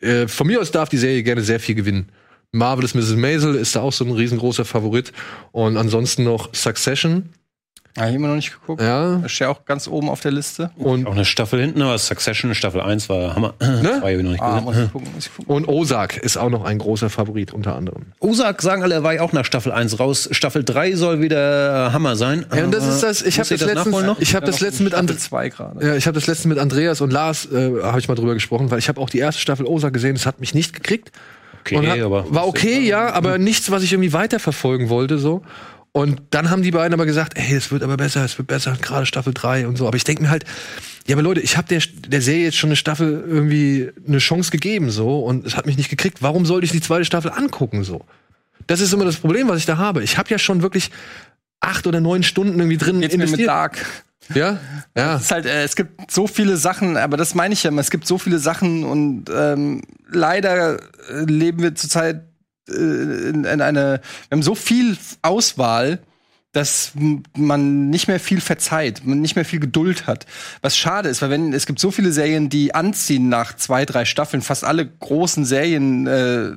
äh, von mir aus darf die Serie gerne sehr viel gewinnen. Marvelous Mrs. Maisel ist da auch so ein riesengroßer Favorit. Und ansonsten noch Succession. Habe ich immer noch nicht geguckt. Ja. Das steht auch ganz oben auf der Liste. Und, Auch eine Staffel hinten, aber Succession, Staffel 1 war Hammer. Ne? (laughs) Zwei habe ich noch nicht Ah, gesehen. muss ich gucken, muss ich gucken. und Ozark ist auch noch ein großer Favorit unter anderem. Osak sagen alle, er war ja auch nach Staffel 1 raus. Staffel 3 soll wieder Hammer sein. Ja, und das Aber ist das, ich habe muss das, letztens, noch? ich habe das Ja, letztens mit gerade. Ja, ich habe das letzte mit Andreas und Lars äh, habe ich mal drüber gesprochen, weil ich habe auch die erste Staffel Osa gesehen, das hat mich nicht gekriegt. Okay, hat, aber war okay, ja, aber nichts, was ich irgendwie weiterverfolgen wollte so. Und dann haben die beiden aber gesagt, ey, es wird aber besser, es wird besser, gerade Staffel 3 und so. Aber ich denke mir halt, ja, aber Leute, ich habe der, der Serie jetzt schon eine Staffel irgendwie eine Chance gegeben so und es hat mich nicht gekriegt. Warum sollte ich die zweite Staffel angucken so? Das ist immer das Problem, was ich da habe. Ich habe ja schon wirklich acht oder neun Stunden irgendwie drin Geht's mir mit investiert. Dark. Ja, ja. Es ist halt, äh, es gibt so viele Sachen, aber das meine ich ja immer, es gibt so viele Sachen und ähm, leider äh, leben wir zurzeit in, in eine, wir haben so viel Auswahl, dass man nicht mehr viel verzeiht, man nicht mehr viel Geduld hat. Was schade ist, weil wenn es gibt so viele Serien, die anziehen nach zwei, drei Staffeln, fast alle großen Serien, äh,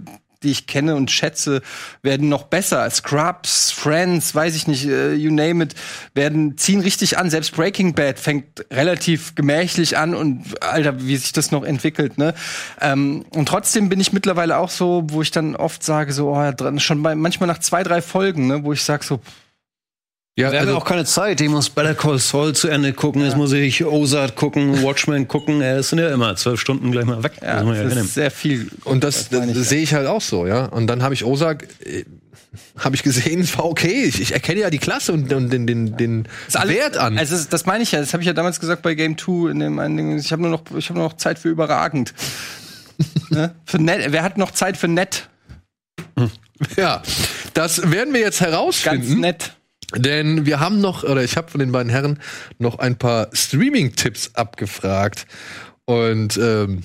die ich kenne und schätze, werden noch besser. Scrubs, Friends, weiß ich nicht, äh, you name it, werden ziehen richtig an. Selbst Breaking Bad fängt relativ gemächlich an und Alter, wie sich das noch entwickelt, ne? Ähm, und trotzdem bin ich mittlerweile auch so, wo ich dann oft sage, so oh, schon bei, manchmal nach zwei, drei Folgen, ne, wo ich sag so, ja Wir haben ja also, auch keine Zeit. Ich muss Better Call Saul zu Ende gucken. Jetzt muss ich Ozark gucken, (laughs) Watchmen gucken. Äh, Es sind ja immer zwölf Stunden gleich mal weg. ja, ja das wegnehmen. ist sehr viel. Und das, das, ich, sehe ich halt auch so, ja. Und dann habe ich Ozark, äh, habe ich gesehen, es war okay. Ich, ich erkenne ja die Klasse und, und den, den, den Ist alles- Wert an. Also das- das meine ich ja, das habe ich ja damals gesagt bei Game 2 in dem einen Ding. Ich habe nur noch ich habe nur noch Zeit für überragend. (laughs) ne? Für nett, wer hat noch Zeit für nett? ja, das werden wir jetzt Ganz herausfinden. nett. Denn wir haben noch, oder ich habe von den beiden Herren noch ein paar Streaming-Tipps abgefragt. Und ähm,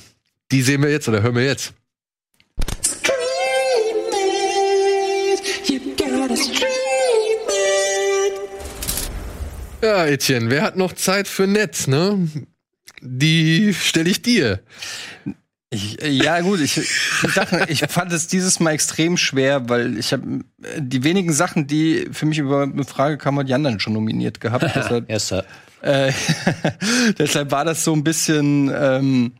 die sehen wir jetzt oder hören wir jetzt. Ja, Etienne, wer hat noch Zeit für Netz, ne? Die stelle ich dir. Ich, ja gut, ich, ich, sag, ich fand es dieses Mal extrem schwer, weil ich habe die wenigen Sachen, die für mich über eine Frage kamen, hat Jan dann schon nominiert gehabt. deshalb, Erster. äh, (laughs) deshalb war das so ein bisschen ähm,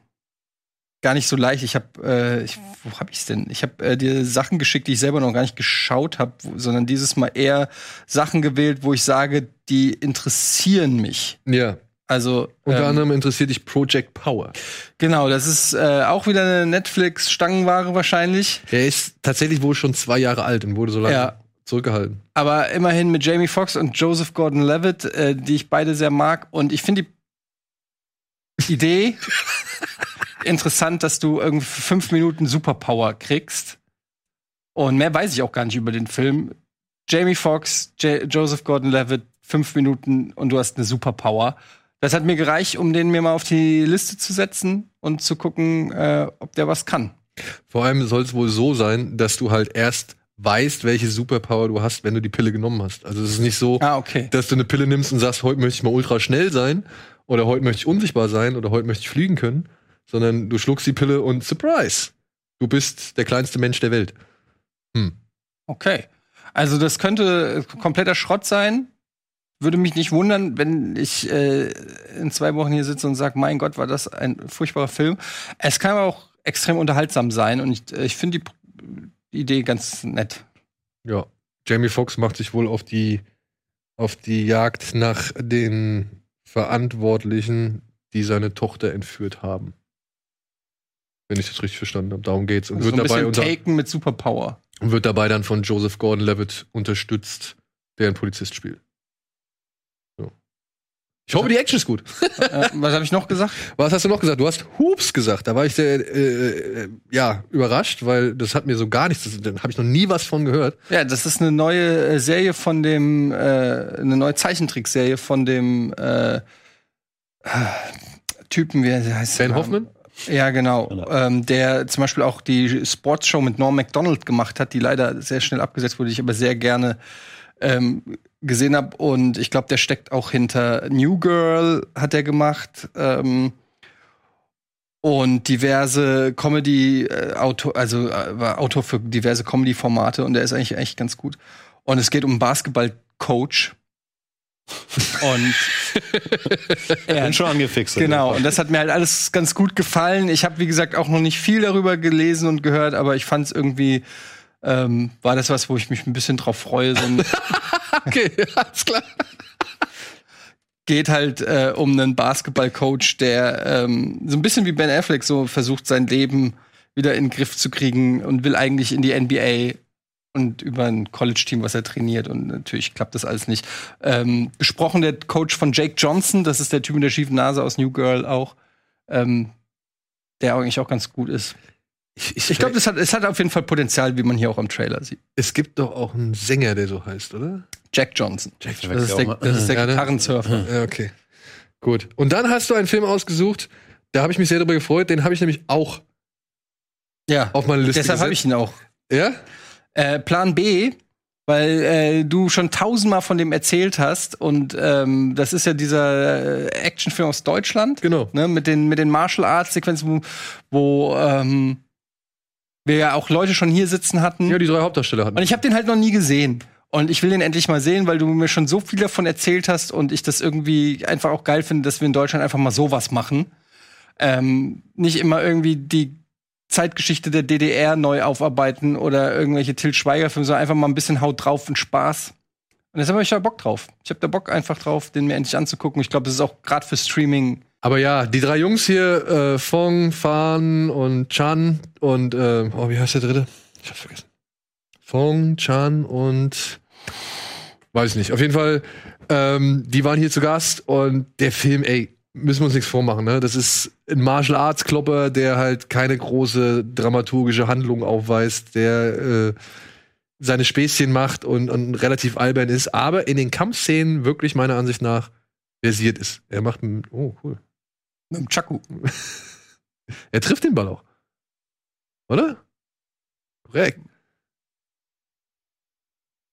gar nicht so leicht. Ich habe, äh, ich, wo habe ich's denn? Ich habe äh, dir Sachen geschickt, die ich selber noch gar nicht geschaut habe, sondern dieses Mal eher Sachen gewählt, wo ich sage, die interessieren mich. Ja. Also Unter ähm, anderem interessiert dich Project Power. genau, das ist äh, auch wieder eine Netflix-Stangenware wahrscheinlich. Der ist tatsächlich wohl schon zwei Jahre alt und wurde so lange Ja. zurückgehalten. Aber immerhin mit Jamie Foxx und Joseph Gordon-Levitt, äh, die ich beide sehr mag. Und ich finde die Idee (laughs) interessant, dass du irgendwie für fünf Minuten Superpower kriegst. Und mehr weiß ich auch gar nicht über den Film. Jamie Foxx, J Joseph Gordon-Levitt, fünf Minuten und du hast eine Superpower. Das hat mir gereicht, um den mir mal auf die Liste zu setzen und zu gucken, äh, ob der was kann. Vor allem soll es wohl so sein, dass du halt erst weißt, welche Superpower du hast, wenn du die Pille genommen hast. Also es ist nicht so, Ah, okay. dass du eine Pille nimmst und sagst, heute möchte ich mal ultra schnell sein oder heute möchte ich unsichtbar sein oder heute möchte ich fliegen können, sondern du schluckst die Pille und surprise, du bist der kleinste Mensch der Welt. Hm. Okay. Also das könnte kompletter Schrott sein. Würde mich nicht wundern, wenn ich äh, in zwei Wochen hier sitze und sage, mein Gott, war das ein furchtbarer Film. Es kann aber auch extrem unterhaltsam sein und ich, äh, ich finde die, Idee ganz nett. Ja, Jamie Foxx macht sich wohl auf die auf die Jagd nach den Verantwortlichen, die seine Tochter entführt haben. Wenn ich das richtig verstanden habe. Darum geht's. Und Also so wird, ein dabei unter, Taken mit Superpower. und wird dabei dann von Joseph Gordon-Levitt unterstützt, der einen Polizist spielt. Ich hoffe, die Action ist gut. äh, was habe ich noch gesagt? (laughs) Was hast du noch gesagt? Du hast Hoops gesagt. Da war ich sehr, äh, äh, ja, überrascht, weil das hat mir so gar nichts, da habe ich noch nie was von gehört. Ja, das ist eine neue äh, Serie von dem, äh, eine neue Zeichentrickserie von dem äh, Typen, wie heißt der? Ben Hoffman? Ja, genau. Genau. Ähm, der zum Beispiel auch die Sportshow mit Norm MacDonald gemacht hat, die leider sehr schnell abgesetzt wurde, die ich aber sehr gerne ähm, gesehen habe. Und ich glaube, der steckt auch hinter New Girl, hat er gemacht. Ähm, und diverse Comedy, äh, Autor, also äh, war Autor für diverse Comedy-Formate und der ist eigentlich echt ganz gut. Und es geht um einen Basketball-Coach. (laughs) und er Bin schon angefixt. Genau, und das hat mir halt alles ganz gut gefallen. Ich habe, wie gesagt, auch noch nicht viel darüber gelesen und gehört, aber ich fand es irgendwie, ähm, war das was, wo ich mich ein bisschen drauf freue. So ein, (laughs) Okay, (laughs) alles klar. geht halt äh, um einen Basketballcoach, der ähm, so ein bisschen wie Ben Affleck so versucht, sein Leben wieder in den Griff zu kriegen und will eigentlich in die NBA und über ein College-Team, was er trainiert. Und natürlich klappt das alles nicht. Ähm, gesprochen der Coach von Jake Johnson, das ist der Typ mit der schiefen Nase aus New Girl auch, ähm, der eigentlich auch ganz gut ist. Ich, Ich glaube, es hat, es hat auf jeden Fall Potenzial, wie man hier auch am Trailer sieht. es gibt doch auch einen Sänger, der so heißt, oder? Jack Johnson. Jack Das ist der, das ist der Ja, ne? Gitarrensurfer. Ja, okay. Gut. Und dann hast du einen Film ausgesucht, da habe ich mich sehr darüber gefreut, den habe ich nämlich auch Ja, auf meine Liste deshalb habe ich ihn auch. Ja? Äh, Plan B, weil äh, du schon tausendmal von dem erzählt hast und ähm, das ist ja dieser äh, Actionfilm aus Deutschland, Genau. ne, mit den mit den Martial Arts Sequenzen, wo, wo ähm, wir ja auch Leute schon hier sitzen hatten. Ja, die drei Hauptdarsteller hatten. Und ich habe den halt noch nie gesehen. Und ich will den endlich mal sehen, weil du mir schon so viel davon erzählt hast und ich das irgendwie einfach auch geil finde, dass wir in Deutschland einfach mal sowas machen. Ähm, nicht immer irgendwie die Zeitgeschichte der DDR neu aufarbeiten oder irgendwelche Til Schweiger-Filme, sondern einfach mal ein bisschen Haut drauf und Spaß. Und deshalb habe ich da Bock drauf. Ich habe da Bock einfach drauf, den mir endlich anzugucken. Ich glaube, das ist auch gerade für Streaming. Aber ja, die drei Jungs hier, äh, Fong, Fan und Chan und, äh, oh, wie heißt der dritte? Ich hab's vergessen. Fong, Chan und, weiß ich nicht. Auf jeden Fall, ähm, die waren hier zu Gast und der Film, ey, müssen wir uns nichts vormachen, ne? Das ist ein Martial Arts Klopper, der halt keine große dramaturgische Handlung aufweist, der äh, seine Späßchen macht und, und relativ albern ist, aber in den Kampfszenen wirklich meiner Ansicht nach versiert ist. Er macht, ein- oh cool. Mit dem Chaku. (laughs) Er trifft den Ball auch. Oder? Korrekt.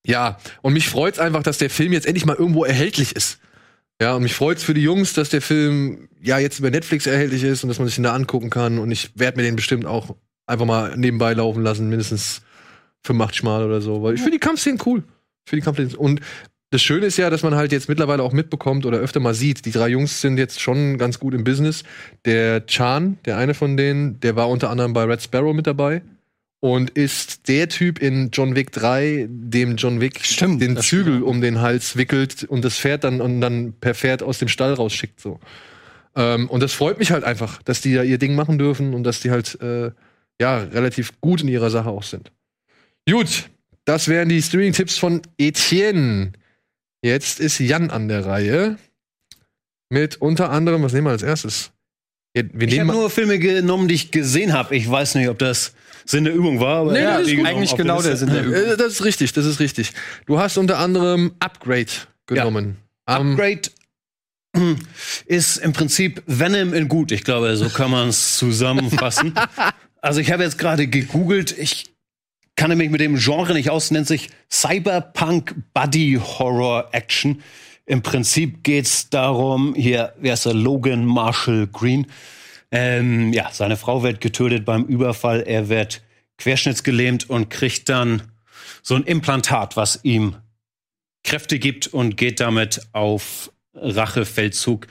Ja, und mich freut's einfach, dass der Film jetzt endlich mal irgendwo erhältlich ist. Ja, und mich freut's für die Jungs, dass der Film ja jetzt über Netflix erhältlich ist und dass man sich den da angucken kann. Und ich werde mir den bestimmt auch einfach mal nebenbei laufen lassen, mindestens 85 Mal oder so. Weil ich finde die Kampfszenen cool. Ich finde die Kampfszenen. Und das Schöne ist ja, dass man halt jetzt mittlerweile auch mitbekommt oder öfter mal sieht, die drei Jungs sind jetzt schon ganz gut im Business. Der Chan, der eine von denen, der war unter anderem bei Red Sparrow mit dabei und ist der Typ in John Wick 3, dem John Wick Stimmt, den Zügel stimmt. um den Hals wickelt und das Pferd dann und dann per Pferd aus dem Stall rausschickt so. Ähm, und das freut mich halt einfach, dass die da ihr Ding machen dürfen und dass die halt äh, ja relativ gut in ihrer Sache auch sind. Gut, das wären die Streaming-Tipps von Etienne. Jetzt ist Jan an der Reihe. Mit unter anderem, was nehmen wir als erstes? Ja, Ich habe nur Filme genommen, die ich gesehen habe. Ich weiß nicht, ob das Sinn der Übung war, aber Nee, ja, das ist Eigentlich genau der Sinn der Übung. Äh, das ist richtig, das ist richtig. Du hast unter anderem Upgrade genommen. Am- Upgrade hm, ist im Prinzip Venom in gut. Ich glaube, so kann man es zusammenfassen. (laughs) also ich habe jetzt gerade gegoogelt. Ich kann nämlich mit dem Genre nicht aus. Nennt sich Cyberpunk Buddy Horror Action. Im Prinzip geht's darum, hier, wer ist der? Logan Marshall Green. Ähm, ja, seine Frau wird getötet beim Überfall. Er wird querschnittsgelähmt und kriegt dann so ein Implantat, was ihm Kräfte gibt und geht damit auf Rachefeldzug.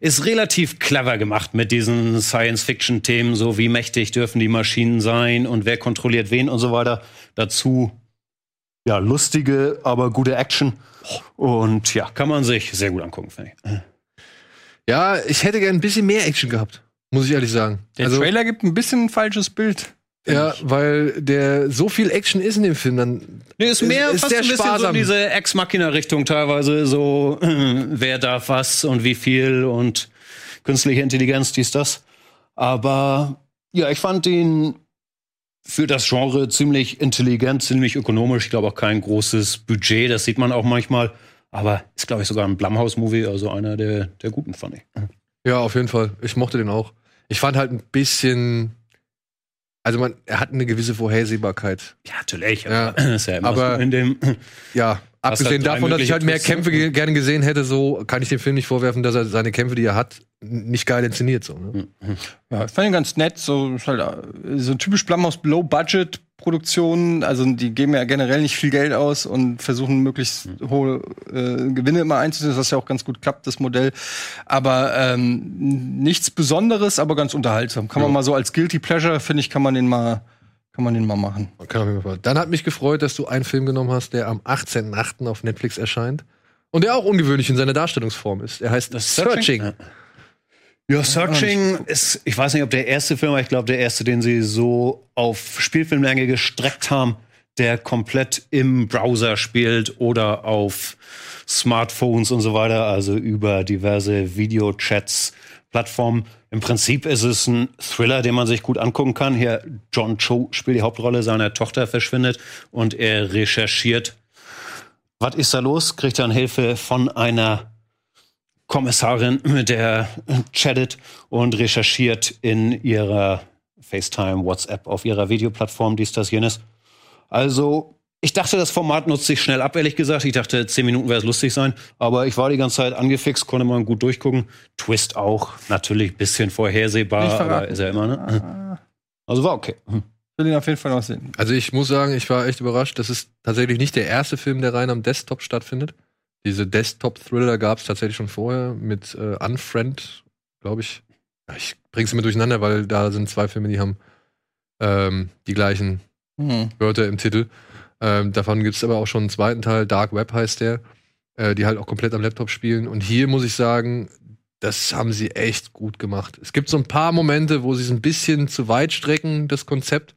Ist relativ clever gemacht mit diesen Science-Fiction-Themen, so wie mächtig dürfen die Maschinen sein und wer kontrolliert wen und so weiter. Dazu ja lustige, aber gute Action. Und ja, kann man sich sehr gut angucken, finde ich. Ja, ich hätte gern ein bisschen mehr Action gehabt, muss ich ehrlich sagen. Der Trailer gibt ein bisschen ein falsches Bild. ja, weil der so viel Action ist in dem Film, dann Nee, ist mehr Ist- ist fast ein bisschen so sparsam. in diese Ex-Machina-Richtung teilweise, so äh, wer darf was und wie viel und künstliche Intelligenz, dies, das. Aber ja, ich fand ihn für das Genre ziemlich intelligent, ziemlich ökonomisch. Ich glaube auch kein großes Budget, das sieht man auch manchmal. Aber ist, glaube ich, sogar ein Blumhouse-Movie, also einer der, der guten, fand ich. Ja, auf jeden Fall. Ich mochte den auch. Ich fand halt ein bisschen. Also man, er hat eine gewisse Vorhersehbarkeit. Ja, natürlich. Ja, aber (clears throat) ist ja immer aber- so in dem. Ja, Hast abgesehen halt davon, dass ich halt mehr Twists? Kämpfe ge gerne gesehen hätte, so kann ich dem Film nicht vorwerfen, dass er seine Kämpfe, die er hat, nicht geil inszeniert. So, ne? Ja, ich fand ihn ganz nett. So, halt, äh, so typisch Blumhouse Low-Budget-Produktionen. Also, die geben ja generell nicht viel Geld aus und versuchen möglichst hohe äh, Gewinne immer einzusetzen, was ja auch ganz gut klappt, das Modell. Aber ähm, nichts Besonderes, aber ganz unterhaltsam. Kann man mal so als Guilty Pleasure, finde ich, kann man den mal, kann man den mal machen. Dann hat mich gefreut, dass du einen Film genommen hast, der am 18.08. auf Netflix erscheint. Und der auch ungewöhnlich in seiner Darstellungsform ist. Er heißt Searching. Ja. Ja, Searching ist, ich weiß nicht, ob der erste Film war, ich glaube, der erste, den sie so auf Spielfilmlänge gestreckt haben, der komplett im Browser spielt oder auf Smartphones und so weiter, also über diverse Videochats, Plattformen. Im Prinzip ist es ein Thriller, den man sich gut angucken kann. Hier, John Cho spielt die Hauptrolle, seine Tochter verschwindet und er recherchiert. Was ist da los? Kriegt dann Hilfe von einer Kommissarin, mit der chattet und recherchiert in ihrer FaceTime, WhatsApp, auf ihrer Videoplattform, dies, das, jenes. Also, ich dachte, das Format nutzt sich schnell ab, ehrlich gesagt. Ich dachte, zehn Minuten wäre es lustig sein. Aber ich war die ganze Zeit angefixt, konnte man gut durchgucken. Twist auch, natürlich ein bisschen Nicht vorhersehbar, aber verraten. ist ja immer, ne? Also war okay. Hm. Ich will ihn auf jeden Fall noch sehen. Also ich muss sagen, ich war echt überrascht. Das ist tatsächlich nicht der erste Film, der rein am Desktop stattfindet. Diese Desktop-Thriller gab es tatsächlich schon vorher mit äh, Unfriend, glaube ich. Ja, ich bring's immer durcheinander, weil da sind zwei Filme, die haben ähm, die gleichen Hm. Wörter im Titel. Ähm, davon gibt es aber auch schon einen zweiten Teil, Dark Web heißt der, äh, die halt auch komplett am Laptop spielen. Und hier muss ich sagen, das haben sie echt gut gemacht. Es gibt so ein paar Momente, wo sie es ein bisschen zu weit strecken, das Konzept,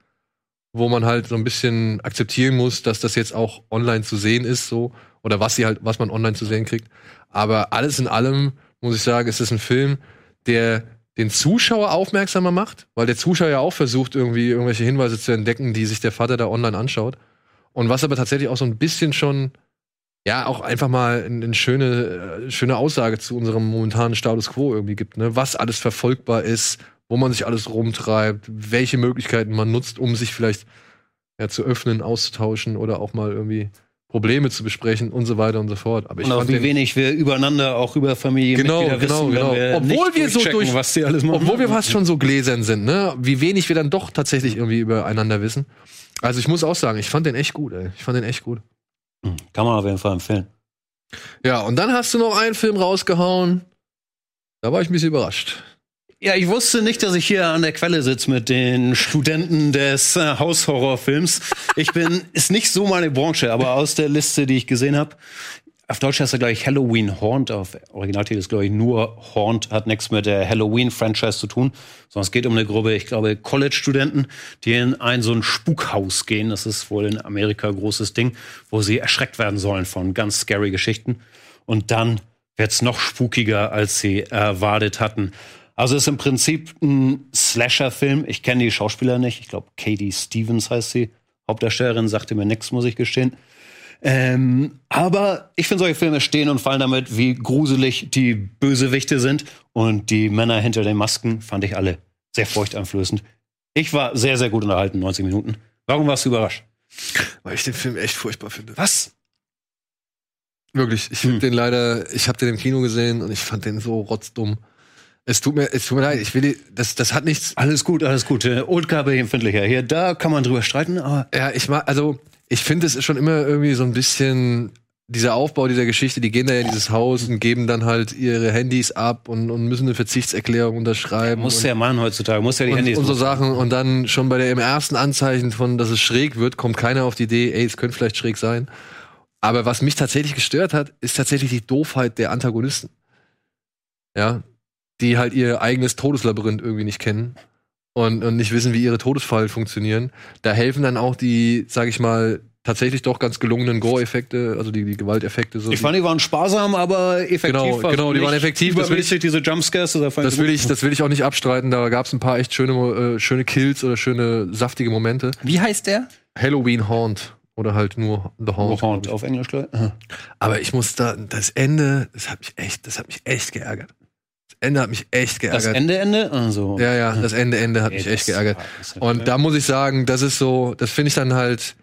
wo man halt so ein bisschen akzeptieren muss, dass das jetzt auch online zu sehen ist, so oder was sie halt, was man online zu sehen kriegt. Aber alles in allem muss ich sagen, ist es ein Film, der den Zuschauer aufmerksamer macht, weil der Zuschauer ja auch versucht, irgendwie irgendwelche Hinweise zu entdecken, die sich der Vater da online anschaut. Und was aber tatsächlich auch so ein bisschen schon, ja, auch einfach mal eine, schöne, äh, schöne Aussage zu unserem momentanen Status quo irgendwie gibt, ne? Was alles verfolgbar ist, wo man sich alles rumtreibt, welche Möglichkeiten man nutzt, um sich vielleicht ja, zu öffnen, auszutauschen oder auch mal irgendwie Probleme zu besprechen und so weiter und so fort. Aber ich Und auch wie wenig wir übereinander, auch über Familienmitglieder Genau, genau, wissen, genau. wir Obwohl nicht wir so durch- was die alles machen. obwohl wir fast schon so gläsern sind, ne? Wie wenig wir dann doch tatsächlich irgendwie übereinander wissen. Also ich muss auch sagen, ich fand den echt gut, ey. Ich fand den echt gut. Kann man auf jeden Fall empfehlen. Ja, und dann hast du noch einen Film rausgehauen. Da war ich ein bisschen überrascht. Ja, ich wusste nicht, dass ich hier an der Quelle sitze mit den Studenten des äh, Haushorrorfilms. Ich bin, (laughs) ist nicht so meine Branche, aber aus der Liste, die ich gesehen habe, auf Deutsch heißt er, glaube ich, Halloween Haunt. Auf Originaltitel ist, glaube ich, nur Haunt. Hat nichts mit der Halloween-Franchise zu tun. Sondern es geht um eine Gruppe, ich glaube, College-Studenten, die in ein so ein Spukhaus gehen. Das ist wohl in Amerika großes Ding, wo sie erschreckt werden sollen von ganz scary Geschichten. Und dann wird's noch spukiger, als sie erwartet hatten. Also es ist im Prinzip ein Slasher-Film. Ich kenne die Schauspieler nicht. Ich glaube, Katie Stevens heißt sie. Hauptdarstellerin sagte mir nichts, muss ich gestehen. Ähm, aber ich finde, solche Filme stehen und fallen damit, wie gruselig die Bösewichte sind. Und die Männer hinter den Masken fand ich alle sehr furchteinflößend. Ich war sehr, sehr gut unterhalten, 90 Minuten. Warum warst du überrascht? Weil ich den Film echt furchtbar finde. Was? Wirklich. Ich Hm. den leider, ich habe den im Kino gesehen und ich fand den so rotzdumm. Es tut mir, es tut mir leid, ich will, die- das, das hat nichts. Alles gut, alles gut. Äh, Oldgabe empfindlicher. Hier, da kann man drüber streiten, aber Ja, ich mag, also ich finde, es ist schon immer irgendwie so ein bisschen dieser Aufbau dieser Geschichte. Die gehen da ja in dieses Haus und geben dann halt ihre Handys ab und, und müssen eine Verzichtserklärung unterschreiben. muss und, ja machen heutzutage, muss ja die und, Handys. und so Sachen und dann schon bei der im ersten Anzeichen von, dass es schräg wird, kommt keiner auf die Idee, ey, es könnte vielleicht schräg sein. Aber was mich tatsächlich gestört hat, ist tatsächlich die Doofheit der Antagonisten. Ja, die halt ihr eigenes Todeslabyrinth irgendwie nicht kennen und, und nicht wissen, wie ihre Todesfallen funktionieren. Da helfen dann auch die, sag ich mal, tatsächlich doch ganz gelungenen Gore-Effekte, also die, die Gewalteffekte. So ich fand, die waren sparsam, aber effektiv. Genau, Also genau, die waren effektiv, das will ich- diese Jumpscares. Das, das will ich, das will ich auch nicht abstreiten. Da gab es ein paar echt schöne, äh, schöne Kills oder schöne saftige Momente. Wie heißt der? Halloween Haunt oder halt nur The Haunt. Haunt auf Englisch, ich. Aber ich muss da, das Ende, das hat mich echt, das hat mich echt geärgert. Das Ende hat mich echt Das geärgert. Ende, Ende? Also, Ja, ja, das Ende, Ende hat Ey, mich das echt geärgert. war- das- Und da muss ich sagen, das ist so, das finde ich dann halt,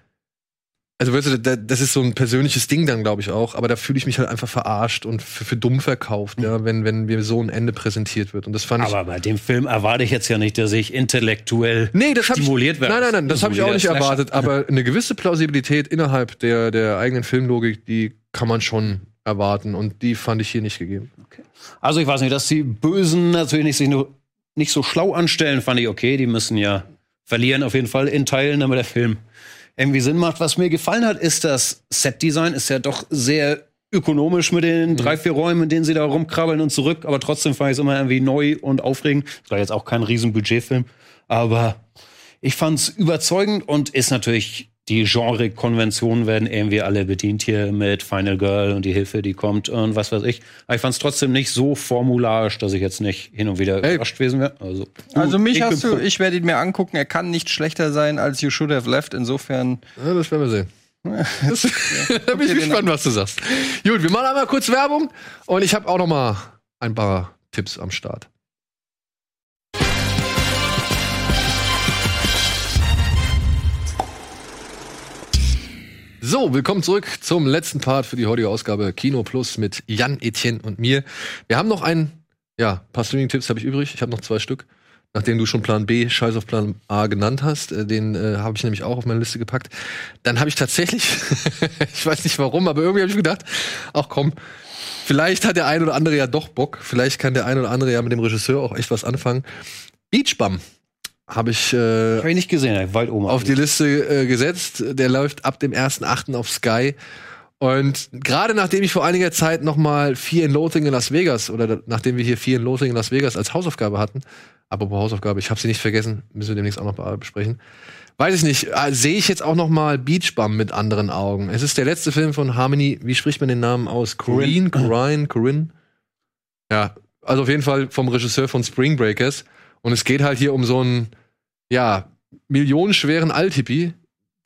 also weißt du, da- das ist so ein persönliches Ding dann, glaube ich auch, aber da fühle ich mich halt einfach verarscht und für, für dumm verkauft, ja, wenn, wenn mir so ein Ende präsentiert wird. Und das fand ich. aber bei dem Film erwarte ich jetzt ja nicht, dass ich intellektuell Nee, das ich. stimuliert werde. Nein, nein, nein, das habe ich auch nicht erwartet. Aber eine gewisse Plausibilität innerhalb der, der eigenen Filmlogik, die kann man schon erwarten. Und die fand ich hier nicht gegeben. Also ich weiß nicht, dass die Bösen natürlich nicht, sich nur nicht so schlau anstellen, fand ich okay. Die müssen ja verlieren auf jeden Fall in Teilen, damit der Film irgendwie Sinn macht. Was mir gefallen hat, ist das Setdesign ist ja doch sehr ökonomisch mit den drei, vier Räumen, in denen sie da rumkrabbeln und zurück. Aber trotzdem fand ich es immer irgendwie neu und aufregend. Das war jetzt auch kein riesen Budgetfilm. Aber ich fand's überzeugend und ist natürlich die Genre-Konventionen werden irgendwie alle bedient hier mit Final Girl und die Hilfe, die kommt und was weiß ich. Aber ich fand's trotzdem nicht so formularisch, dass ich jetzt nicht hin und wieder Ey. überrascht gewesen wäre. Also, Also mich ich hast du, ich werde ihn mir angucken. Er kann nicht schlechter sein als You Should Have Left. Insofern. Ja, das werden wir sehen. Das, (laughs) (laughs) da bin ich gespannt, was du sagst. Gut, wir machen einmal kurz Werbung und ich habe auch noch mal ein paar Tipps am Start. So, willkommen zurück zum letzten Part für die heutige Ausgabe Kino Plus mit Jan, Etienne und mir. Wir haben noch ein, ja, paar Streaming-Tipps habe ich übrig. Ich habe noch zwei Stück. Nachdem du schon Plan B, Scheiß auf Plan A genannt hast, äh, den äh, habe ich nämlich auch auf meine Liste gepackt. Dann habe ich tatsächlich, (laughs) ich weiß nicht warum, aber irgendwie habe ich gedacht, ach komm, vielleicht hat der ein oder andere ja doch Bock. Vielleicht kann der ein oder andere ja mit dem Regisseur auch echt was anfangen. Beach Bum habe ich äh, Hab ich nicht gesehen, oben. auf die Liste äh, gesetzt. Der läuft ab dem 1.8. auf Sky. Und gerade nachdem ich vor einiger Zeit noch mal Fear in Loathing in Las Vegas oder nachdem wir hier Fear in Loathing in Las Vegas als Hausaufgabe hatten, apropos Hausaufgabe, ich habe sie nicht vergessen, müssen wir demnächst auch noch be- besprechen. Weiß ich nicht, äh, sehe ich jetzt auch noch mal Beach Bum mit anderen Augen. Es ist der letzte Film von Harmony, wie spricht man den Namen aus? Corinne, Corinne, Corinne? Ja, also auf jeden Fall vom Regisseur von Spring Breakers. Und es geht halt hier um so einen, ja, millionenschweren Althippie,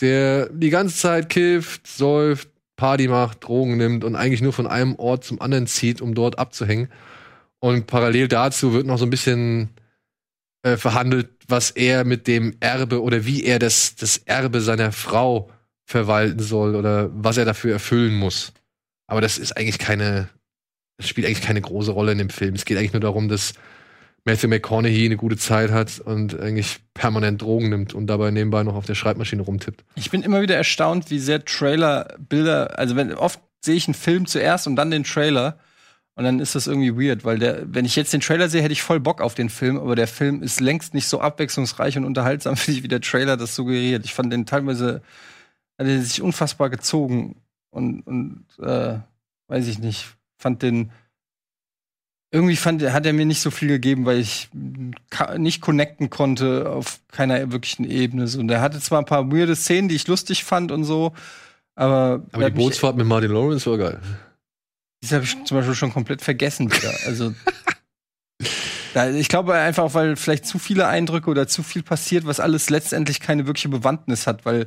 der die ganze Zeit kifft, säuft, Party macht, Drogen nimmt und eigentlich nur von einem Ort zum anderen zieht, um dort abzuhängen. Und parallel dazu wird noch so ein bisschen äh, verhandelt, was er mit dem Erbe oder wie er das, das Erbe seiner Frau verwalten soll oder was er dafür erfüllen muss. Aber das ist eigentlich keine, das spielt eigentlich keine große Rolle in dem Film. Es geht eigentlich nur darum, dass Matthew McConaughey eine gute Zeit hat und eigentlich permanent Drogen nimmt und dabei nebenbei noch auf der Schreibmaschine rumtippt. Ich bin immer wieder erstaunt, wie sehr Trailer Bilder, also wenn oft sehe ich einen Film zuerst und dann den Trailer und dann ist das irgendwie weird, weil der, wenn ich jetzt den Trailer sehe, hätte ich voll Bock auf den Film, aber der Film ist längst nicht so abwechslungsreich und unterhaltsam, finde (laughs) ich, wie der Trailer das suggeriert. Ich fand den teilweise, hat er sich unfassbar gezogen und, und äh, weiß ich nicht, fand den irgendwie fand, hat er mir nicht so viel gegeben, weil ich nicht connecten konnte auf keiner wirklichen Ebene. So, und er hatte zwar ein paar weirde Szenen, die ich lustig fand und so, aber, Aber die Bootsfahrt mit Martin Lawrence war geil. Das habe ich zum Beispiel schon komplett vergessen wieder. Also (laughs) da, ich glaube einfach, weil vielleicht zu viele Eindrücke oder zu viel passiert, was alles letztendlich keine wirkliche Bewandtnis hat, weil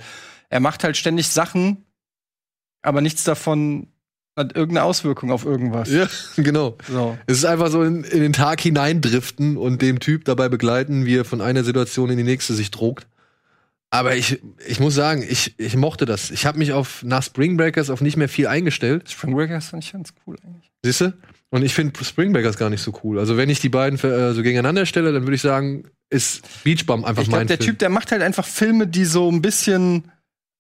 er macht halt ständig Sachen, aber nichts davon hat irgendeine Auswirkung auf irgendwas. Ja, (laughs) genau. So. Es ist einfach so in, in den Tag hineindriften und dem Typ dabei begleiten, wie er von einer Situation in die nächste sich drogt. Aber ich, ich muss sagen, ich, ich mochte das. Ich habe mich auf nach Spring Breakers auf nicht mehr viel eingestellt. Spring Breakers fand ich ganz cool eigentlich. Siehst du? Und ich finde Spring Breakers gar nicht so cool. Also wenn ich die beiden äh, so gegeneinander stelle, dann würde ich sagen, ist Beach Bum einfach Ich glaube, mein der Film. Typ, der macht halt einfach Filme, die so ein bisschen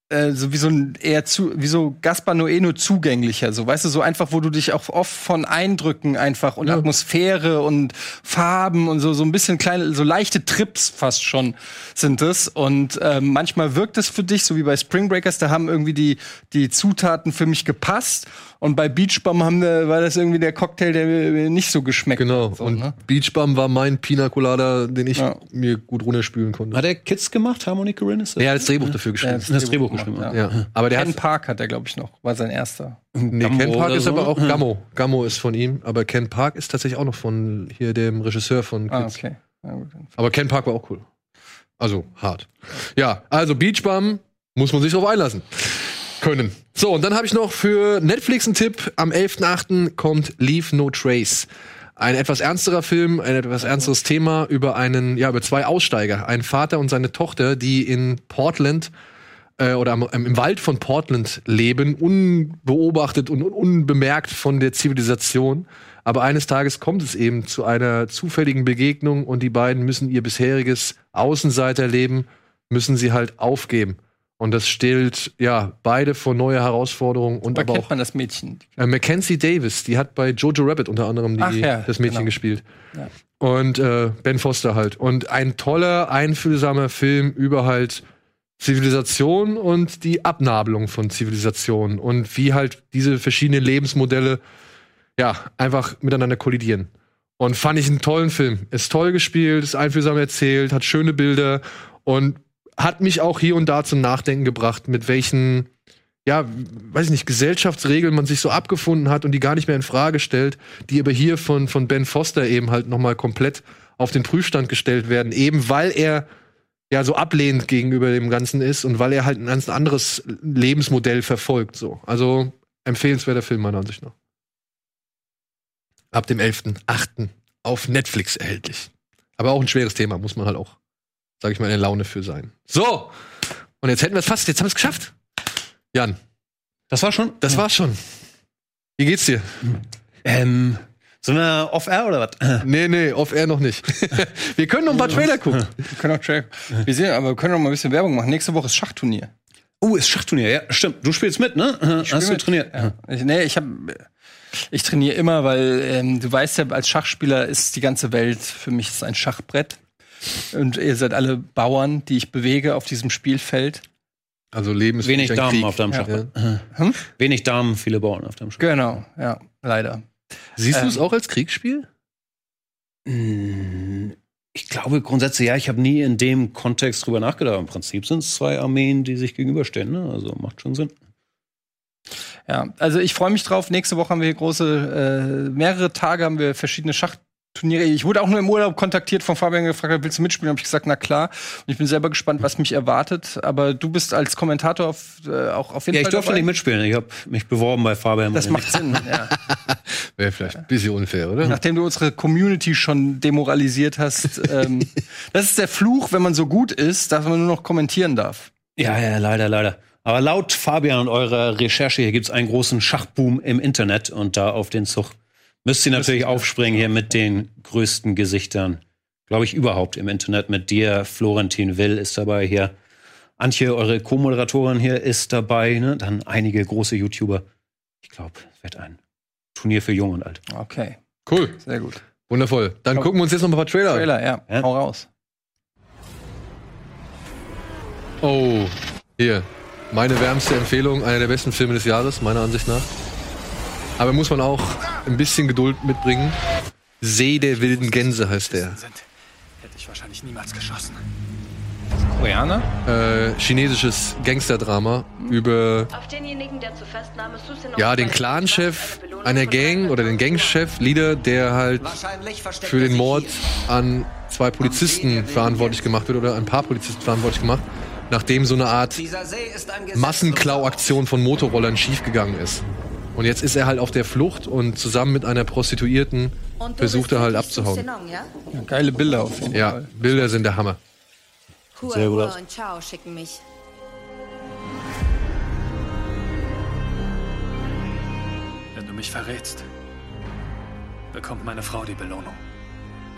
äh, so wie so ein eher zu wie so Gaspar Noé nur zugänglicher, so weißt du, so einfach, wo du dich auch oft von Eindrücken einfach und Ja. Atmosphäre und Farben und so so ein bisschen kleine, so leichte Trips fast schon sind es und ähm, manchmal wirkt es für dich, so wie bei Spring Breakers, da haben irgendwie die die Zutaten für mich gepasst und bei Beach Bum haben wir, war das irgendwie der Cocktail, der mir nicht so geschmeckt Genau. hat. So, und ne? Beach Bum war mein Pina Colada, den ich Ja. mir gut runterspülen konnte. Hat er Kids gemacht, Harmony Korine? Ist das? Er hat das Drehbuch dafür geschrieben. das Drehbuch gemacht, geschrieben, ja. ja. Aber der Ken hat Park hat er, glaube ich, noch. War sein erster. Nee, Gammo Ken Park ist so? aber auch Ja. Gammo. Gammo ist von ihm, aber Ken Park ist tatsächlich auch noch von hier dem Regisseur von Ah, Kids. okay. Ja, gut, dann- Aber Ken Park war auch cool. Also hart. Ja, also Beach Bum muss man sich drauf einlassen können. So, und dann habe ich noch für Netflix einen Tipp. Am 11.8. kommt Leave No Trace. Ein etwas ernsterer Film, ein etwas ernsteres Thema über einen, ja, über zwei Aussteiger, einen Vater und seine Tochter, die in Portland äh, oder im Wald von Portland leben, unbeobachtet und unbemerkt von der Zivilisation. Aber eines Tages kommt es eben zu einer zufälligen Begegnung und die beiden müssen ihr bisheriges Außenseiterleben, müssen sie halt aufgeben. Und das stellt ja beide vor neue Herausforderungen und Da aber kennt auch man das Mädchen. äh, Mackenzie Davis, die hat bei Jojo Rabbit unter anderem die, ja, das Mädchen genau. gespielt. Ja. Und äh, Ben Foster halt. Und ein toller, einfühlsamer Film über halt Zivilisation und die Abnabelung von Zivilisation und wie halt diese verschiedenen Lebensmodelle ja einfach miteinander kollidieren. Und fand ich einen tollen Film. Ist toll gespielt, ist einfühlsam erzählt, hat schöne Bilder und hat mich auch hier und da zum Nachdenken gebracht, mit welchen ja, weiß ich nicht, Gesellschaftsregeln man sich so abgefunden hat und die gar nicht mehr in Frage stellt, die aber hier von, von Ben Foster eben halt nochmal komplett auf den Prüfstand gestellt werden, eben weil er ja so ablehnend gegenüber dem Ganzen ist und weil er halt ein ganz anderes Lebensmodell verfolgt, so. Also empfehlenswerter Film meiner Ansicht nach. Ab dem 11.8. auf Netflix erhältlich. Aber auch ein schweres Thema, muss man halt auch, sag ich mal, in der Laune für sein. So! Und jetzt hätten wir es fast, jetzt haben wir es geschafft. Jan, Das war schon? das war's schon. Wie geht's dir? Ähm, so eine Off-Air oder was? (laughs) Nee, nee, off-air noch nicht. (laughs) wir können noch ein paar Trailer gucken. (laughs) Wir können auch Jack. Wir sehen, aber wir können auch mal ein bisschen Werbung machen. Nächste Woche ist Schachturnier. Oh, ist Schachturnier, ja, stimmt. Du spielst mit, ne? Hast spiel du mit. trainiert? Ja. Ich, nee, ich habe ich trainiere immer, weil ähm, du weißt ja, als Schachspieler ist die ganze Welt für mich ein Schachbrett. Und ihr seid alle Bauern, die ich bewege auf diesem Spielfeld. Also Leben ist Wenig Damen Krieg. auf deinem Ja. Schachbrett. Hm? Wenig Damen, viele Bauern auf deinem Schachbrett. Genau, ja, leider. Siehst du Ähm, es auch als Kriegsspiel? Mm, Ich glaube grundsätzlich, ja, ich habe nie in dem Kontext drüber nachgedacht. Im Prinzip sind es zwei Armeen, die sich gegenüberstehen, ne? Also macht schon Sinn. Ja, also ich freue mich drauf. Nächste Woche haben wir hier große, äh, mehrere Tage haben wir verschiedene Schachturniere. Ich wurde auch nur im Urlaub kontaktiert von Fabian gefragt, willst du mitspielen? Habe ich gesagt, na klar. Und ich bin selber gespannt, was mich erwartet. Aber du bist als Kommentator auf, äh, auch auf jeden Ja, ich Fall durfte dabei. nicht mitspielen. Ich habe mich beworben bei Fabian. Das macht Sinn. Ja. (laughs) Wäre vielleicht ein bisschen unfair, oder? Nachdem du unsere Community schon demoralisiert hast. ähm, (laughs) das ist der Fluch, wenn man so gut ist, dass man nur noch kommentieren darf. Ja, ja, leider, leider. Aber laut Fabian und eurer Recherche hier gibt's einen großen Schachboom im Internet und da auf den Zug müsst ihr natürlich aufspringen hier mit den größten Gesichtern, glaube ich, überhaupt im Internet. Mit dir, Florentin Will ist dabei hier. Antje, eure Co-Moderatorin hier ist dabei, ne? Dann einige große YouTuber. Ich glaube, es wird ein Turnier für Jung und Alt. Okay, Cool. sehr gut. Wundervoll. Dann Komm. gucken wir uns jetzt noch ein paar Trailer an. Trailer, ja. Ja. Hau raus. Oh, hier. Meine wärmste Empfehlung, einer der besten Filme des Jahres, meiner Ansicht nach. Aber muss man auch ein bisschen Geduld mitbringen. See der wilden Gänse heißt der. Hätte ich wahrscheinlich niemals geschossen. Koreaner? Äh, chinesisches Gangsterdrama über ja, den Clanchef einer Gang oder den Gangchef, Leader, der halt für den Mord an zwei Polizisten verantwortlich gemacht wird oder ein paar Polizisten verantwortlich gemacht, nachdem so eine Art Massenklauaktion von Motorrollern schiefgegangen ist. Und jetzt ist er halt auf der Flucht und zusammen mit einer Prostituierten versucht er halt abzuhauen. Ja? Ja, geile Bilder auf jeden Ja, Fall. Bilder sind der Hammer. Hua, Sehr gut und Chao schicken mich. Wenn du mich verrätst, bekommt meine Frau die Belohnung.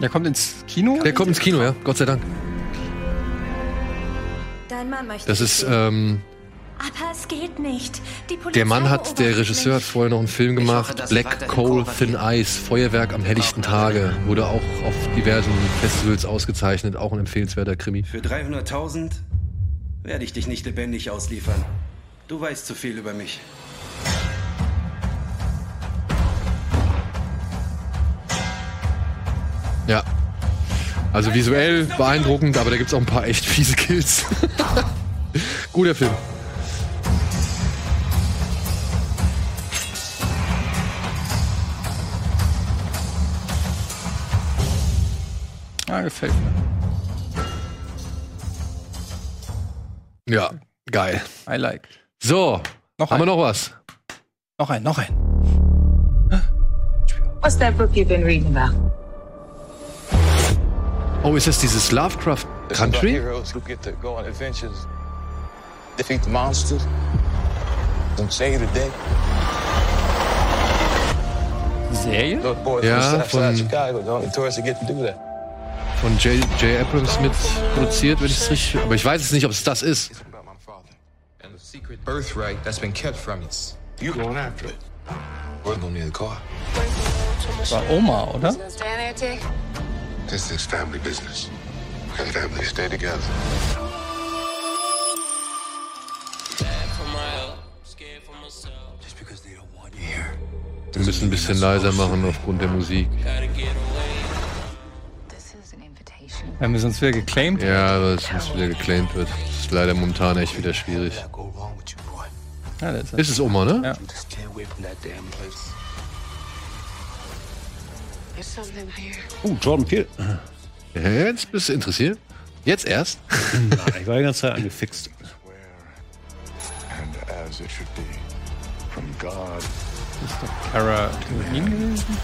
Der kommt ins Kino? Der kommt ins Kino, ja, Gott sei Dank. Dein Mann möchte Das ist, ähm, Aber es geht nicht. Die Polizei der Mann hat, der Regisseur hat vorher noch einen Film hoffe, gemacht, Sie Black Coal. Thin Ice, Feuerwerk am helllichten Tage, wurde auch auf diversen Festivals ausgezeichnet, auch ein empfehlenswerter Krimi. Für 300.000 werde ich dich nicht lebendig ausliefern. Du weißt zu viel über mich. Ja. Also visuell beeindruckend, aber da gibt's auch ein paar echt fiese Kills. (laughs) Guter Film. Ah, gefällt mir. Ja, geil. I like. So, Noch haben wir ein. noch was? Noch ein, noch ein. What's that book you've been reading about? Oh, ist das dieses Lovecraft Country? heroes who get to go on adventures, defeat the monsters, and save the day. Serie? Ja, von- Chicago, the only tourists that get to do that. Von J. J. Abrams mit produziert, wenn ich es richtig. Aber ich weiß es nicht, ob es das ist. Birthright that's been kept from you. You going after it? We're gonna need a car. War Oma, oder? This is family business, and families stay together. Wir müssen ein bisschen leiser machen aufgrund der Musik. Wenn wir sonst wieder geclaimed. Ja, weil es sonst wieder geclaimed wird. Das ist leider momentan echt wieder schwierig. Ja, das ist Ist es Oma, ne? Ja. Uh, Jordan Peele. Jetzt bist du interessiert? Jetzt erst? Nein, (laughs) ich war die ganze Zeit angefixt. And as it should be, from God Cara Delevingne gewesen.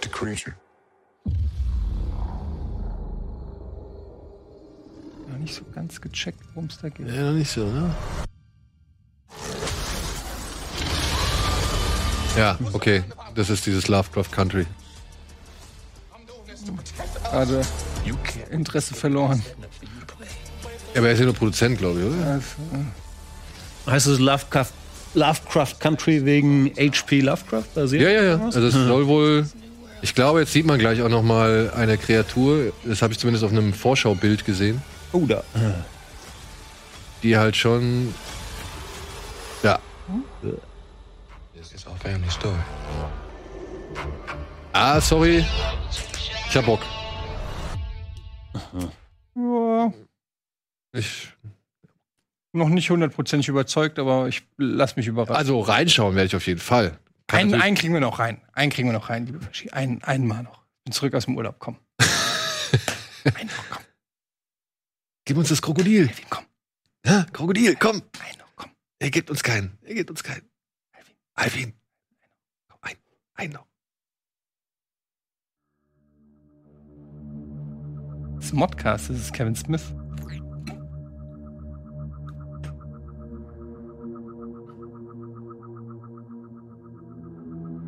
to creature. Noch nicht so ganz gecheckt, worum es da geht. Ja, noch nicht so, ne? Ja, okay. Das ist dieses Lovecraft Country. Gerade Interesse verloren. Ja, aber er ist ja nur Produzent, glaube ich, oder? Also, Heißt es Lovecraft, Lovecraft Country wegen H.P. Lovecraft basiert? Ja, ja, ja. Also es soll wohl. Ich glaube, jetzt sieht man gleich auch noch mal eine Kreatur. Das habe ich zumindest auf einem Vorschaubild gesehen, Oh, da. die halt schon. Ja. This is our family story. Ah, sorry. Ich hab Bock. ja, Ich, noch nicht hundertprozentig überzeugt, aber ich lass mich überraschen. also reinschauen werde ich auf jeden Fall. Kann einen, kriegen wir noch rein. Einen kriegen wir noch rein, liebe Verschi. Einen, einen mal noch. Bin zurück aus dem Urlaub, komm. (laughs) einen noch, komm. Gib uns das Krokodil. Alvin, komm. Ja, Krokodil, komm. Einen noch, komm. Er gibt uns keinen. Er gibt uns keinen. Alvin. Komm, ein. Ein noch. Das ist Modcast, das ist Kevin Smith.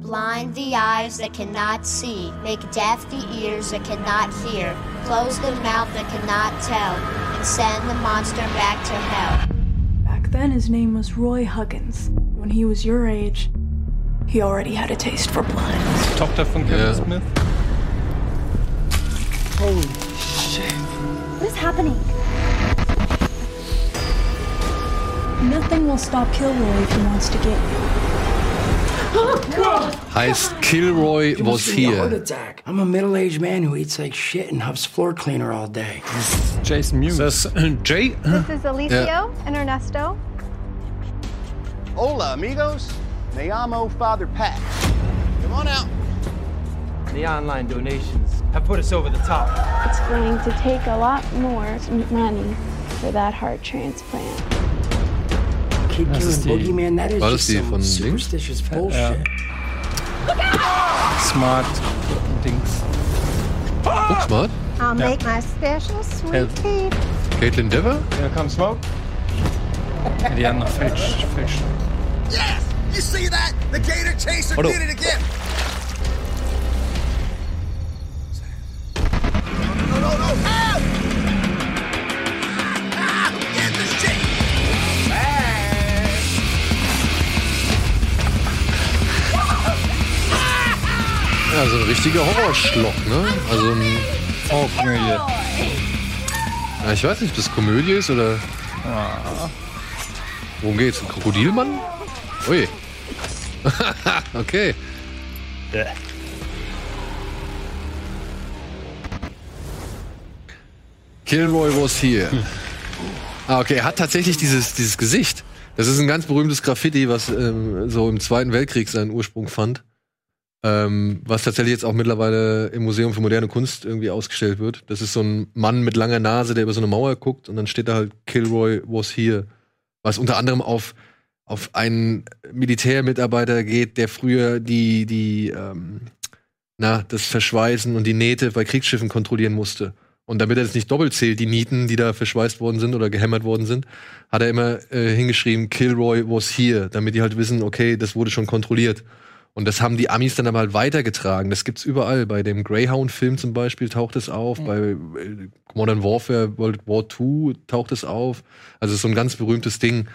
Blind the eyes that cannot see, make deaf the ears that cannot hear, close the mouth that cannot tell, and send the monster back to hell. Back then, his name was Roy Huggins. When he was your age, he already had a taste for blood. Tochter von Kevin Ja. Smith. Holy shit. What is happening? Nothing will stop Kilroy if he wants to get you. Heißt Kilroy You was give me a heart here. I'm a middle-aged man who eats like shit and huffs floor cleaner all day. Jason Mewes. Ist das äh, Jay? This is Alicio and Ernesto. Hola, amigos. Me llamo Father Pat. Come on out. The online donations have put us over the top. It's going to take a lot more money for that heart transplant. Kid Das killing ist die- boogeyman, that is War das just die some von Dings? superstitious bullshit. Smart Dings. Guck smart. I'll Yeah. make my special sweet tea. Caitlin Dever? Here comes Smoke. Ja, die haben noch Fälsch, Fälsch. Yes! You see that? The gator chaser Hold did it again. Ja, so ein richtiger Horrorschlock, ne? Also ein. Oh, Komödie. Ja, ich weiß nicht, ob das Komödie ist oder. Worum geht's? Ein Krokodilmann? Ui. (laughs) okay. Kilroy was here. (laughs) Ah, okay, er hat tatsächlich dieses, dieses Gesicht. Das ist ein ganz berühmtes Graffiti, was ähm, so im Zweiten Weltkrieg seinen Ursprung fand. Ähm, was tatsächlich jetzt auch mittlerweile im Museum für moderne Kunst irgendwie ausgestellt wird. Das ist so ein Mann mit langer Nase, der über so eine Mauer guckt und dann steht da halt Kilroy was here. Was unter anderem auf, auf einen Militärmitarbeiter geht, der früher die, die, ähm, na, das Verschweißen und die Nähte bei Kriegsschiffen kontrollieren musste. Und damit er das nicht doppelt zählt, die Nieten, die da verschweißt worden sind oder gehämmert worden sind, hat er immer äh, hingeschrieben, Kilroy was here, damit die halt wissen, okay, das wurde schon kontrolliert. Und das haben die Amis dann aber halt weitergetragen. Das gibt's überall. Bei dem Greyhound-Film zum Beispiel taucht es auf. Bei äh, Modern Warfare World War II taucht es auf. Also es ist so ein ganz berühmtes Ding,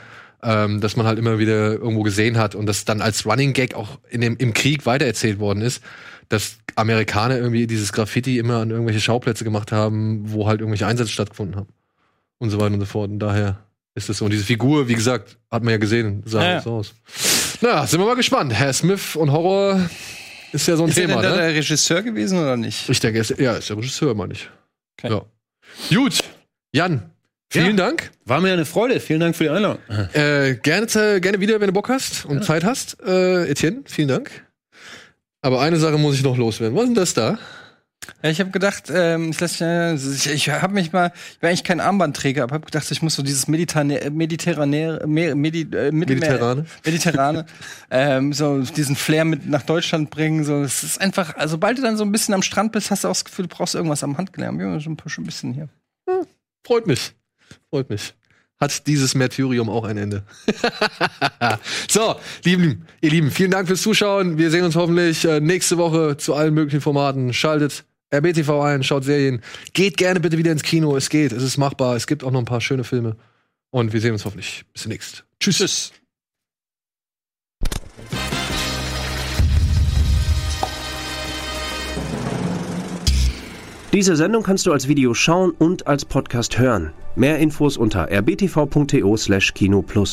ähm, das man halt immer wieder irgendwo gesehen hat und das dann als Running Gag auch in dem, im Krieg weitererzählt worden ist, dass Amerikaner irgendwie dieses Graffiti immer an irgendwelche Schauplätze gemacht haben, wo halt irgendwelche Einsätze stattgefunden haben. Und so weiter und so fort. Und daher ist es so. Und diese Figur, wie gesagt, hat man ja gesehen, sah ja. so aus. Na, sind wir mal gespannt. Herr Smith und Horror ist ja so ein Ist er Thema, denn da ne? der Regisseur gewesen oder nicht? Ich denke, er ist, ja, ist der Regisseur, meine ich. Ja. Gut, Jan, vielen Dank. War mir eine Freude. Vielen Dank für die Einladung. Äh, gerne, äh, gerne wieder, wenn du Bock hast und Zeit hast. Äh, Etienne, vielen Dank. Aber eine Sache muss ich noch loswerden. Was ist denn das da? Ja, ich habe gedacht, ähm, ich, ich, ich habe mich mal, ich bin eigentlich kein Armbandträger, aber habe gedacht, ich muss so dieses Mediterrane, Mediterrane, Me- Medi, äh, Mediterrane? Mediterrane, ähm, so diesen Flair mit nach Deutschland bringen. So, es ist einfach, also sobald du dann so ein bisschen am Strand bist, hast du auch das Gefühl, du brauchst irgendwas am Handgelenk. Wir haben schon, schon ein bisschen hier. Freut mich. Freut mich. Hat dieses Märtyrium auch ein Ende. (laughs) so, lieben, ihr Lieben, vielen Dank fürs Zuschauen. Wir sehen uns hoffentlich äh, nächste Woche zu allen möglichen Formaten. Schaltet RBTV ein, schaut Serien. Geht gerne bitte wieder ins Kino. Es geht, es ist machbar. Es gibt auch noch ein paar schöne Filme. Und wir sehen uns hoffentlich. Bis demnächst. Tschüss. Tschüss. Diese Sendung kannst du als Video schauen und als Podcast hören. Mehr Infos unter rbtv.to/kinoplus.